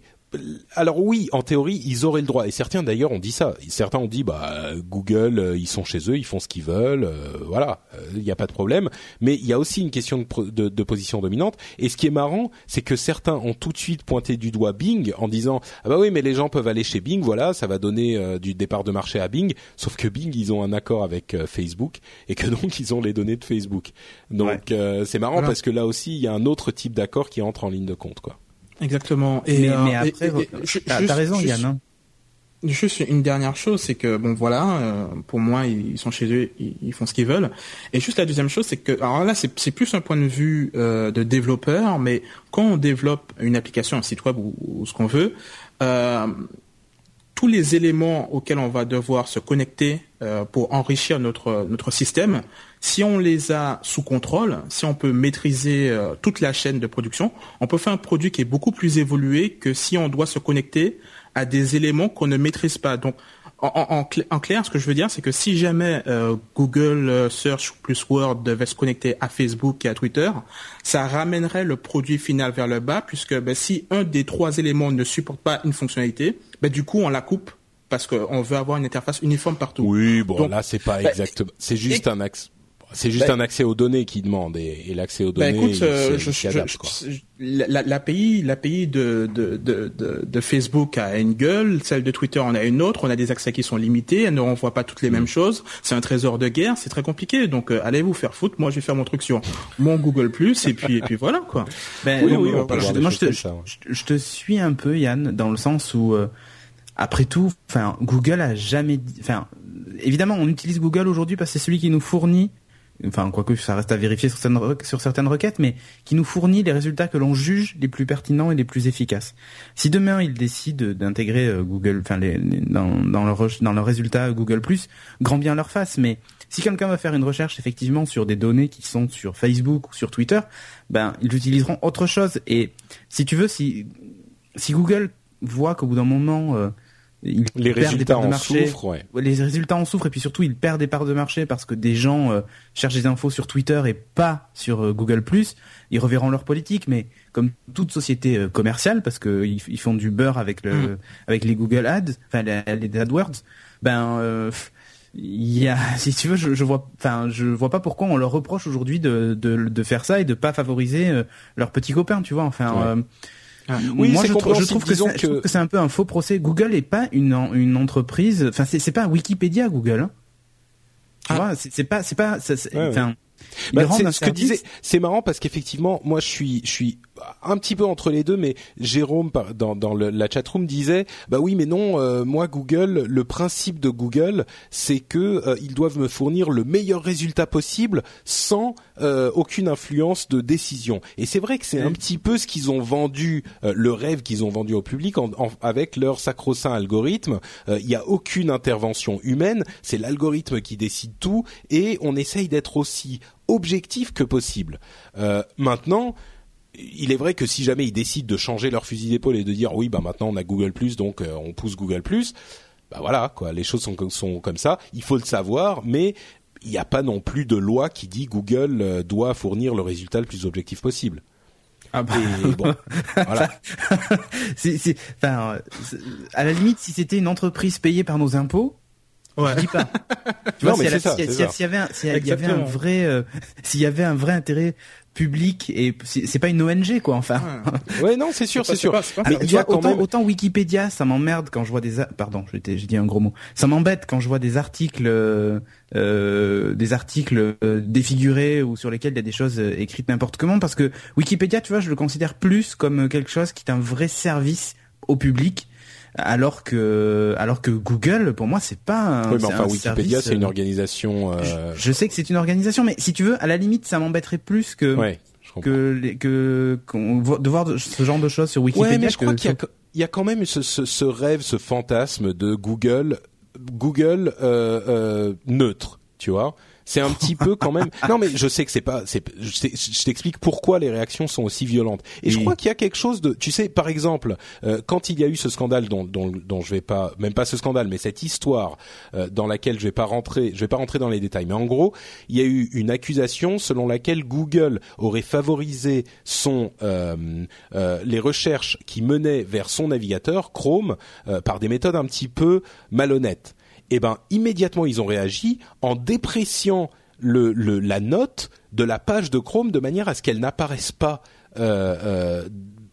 alors oui, en théorie, ils auraient le droit. Et certains d'ailleurs ont dit ça. Certains ont dit, bah Google, euh, ils sont chez eux, ils font ce qu'ils veulent, euh, voilà, il n'y a pas de problème. Mais il y a aussi une question de, de, position dominante. Et ce qui est marrant, c'est que certains ont tout de suite pointé du doigt Bing en disant, ah bah oui, mais les gens peuvent aller chez Bing, voilà, ça va donner euh, du départ de marché à Bing. Sauf que Bing, ils ont un accord avec Facebook et que donc ils ont les données de Facebook. Donc c'est marrant parce que là aussi, il y a un autre type d'accord qui entre en ligne de compte, quoi. Exactement. Et, mais, euh, après, t'as raison, Yann. Hein. Juste une dernière chose, c'est que bon voilà, euh, pour moi ils sont chez eux, ils, ils font ce qu'ils veulent. Et juste la deuxième chose, c'est que alors là c'est c'est plus un point de vue euh, de développeur, mais quand on développe une application, un site web ou, ou ce qu'on veut, euh, tous les éléments auxquels on va devoir se connecter euh, pour enrichir notre notre système, si on les a sous contrôle, si on peut maîtriser euh, toute la chaîne de production, on peut faire un produit qui est beaucoup plus évolué que si on doit se connecter à des éléments qu'on ne maîtrise pas. Donc, en, en, en clair, ce que je veux dire, c'est que si jamais euh, Google euh, Search plus Word devait se connecter à Facebook et à Twitter, ça ramènerait le produit final vers le bas, puisque ben, si un des trois éléments ne supporte pas une fonctionnalité, ben, du coup, on la coupe parce qu'on veut avoir une interface uniforme partout. Oui, bon, Donc, là, c'est pas bah, exactement. C'est juste et- un axe. C'est juste Bah, un accès aux données qui demande et, et l'accès aux Bah données. écoute, il euh, je, je- adapte, l'API, l'API de, de, de, de, de Facebook a une gueule, celle de Twitter en a une autre, on a des accès qui sont limités, elle ne renvoie pas toutes les Mm. mêmes choses, c'est un trésor de guerre, c'est très compliqué, donc euh, allez vous faire foutre, moi je vais faire mon truc sur mon Google Plus et puis et puis voilà quoi. Ben, Oui, oui, je- moi, je te, comme ça, ouais. je- te suis un peu, Yann, dans le sens où, euh, après tout, enfin, Google a jamais enfin, évidemment, on utilise Google aujourd'hui parce que c'est celui qui nous fournit, enfin, quoique ça reste à vérifier sur certaines, requêtes, mais qui nous fournit les résultats que l'on juge les plus pertinents et les plus efficaces. Si demain ils décident d'intégrer euh, Google, enfin, les, dans, leur, re- dans leurs résultats Google+, grand bien leur face, mais si quelqu'un va faire une recherche effectivement sur des données qui sont sur Facebook ou sur Twitter, ben ils utiliseront autre chose. Et si tu veux, si si Google voit qu'au bout d'un moment euh, il Les perd des résultats parts de en souffrent, ouais. les résultats en souffrent et puis surtout il perd des parts de marché parce que des gens euh, cherchent des infos sur Twitter et pas sur euh, Google+. Ils reverront leur politique, mais comme toute société euh, commerciale, parce que ils, ils font du beurre avec le Mm. avec les Google Ads, enfin les, les AdWords, ben euh, il y a, si tu veux, je, je vois, enfin, je vois pas pourquoi on leur reproche aujourd'hui de, de, de faire ça et de pas favoriser euh, leurs petits copains, tu vois. Enfin, Ouais. Euh, Oui, moi je, trouve- je compréhensible, trouve que c'est- je trouve que- que c'est un peu un faux procès. Google est pas une une entreprise, enfin c'est pas Wikipédia Google. Hein. Tu Ah. vois, c'est pas c'est pas, ça- Bah, ce que disait. C'est marrant parce qu'effectivement, moi, je suis, je suis un petit peu entre les deux, mais Jérôme dans, dans le, la chatroom disait, bah oui, mais non, euh, moi, Google, le principe de Google, c'est que euh, ils doivent me fournir le meilleur résultat possible sans euh, aucune influence de décision. Et c'est vrai que c'est un petit peu ce qu'ils ont vendu, le rêve qu'ils ont vendu au public en, en- avec leur sacro-saint algorithme. Il n'y a aucune intervention humaine, c'est l'algorithme qui décide tout, et on essaye d'être aussi objectif que possible. Maintenant, il est vrai que si jamais ils décident de changer leur fusil d'épaule et de dire oui, bah maintenant on a Google donc euh, on pousse Google bah voilà quoi, les choses sont, comme- sont comme ça. Il faut le savoir, mais il n'y a pas non plus de loi qui dit Google euh, doit fournir le résultat le plus objectif possible. Ah bah, Et bon, voilà. c'est, c'est, enfin, euh, à la limite, si c'était une entreprise payée par nos impôts, Ouais. je dis pas. Tu Non, vois, s'il y avait un, s'il y avait un Exactement. vrai, euh, s'il y avait un vrai intérêt public et c'est pas une ONG quoi, enfin. Ouais, non, c'est sûr, C'est sûr. pas- pas Mais il y a autant, même. autant Wikipédia, ça m'emmerde quand je vois des... Pardon, j'ai dit un gros mot. Ça m'embête quand je vois des articles, euh, euh, des articles euh, défigurés ou sur lesquels il y a des choses écrites n'importe comment, parce que Wikipédia, tu vois, je le considère plus comme quelque chose qui est un vrai service au public, alors que, alors que Google, pour moi, c'est pas un. Oui, mais enfin, un Wikipédia, c'est une euh, organisation. Euh... Je sais que c'est une organisation, mais si tu veux, à la limite, ça m'embêterait plus que Ouais, je comprends. que les- que qu'on de voir ce genre de choses sur Wikipédia. Ouais, mais je que crois qu'il y a, sur- il y a quand même ce, ce, ce rêve, ce fantasme de Google, Google euh, euh, neutre, tu vois. C'est un petit peu quand même. Non, mais je sais que c'est pas. C'est. Je t'explique pourquoi les réactions sont aussi violentes. Et je crois qu'il y a quelque chose de. Tu sais, par exemple, euh, quand il y a eu ce scandale dont, dont, dont je vais pas, même pas ce scandale, mais cette histoire euh, dans laquelle je vais pas rentrer, je vais pas rentrer dans les détails. Mais en gros, il y a eu une accusation selon laquelle Google aurait favorisé son euh, euh, les recherches qui menaient vers son navigateur Chrome euh, par des méthodes un petit peu malhonnêtes. Et ben immédiatement ils ont réagi en dépréciant le, le- la note de la page de Chrome de manière à ce qu'elle n'apparaisse pas euh, euh,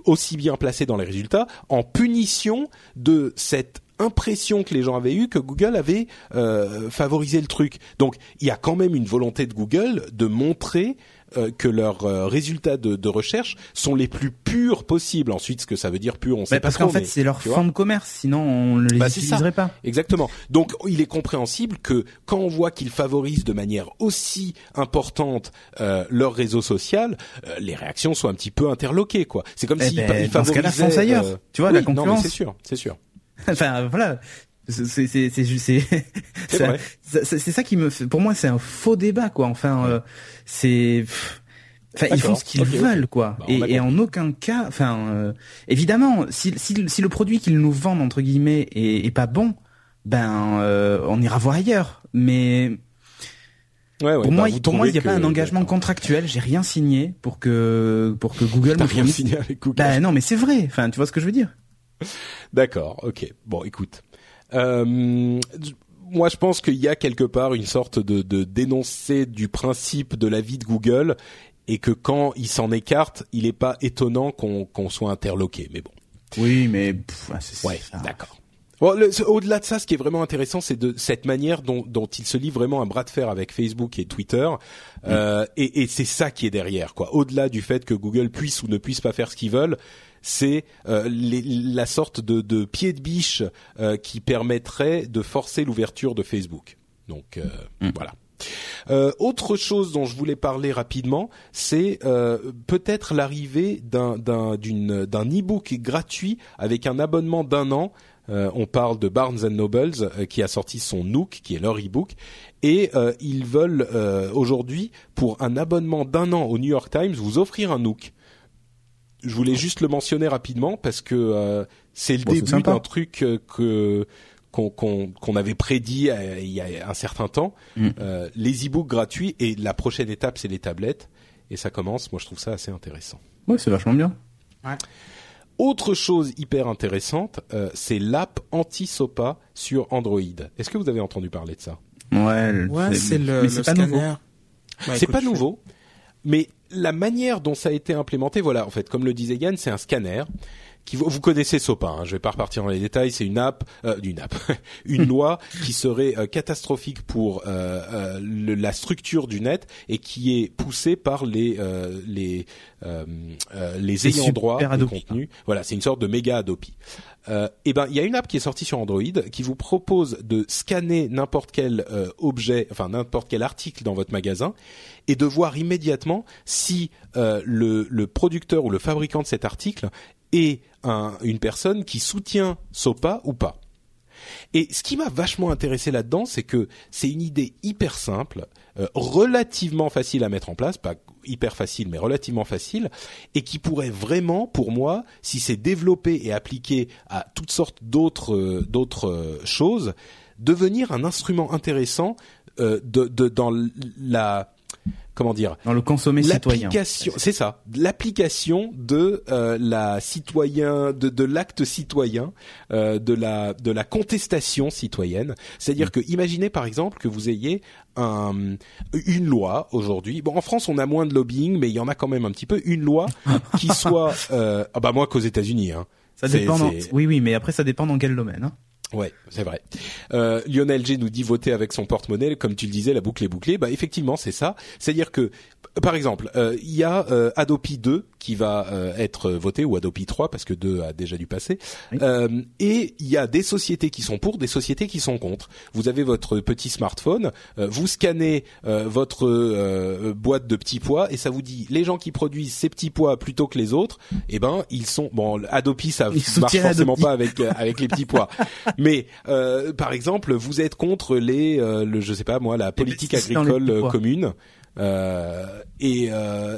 aussi bien placée dans les résultats, en punition de cette impression que les gens avaient eue que Google avait euh, favorisé le truc. Donc il y a quand même une volonté de Google de montrer euh, que leurs euh, résultats de, de recherche sont les plus purs possibles. Ensuite, ce que ça veut dire pur, on sait Bah, pas parce qu'en fait, c'est leur fond de commerce, sinon on ne les Bah, utiliserait pas. Exactement. Donc, il est compréhensible que quand on voit qu'ils favorisent de manière aussi importante euh, leur réseau social, les réactions soient un petit peu interloquées, quoi. C'est comme Eh s'ils pa- ils dans ce cas-là, favorisaient. ailleurs. Tu vois, la oui, concurrence. c'est sûr, c'est sûr. enfin voilà c'est c'est c'est c'est ju- c'est C'est ça- qui me fait pour moi c'est un faux débat quoi. Enfin euh, c'est enfin ils font ce qu'ils veulent quoi. Bah, et, et en aucun cas enfin euh, évidemment si, si si le produit qu'ils nous vendent entre guillemets est, est pas bon ben euh, on ira voir ailleurs. Mais Ouais, ouais, pour bah, moi pour moi il n'y a pas un engagement contractuel. J'ai rien signé pour que pour que Google me rien signé avec Google. bah non mais c'est vrai. Enfin tu vois ce que je veux dire. D'accord, ok. Bon, écoute. Euh, moi, je pense qu'il y a quelque part une sorte de, de dénoncé du principe de la vie de Google et que quand il s'en écarte, il n'est pas étonnant qu'on qu'on soit interloqué. Mais bon. oui mais pff, c'est Ouais, d'accord. Bon, au-delà de ça, ce qui est vraiment intéressant, c'est de cette manière dont, dont il se lie vraiment un bras de fer avec Facebook et Twitter, euh, et, et c'est ça qui est derrière, quoi. Au-delà du fait que Google puisse ou ne puisse pas faire ce qu'ils veulent, c'est euh, les- la sorte de, de pied de biche euh, qui permettrait de forcer l'ouverture de Facebook. Donc euh, voilà. Euh, autre chose dont je voulais parler rapidement, c'est euh, peut-être l'arrivée d'un e-book gratuit avec un abonnement d'un an. Euh, on parle de Barnes Nobles euh, qui a sorti son Nook, qui est leur e-book, et euh, ils veulent euh, aujourd'hui pour un abonnement d'un an au New York Times vous offrir un Nook. Je voulais juste le mentionner rapidement parce que euh, c'est le Bon, début d'un truc euh, que qu'on qu'on qu'on avait prédit euh, il y a un certain temps. Mm. Euh, les e-books gratuits et la prochaine étape c'est les tablettes et ça commence. Moi je trouve ça assez intéressant. ouais c'est vachement bien Autre chose hyper intéressante, euh, c'est l'app anti-SOPA sur Android. Est-ce que vous avez entendu parler de ça? Ouais, Ouais, c'est le, le c'est pas scanner. nouveau. Bah, C'est pas nouveau, mais la manière dont ça a été implémenté, voilà, en fait, comme le disait Yann, c'est un scanner. Qui, vous connaissez SOPA, hein, je vais pas repartir dans les détails. C'est une app, euh, une app, une loi qui serait euh, catastrophique pour euh, euh, le- la structure du net et qui est poussée par les les les, euh, les C'est ayants droit de contenu. Voilà, c'est une sorte de méga Adopi. Euh, et ben, il y a une app qui est sortie sur Android qui vous propose de scanner n'importe quel objet, enfin n'importe quel article dans votre magasin et de voir immédiatement si euh, le, le producteur ou le fabricant de cet article est un- une personne qui soutient SOPA ou pas. Et ce qui m'a vachement intéressé là-dedans, c'est que c'est une idée hyper simple, euh, relativement facile à mettre en place, pas hyper facile, mais relativement facile, et qui pourrait vraiment, pour moi, si c'est développé et appliqué à toutes sortes d'autres euh, d'autres euh, choses, devenir un instrument intéressant euh, de, de dans la comment dire Dans le consommer citoyen. c'est ça l'application de euh, la citoyen de, de l'acte citoyen euh, de la de la contestation citoyenne c'est-à-dire que imaginez par exemple que vous ayez un, une loi aujourd'hui bon en France on a moins de lobbying mais il y en a quand même un petit peu une loi qui soit euh, ah bah moins qu'aux États-Unis hein Ça dépend. Oui, oui, mais après ça dépend dans quel domaine. Hein. Ouais, c'est vrai. Euh, Lionel G nous dit voter avec son porte-monnaie, comme tu le disais, la boucle est bouclée. Bah effectivement, c'est ça. C'est-à-dire que, par exemple, euh, il y a euh, Adopi 2 qui va euh, être voté ou Adopi 3 parce que 2 a déjà dû passer. Oui. Euh, et il y a des sociétés qui sont pour, des sociétés qui sont contre. Vous avez votre petit smartphone, euh, vous scannez euh, votre euh, boîte de petits pois et ça vous dit les gens qui produisent ces petits pois plutôt que les autres. Eh ben ils sont bon. Adopi ça Ils marche forcément Adopi. pas avec avec les petits pois. Mais euh, par exemple, vous êtes contre les, euh, le, je sais pas moi, la politique agricole euh, commune. Euh, et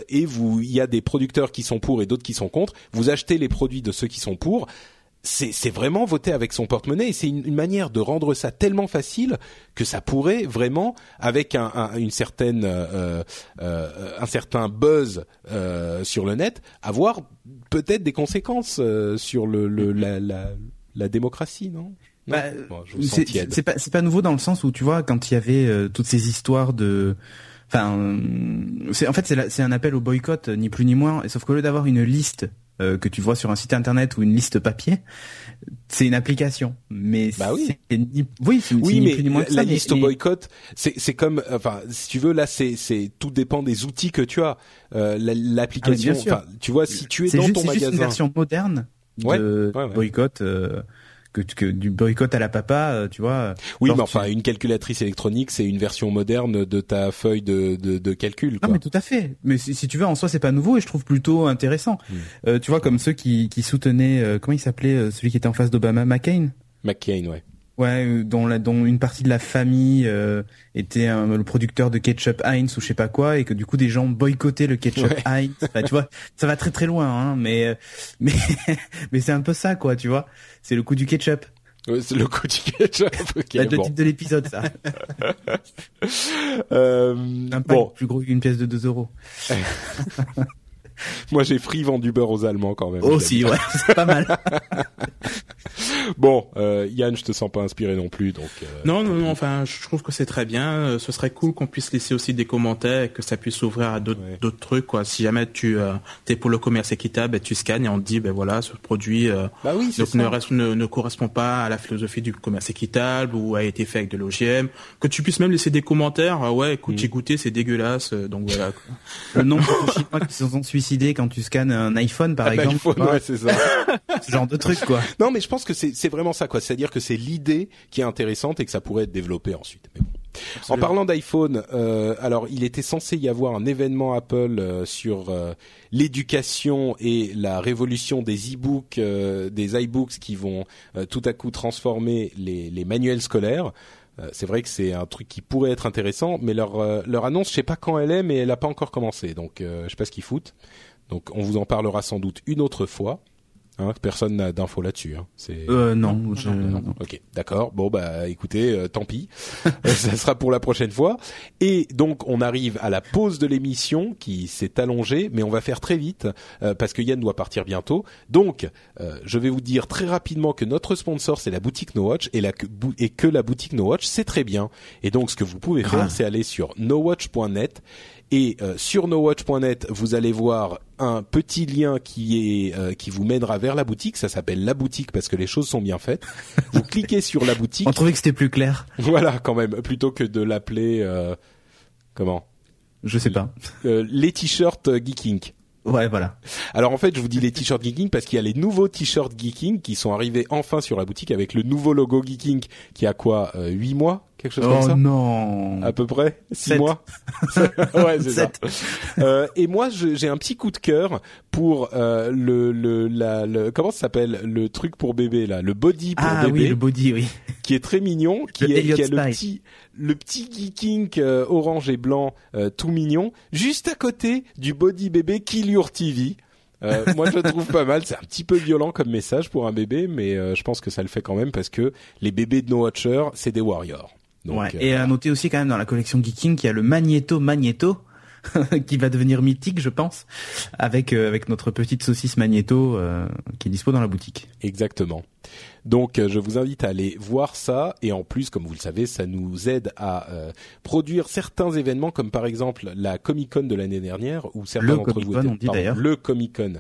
et vous, il y a des producteurs qui sont pour et d'autres qui sont contre. Vous achetez les produits de ceux qui sont pour. C'est c'est vraiment voter avec son porte-monnaie et c'est une, une manière de rendre ça tellement facile que ça pourrait vraiment, avec un, un- une certaine un certain buzz sur le net, avoir peut-être des conséquences sur le, le la, la la démocratie, Non? Bah, Bon, sens c'est pas pas nouveau dans le sens où tu vois quand il y avait euh, toutes ces histoires de enfin euh, c'est en fait c'est un appel au boycott euh, ni plus ni moins et sauf qu'au lieu d'avoir une liste euh, que tu vois sur un site internet ou une liste papier, c'est une application. Mais Bah oui. ni- oui, mais plus ni moins la, que ça, la mais liste au boycott, c'est comme, enfin, si tu veux, là, c'est c'est tout dépend des outils que tu as. Euh, la- L'application, Ah, tu vois, si tu es dans juste, ton c'est juste une magasin, version moderne Ouais, de ouais, ouais. boycott. euh, que, que du boycott à la papa, euh, tu vois. oui, genre, mais tu- enfin, une calculatrice électronique, c'est une version moderne de ta feuille de de, de calcul. Non Quoi. mais tout à fait. Mais si, si tu veux, en soi, c'est pas nouveau et je trouve plutôt intéressant. Hmm. Euh, tu vois, comme ceux qui, qui soutenaient, euh, comment il s'appelait, euh, celui qui était en face d'Obama, McCain? McCain, ouais. Ouais, euh, dont, la, dont une partie de la famille euh, était un- le producteur de ketchup Heinz ou je sais pas quoi, et que du coup des gens boycottaient le ketchup Ouais. Heinz. Enfin, tu vois, ça va très très loin, hein, mais euh, mais mais c'est un peu ça, quoi, tu vois. C'est le coup du ketchup. Ouais, c'est le coup du ketchup. ok, C'est le bon. titre de l'épisode, ça. Euh, Un pack bon, plus gros qu'une pièce de 2 euros. moi j'ai free vendu beurre aux Allemands quand même. Aussi, ouais, c'est pas mal. Bon, euh, Yann, je te sens pas inspiré non plus, donc. euh, Non, non, non, enfin, je trouve que c'est très bien. Euh, Ce serait cool qu'on puisse laisser aussi des commentaires et que ça puisse s'ouvrir à d'autres Ouais. trucs, quoi. Si jamais tu euh, es pour le commerce équitable, ben, tu scannes et on te dit, ben voilà, ce produit euh, Bah oui, c'est donc ça. ne, reste- ne, ne correspond pas à la philosophie du commerce équitable ou a été fait avec de l'OGM. Que tu puisses même laisser des commentaires. Ouais, Mm. écoute, j'ai goûté, c'est dégueulasse. euh, Donc voilà. quoi. Le nombre de Chinois qui se sont suicidés quand tu scannes un iPhone, par Ah, exemple. vois, ouais, c'est ça. ce genre de truc, quoi. Non, mais je pense que c'est vraiment ça, quoi. C'est-à-dire que c'est l'idée qui est intéressante et que ça pourrait être développé ensuite. Mais bon. En parlant d'iPhone, euh, alors il était censé y avoir un événement Apple euh, sur euh, l'éducation et la révolution des e-books, des iBooks qui vont tout à coup transformer les, les manuels scolaires. Euh, c'est vrai que c'est un truc qui pourrait être intéressant, mais leur euh, leur annonce, je sais pas quand elle est, mais elle a pas encore commencé, donc euh, je sais pas ce qu'ils foutent. Donc on vous en parlera sans doute une autre fois. Hein, personne n'a d'infos là-dessus. Hein. C'est Euh, non, je... non. Ok, d'accord. Bon bah écoutez, euh, tant pis. Euh, ça sera pour la prochaine fois. Et donc on arrive à la pause de l'émission qui s'est allongée, mais on va faire très vite euh, parce que Yann doit partir bientôt. Donc euh, je vais vous dire très rapidement que notre sponsor c'est la boutique No Watch et, la, et que la boutique No Watch c'est très bien. Et donc ce que vous pouvez faire, c'est aller sur nowatch.net et euh, sur nowatch.net, vous allez voir un petit lien qui est euh, qui vous mènera vers la boutique. Ça s'appelle la boutique parce que les choses sont bien faites. Vous cliquez sur la boutique. On trouvait que c'était plus clair. Voilà, quand même, plutôt que de l'appeler euh, comment? Je sais pas. Euh, les t-shirts Geeking. Ouais, voilà. Alors en fait, je vous dis les t-shirts Geeking parce qu'il y a les nouveaux t-shirts Geeking qui sont arrivés enfin sur la boutique avec le nouveau logo Geeking qui a quoi euh, huit mois, quelque chose comme Oh ça non. à peu près six Sept. mois. ouais, c'est ça. Sept. Euh, et moi, je- j'ai un petit coup de cœur pour euh, le, le, la, le comment ça s'appelle? Le truc pour bébé là, le body pour Ah bébé, oui, le body, oui. qui est très mignon, qui, Le est, qui a le petit le petit geeking euh, orange et blanc euh, tout mignon, juste à côté du body bébé Kill Your TV. Euh, moi, je le trouve pas mal. C'est un petit peu violent comme message pour un bébé, mais euh, je pense que ça le fait quand même parce que les bébés de No Watcher, c'est des warriors. Donc, ouais. euh, Et à noter aussi quand même dans la collection Geeking qu'il y a le Magneto Magneto qui va devenir mythique, je pense, avec euh, avec notre petite saucisse Magneto euh, qui est dispo dans la boutique. Exactement. Donc, euh, je vous invite à aller voir ça. Et en plus, comme vous le savez, ça nous aide à euh, produire certains événements, comme par exemple la Comic Con de l'année dernière, où certains d'entre vous étaient on dit pardon, d'ailleurs. le Comic Con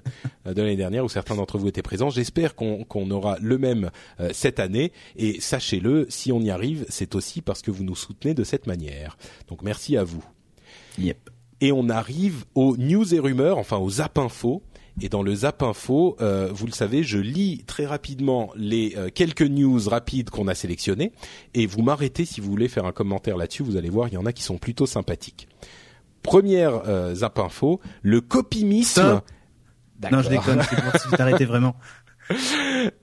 euh, de l'année dernière, où certains d'entre vous étaient présents. J'espère qu'on qu'on aura le même euh, cette année. Et sachez-le, si on y arrive, c'est aussi parce que vous nous soutenez de cette manière. Donc, merci à vous. Yep. Et on arrive aux news et rumeurs, enfin aux zap info. Et dans le zap info, euh, vous le savez, je lis très rapidement les euh, quelques news rapides qu'on a sélectionnées. Et vous m'arrêtez si vous voulez faire un commentaire là-dessus. Vous allez voir, il y en a qui sont plutôt sympathiques. Première euh, zap info, le copimisme. Non, je déconne, c'est pour si t'arrêtais vraiment.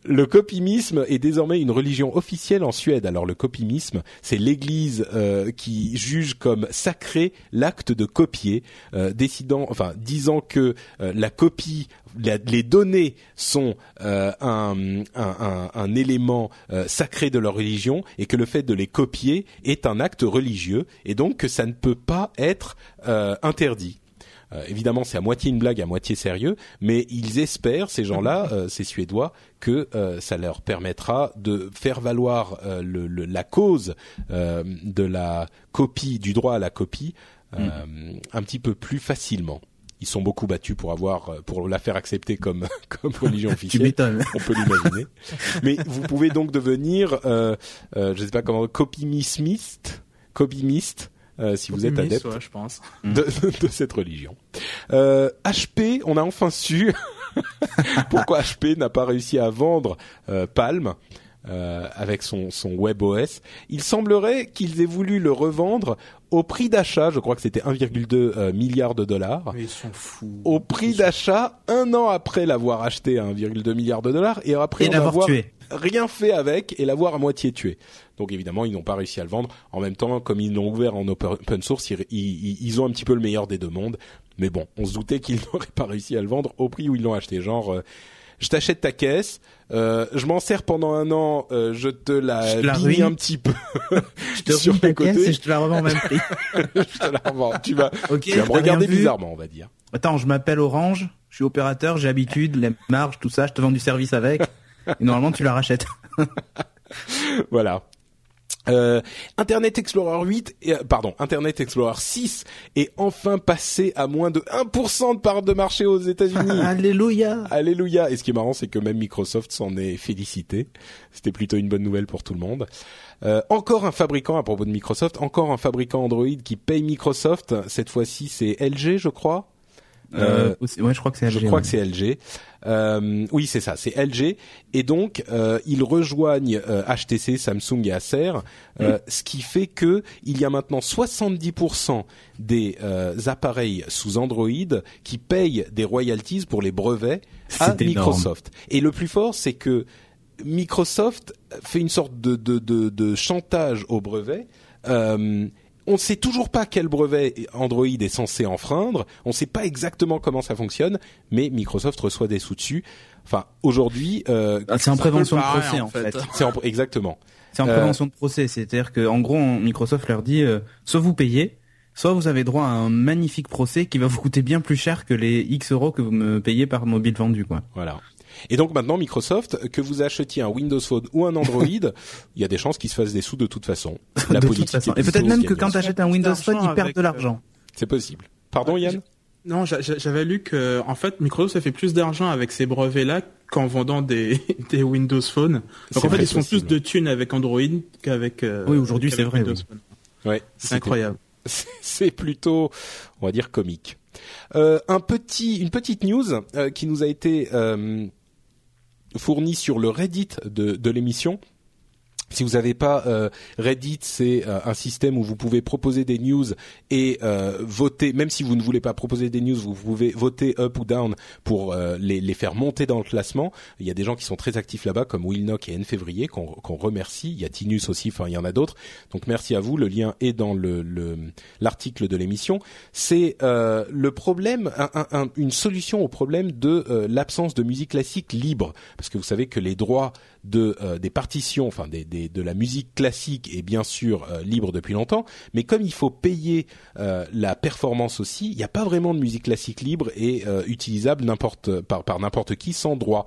Le copimisme est désormais une religion officielle en Suède. Alors le copimisme, c'est l'Église euh, qui juge comme sacré l'acte de copier, euh, décidant, enfin disant que euh, la copie, les données sont un, élément sacré de leur religion et que le fait de les copier est un acte religieux et donc que ça ne peut pas être interdit. Euh, évidemment, c'est à moitié une blague, à moitié sérieux, mais ils espèrent, ces gens-là, euh, ces Suédois, que euh, ça leur permettra de faire valoir euh, le, le- la cause euh, de la copie, du droit à la copie, euh, un petit peu plus facilement. ils sont beaucoup battus pour avoir pour la faire accepter comme comme religion officielle. On peut l'imaginer. Mais vous pouvez donc devenir, euh, euh, je sais pas comment, copymist, copymiste, euh, si vous êtes adepte ouais, je pense. de, de cette religion. Euh, HP, on a enfin su pourquoi HP n'a pas réussi à vendre euh, Palm. euh, avec son, son WebOS, il semblerait qu'ils aient voulu le revendre au prix d'achat, je crois que c'était 1,2 euh, milliard de dollars, Mais ils sont fous. au prix d'achat un an après l'avoir acheté à 1,2 milliard de dollars et après l'avoir avoir tué. Rien fait avec et l'avoir à moitié tué. Donc évidemment, ils n'ont pas réussi à le vendre. En même temps, comme ils l'ont ouvert en open source, ils, ils, ils ont un petit peu le meilleur des deux mondes. Mais bon, on se doutait qu'ils n'auraient pas réussi à le vendre au prix où ils l'ont acheté. Genre, euh, je t'achète ta caisse, euh, je m'en sers pendant un an, euh, je te la, Je la bille un petit peu Je te sur ruine le ta caisse côté. et je te la revends au même prix. je te la revends. Tu vas, tu vas me regarder bizarrement, on va dire. Attends, je m'appelle Orange, je suis opérateur, j'ai l'habitude, les marges, tout ça, je te vends du service avec. Et normalement, tu la rachètes. voilà. Euh, Internet Explorer 8, et, euh, pardon, Internet Explorer 6 est enfin passé à moins de 1% de part de marché aux États-Unis. Alléluia. Alléluia. Et ce qui est marrant, c'est que même Microsoft s'en est félicité. C'était plutôt une bonne nouvelle pour tout le monde. Euh, encore un fabricant, à propos de Microsoft, encore un fabricant Android qui paye Microsoft. Cette fois-ci, c'est LG, je crois. Euh, aussi- ouais, je crois que c'est Je LG, crois ouais. que c'est LG. Euh, oui, c'est ça, c'est LG. Et donc, euh, ils rejoignent euh, HTC, Samsung et Acer, euh, ce qui fait que il y a maintenant 70% des euh, appareils sous Android qui payent des royalties pour les brevets à énorme. Microsoft. Et le plus fort, c'est que Microsoft fait une sorte de, de, de, de chantage au brevet. Euh, on ne sait toujours pas quel brevet Android est censé enfreindre. On ne sait pas exactement comment ça fonctionne, mais Microsoft reçoit des sous dessus. Enfin, aujourd'hui, euh, Ah, c'est en prévention de procès, en en fait. fait. c'est en- exactement. C'est en Euh, prévention de procès. C'est-à-dire que, en gros, Microsoft leur dit, euh, soit vous payez, soit vous avez droit à un magnifique procès qui va vous coûter bien plus cher que les X euros que vous me payez par mobile vendu, quoi. Voilà. Et donc maintenant, Microsoft, que vous achetiez un Windows Phone ou un Android, il y a des chances qu'ils se fassent des sous de toute façon. La de politique toute façon. Et peut-être même que quand t'achètes un Windows Phone, ils perdent de euh, l'argent. c'est possible. Pardon, Yann Non, j'a- j'a- j'avais lu que en fait Microsoft a fait plus d'argent avec ces brevets-là qu'en vendant des, des Windows Phone. Donc en fait, ils font plus de thunes avec Android qu'avec. euh, Oui, aujourd'hui, c'est vrai, Windows oui. Phone. Ouais, C'est incroyable. c'est plutôt, on va dire, comique. Euh, un petit, une petite news euh, qui nous a été fournie sur le Reddit de, de l'émission. Si vous n'avez pas euh, Reddit, c'est euh, un système où vous pouvez proposer des news et euh, voter. Même si vous ne voulez pas proposer des news, vous pouvez voter up ou down pour euh, les, les faire monter dans le classement. Il y a des gens qui sont très actifs là-bas, comme Will Knock et N Février, qu'on remercie. Il y a Tinus aussi. Enfin, il y en a d'autres. Donc merci à vous. Le lien est dans le le- l'article de l'émission. C'est euh, le problème, un- un- une solution au problème de euh, l'absence de musique classique libre, parce que vous savez que les droits de euh, des partitions, enfin des, de la musique classique est bien sûr euh, libre depuis longtemps, mais comme il faut payer euh, la performance aussi, il n'y a pas vraiment de musique classique libre et utilisable par par n'importe qui sans droit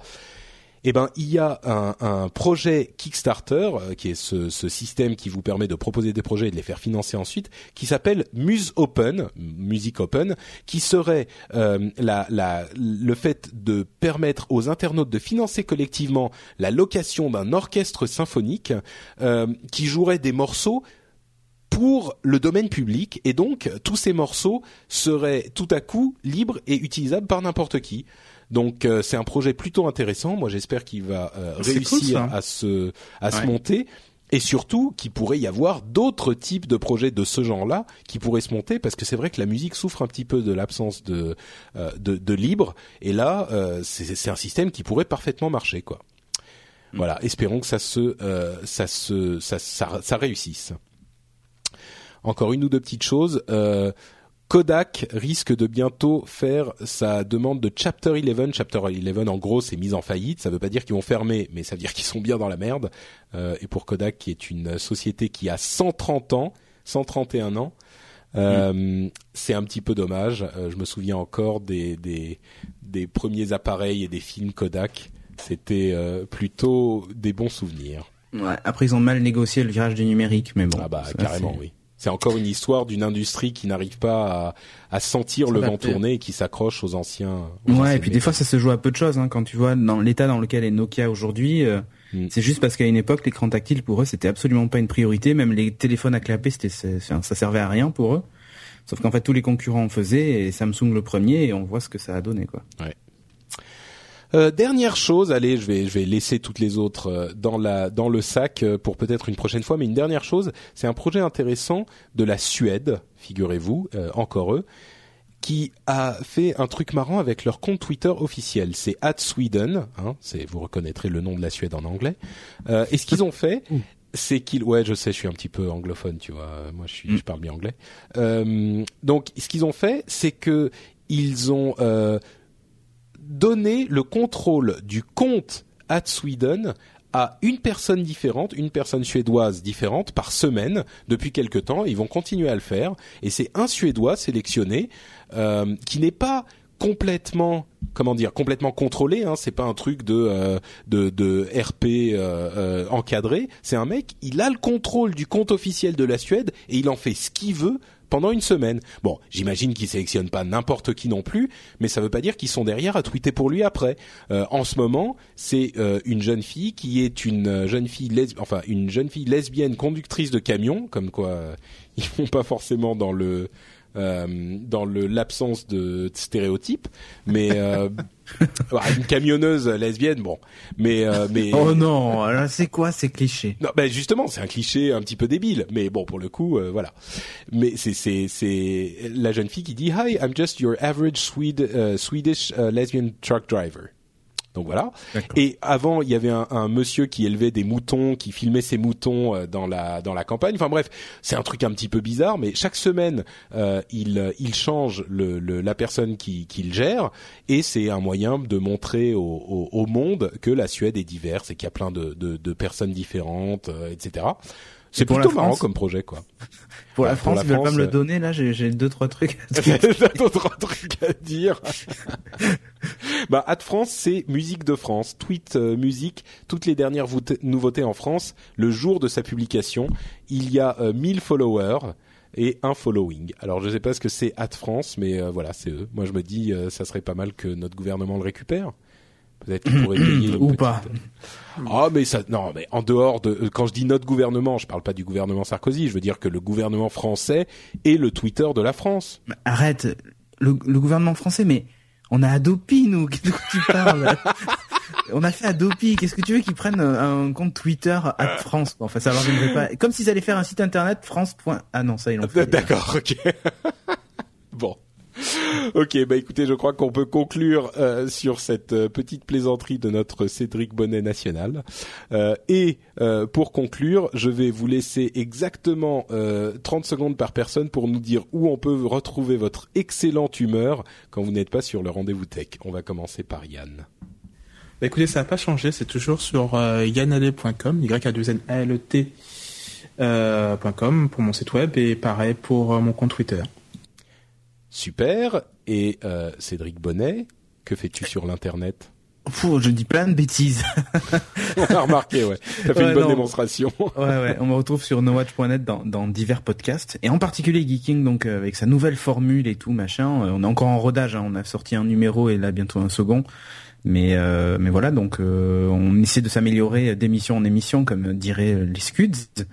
eh ben il y a un, projet Kickstarter euh, qui est ce, système qui vous permet de proposer des projets et de les faire financer ensuite, qui s'appelle Muse Open, Music Open, qui serait euh, le fait de permettre aux internautes de financer collectivement la location d'un orchestre symphonique euh, qui jouerait des morceaux pour le domaine public et donc tous ces morceaux seraient tout à coup libres et utilisables par n'importe qui. Donc euh, c'est un projet plutôt intéressant. Moi j'espère qu'il va euh, cool, réussir ça. à se à se monter et surtout qu'il pourrait y avoir d'autres types de projets de ce genre-là qui pourraient se monter parce que c'est vrai que la musique souffre un petit peu de l'absence de, euh, de de libre et là euh, c'est c'est un système qui pourrait parfaitement marcher quoi. Voilà, espérons que ça se euh, ça se ça, ça ça réussisse. Encore une ou deux petites choses. Euh, Kodak risque de bientôt faire sa demande de Chapter 11. Chapter 11, en gros, c'est mise en faillite. Ça veut pas dire qu'ils vont fermer, mais ça veut dire qu'ils sont bien dans la merde. Euh, et pour Kodak, qui est une société qui a 130 ans, 131 ans, euh, c'est un petit peu dommage. Euh, je me souviens encore des, des, des premiers appareils et des films Kodak. C'était euh, plutôt des bons souvenirs. Ouais. Après, ils ont mal négocié le virage du numérique, mais bon. ah bah carrément oui. C'est encore une histoire d'une industrie qui n'arrive pas à, à sentir le vent tourner et qui s'accroche aux anciens. aux Ouais, et puis des fois ça se joue à peu de choses. Hein. Quand tu vois dans l'état dans lequel est Nokia aujourd'hui, euh, Mm. c'est juste parce qu'à une époque l'écran tactile pour eux c'était absolument pas une priorité. Même les téléphones à clapet, c'était ça servait à rien pour eux. Sauf qu'en fait tous les concurrents en faisaient et Samsung le premier et on voit ce que ça a donné quoi. Euh, dernière chose, allez, je vais je vais laisser toutes les autres euh, dans la dans le sac euh, pour peut-être une prochaine fois. Mais une dernière chose, c'est un projet intéressant de la Suède, figurez-vous, euh, encore eux, qui a fait un truc marrant avec leur compte Twitter officiel. C'est @sweden, hein, c'est vous reconnaîtrez le nom de la Suède en anglais. Euh, et ce qu'ils ont fait, c'est qu'ils, ouais, je sais, je suis un petit peu anglophone, tu vois. euh, Moi, je suis, je parle bien anglais. Euh, donc, ce qu'ils ont fait, c'est que ils ont euh, donné le contrôle du compte at Sweden à une personne différente, une personne suédoise différente par semaine. Depuis quelque temps. Ils vont continuer à le faire. Et c'est un Suédois sélectionné euh, qui n'est pas complètement comment dire complètement contrôlé hein, c'est pas un truc de euh, de, de RP euh, encadré. C'est un mec il a le contrôle du compte officiel de la Suède et il en fait ce qu'il veut pendant une semaine. Bon, j'imagine qu'ils sélectionnent pas n'importe qui non plus, mais ça veut pas dire qu'ils sont derrière à tweeter pour lui après. Euh, en ce moment, c'est euh, une jeune fille qui est une euh, jeune fille lesb- enfin une jeune fille lesbienne conductrice de camion, comme quoi euh, ils vont pas forcément dans le dans le l'absence de stéréotypes, mais euh, une camionneuse lesbienne, bon, mais euh, mais Oh non, c'est quoi ces clichés? Non, ben justement, c'est un cliché un petit peu débile, mais bon, pour le coup, euh, voilà. Mais c'est c'est c'est la jeune fille qui dit Hi, I'm just your average Swede, euh, Swedish uh, lesbian truck driver. Donc voilà. Et avant, il y avait un, un monsieur qui élevait des moutons, qui filmait ses moutons euh, dans la dans la campagne. Enfin bref, c'est un truc un petit peu bizarre, mais chaque semaine, euh, il il change le, le la personne qui qui le gère, et c'est un moyen de montrer au, au, au monde que la Suède est diverse et qu'il y a plein de de, de personnes différentes, euh, etc. C'est pour plutôt la marrant France comme projet, quoi. Pour la France, ils veulent pas me le euh, donner là, j'ai j'ai deux trois trucs. à dire. d'autres trucs à dire Bah, Ad France, c'est musique de France. Tweet euh, musique, toutes les dernières nouveautés en France. Le jour de sa publication, il y a euh, 1000 followers et un following. Alors, je sais pas ce que c'est Ad France, mais euh, voilà, c'est eux. Moi, je me dis, ça serait pas mal que notre gouvernement le récupère. Peut-être qu'il pourrait payer Ou petite- pas. Ah, mais ça, non, mais en dehors de, euh, quand je dis notre gouvernement, je parle pas du gouvernement Sarkozy, je veux dire que le gouvernement français est le Twitter de la France. Arrête, le, le gouvernement français, mais on a Adopi nous, de quoi tu parles? On a fait Adopi, qu'est-ce que tu veux qu'ils prennent un un compte Twitter à France quoi? Enfin, ça leur viendrait pas. Comme s'ils allaient faire un site internet France. Ah non, ça ils l'ont fait. D'accord, ok. bon. Ok, bah écoutez, je crois qu'on peut conclure euh, sur cette euh, petite plaisanterie de notre Cédric Bonnet national. Euh, et euh, pour conclure, je vais vous laisser exactement euh, 30 secondes par personne pour nous dire où on peut retrouver votre excellente humeur quand vous n'êtes pas sur le rendez-vous tech. On va commencer par Yann. Bah écoutez, ça n'a pas changé, c'est toujours sur euh, yannalet.com, y a 2 n a l e t euh, .com pour mon site web et pareil pour euh, mon compte Twitter. Super. Et euh, Cédric Bonnet, que fais-tu sur l'internet? Pfff, je dis plein de bêtises. On a remarqué, ouais. T'as fait Ouais, une bonne non. démonstration. ouais, ouais. On me retrouve sur nowatch.net dans, dans divers podcasts et en particulier Geeking, donc euh, avec sa nouvelle formule et tout machin. Euh, on est encore en rodage. hein. On a sorti un numéro et là bientôt un second. Mais euh, mais voilà, donc euh, on essaie de s'améliorer d'émission en émission, comme diraient euh, les Scuds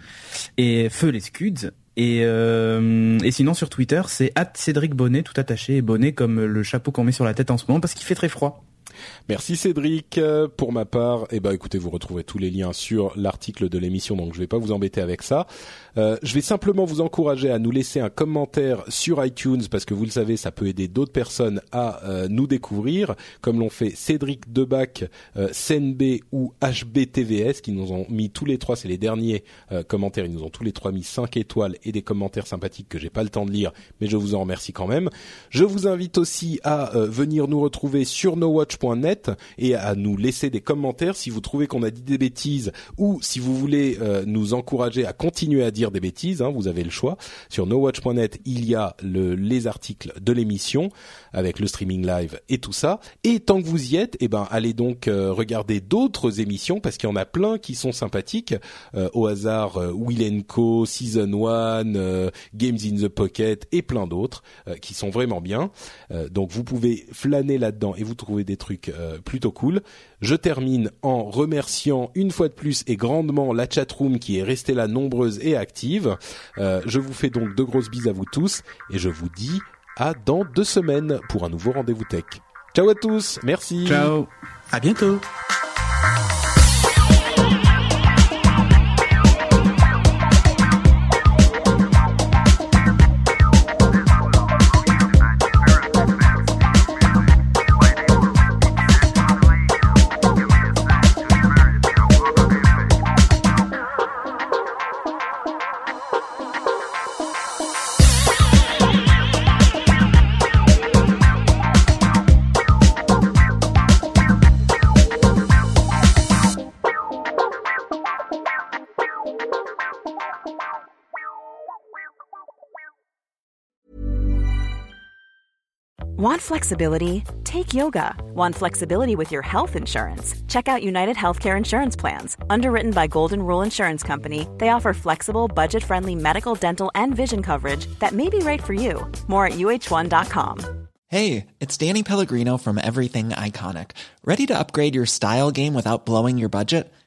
et feu les Scuds. Et euh, et sinon sur Twitter, c'est Cédric Bonnet, tout attaché et bonnet comme le chapeau qu'on met sur la tête en ce moment parce qu'il fait très froid. Merci Cédric. Pour ma part, eh ben écoutez, vous retrouverez tous les liens sur l'article de l'émission, donc je vais pas vous embêter avec ça. Euh, je vais simplement vous encourager à nous laisser un commentaire sur iTunes parce que vous le savez, ça peut aider d'autres personnes à euh, nous découvrir, comme l'ont fait Cédric Debac, euh, ou HBTVS, qui nous ont mis tous les trois, c'est les derniers euh, commentaires, ils nous ont tous les trois mis 5 étoiles et des commentaires sympathiques que j'ai pas le temps de lire, mais je vous en remercie quand même. Je vous invite aussi à euh, venir nous retrouver sur nowatch.net et à nous laisser des commentaires si vous trouvez qu'on a dit des bêtises ou si vous voulez nous encourager à continuer à dire des bêtises. Hein, vous avez le choix. Sur nowatch.net, il y a le, les articles de l'émission avec le streaming live et tout ça. Et tant que vous y êtes, eh ben allez donc euh, regarder d'autres émissions parce qu'il y en a plein qui sont sympathiques. Euh, au hasard, euh, Will Co, Season 1, euh, Games in the Pocket et plein d'autres euh, qui sont vraiment bien. Donc vous pouvez flâner là-dedans et vous trouver des trucs plutôt cool. Je termine en remerciant une fois de plus et grandement la chatroom qui est restée là nombreuse et active. Euh, je vous fais donc de grosses bises à vous tous et je vous dis à dans deux semaines pour un nouveau rendez-vous tech. Ciao à tous, merci. Ciao. À bientôt. Want flexibility? Take yoga. Want flexibility with your health insurance? Check out United Healthcare Insurance Plans. Underwritten by Golden Rule Insurance Company, they offer flexible, budget friendly medical, dental, and vision coverage that may be right for you. More at uh1.com. Hey, it's Danny Pellegrino from Everything Iconic. Ready to upgrade your style game without blowing your budget?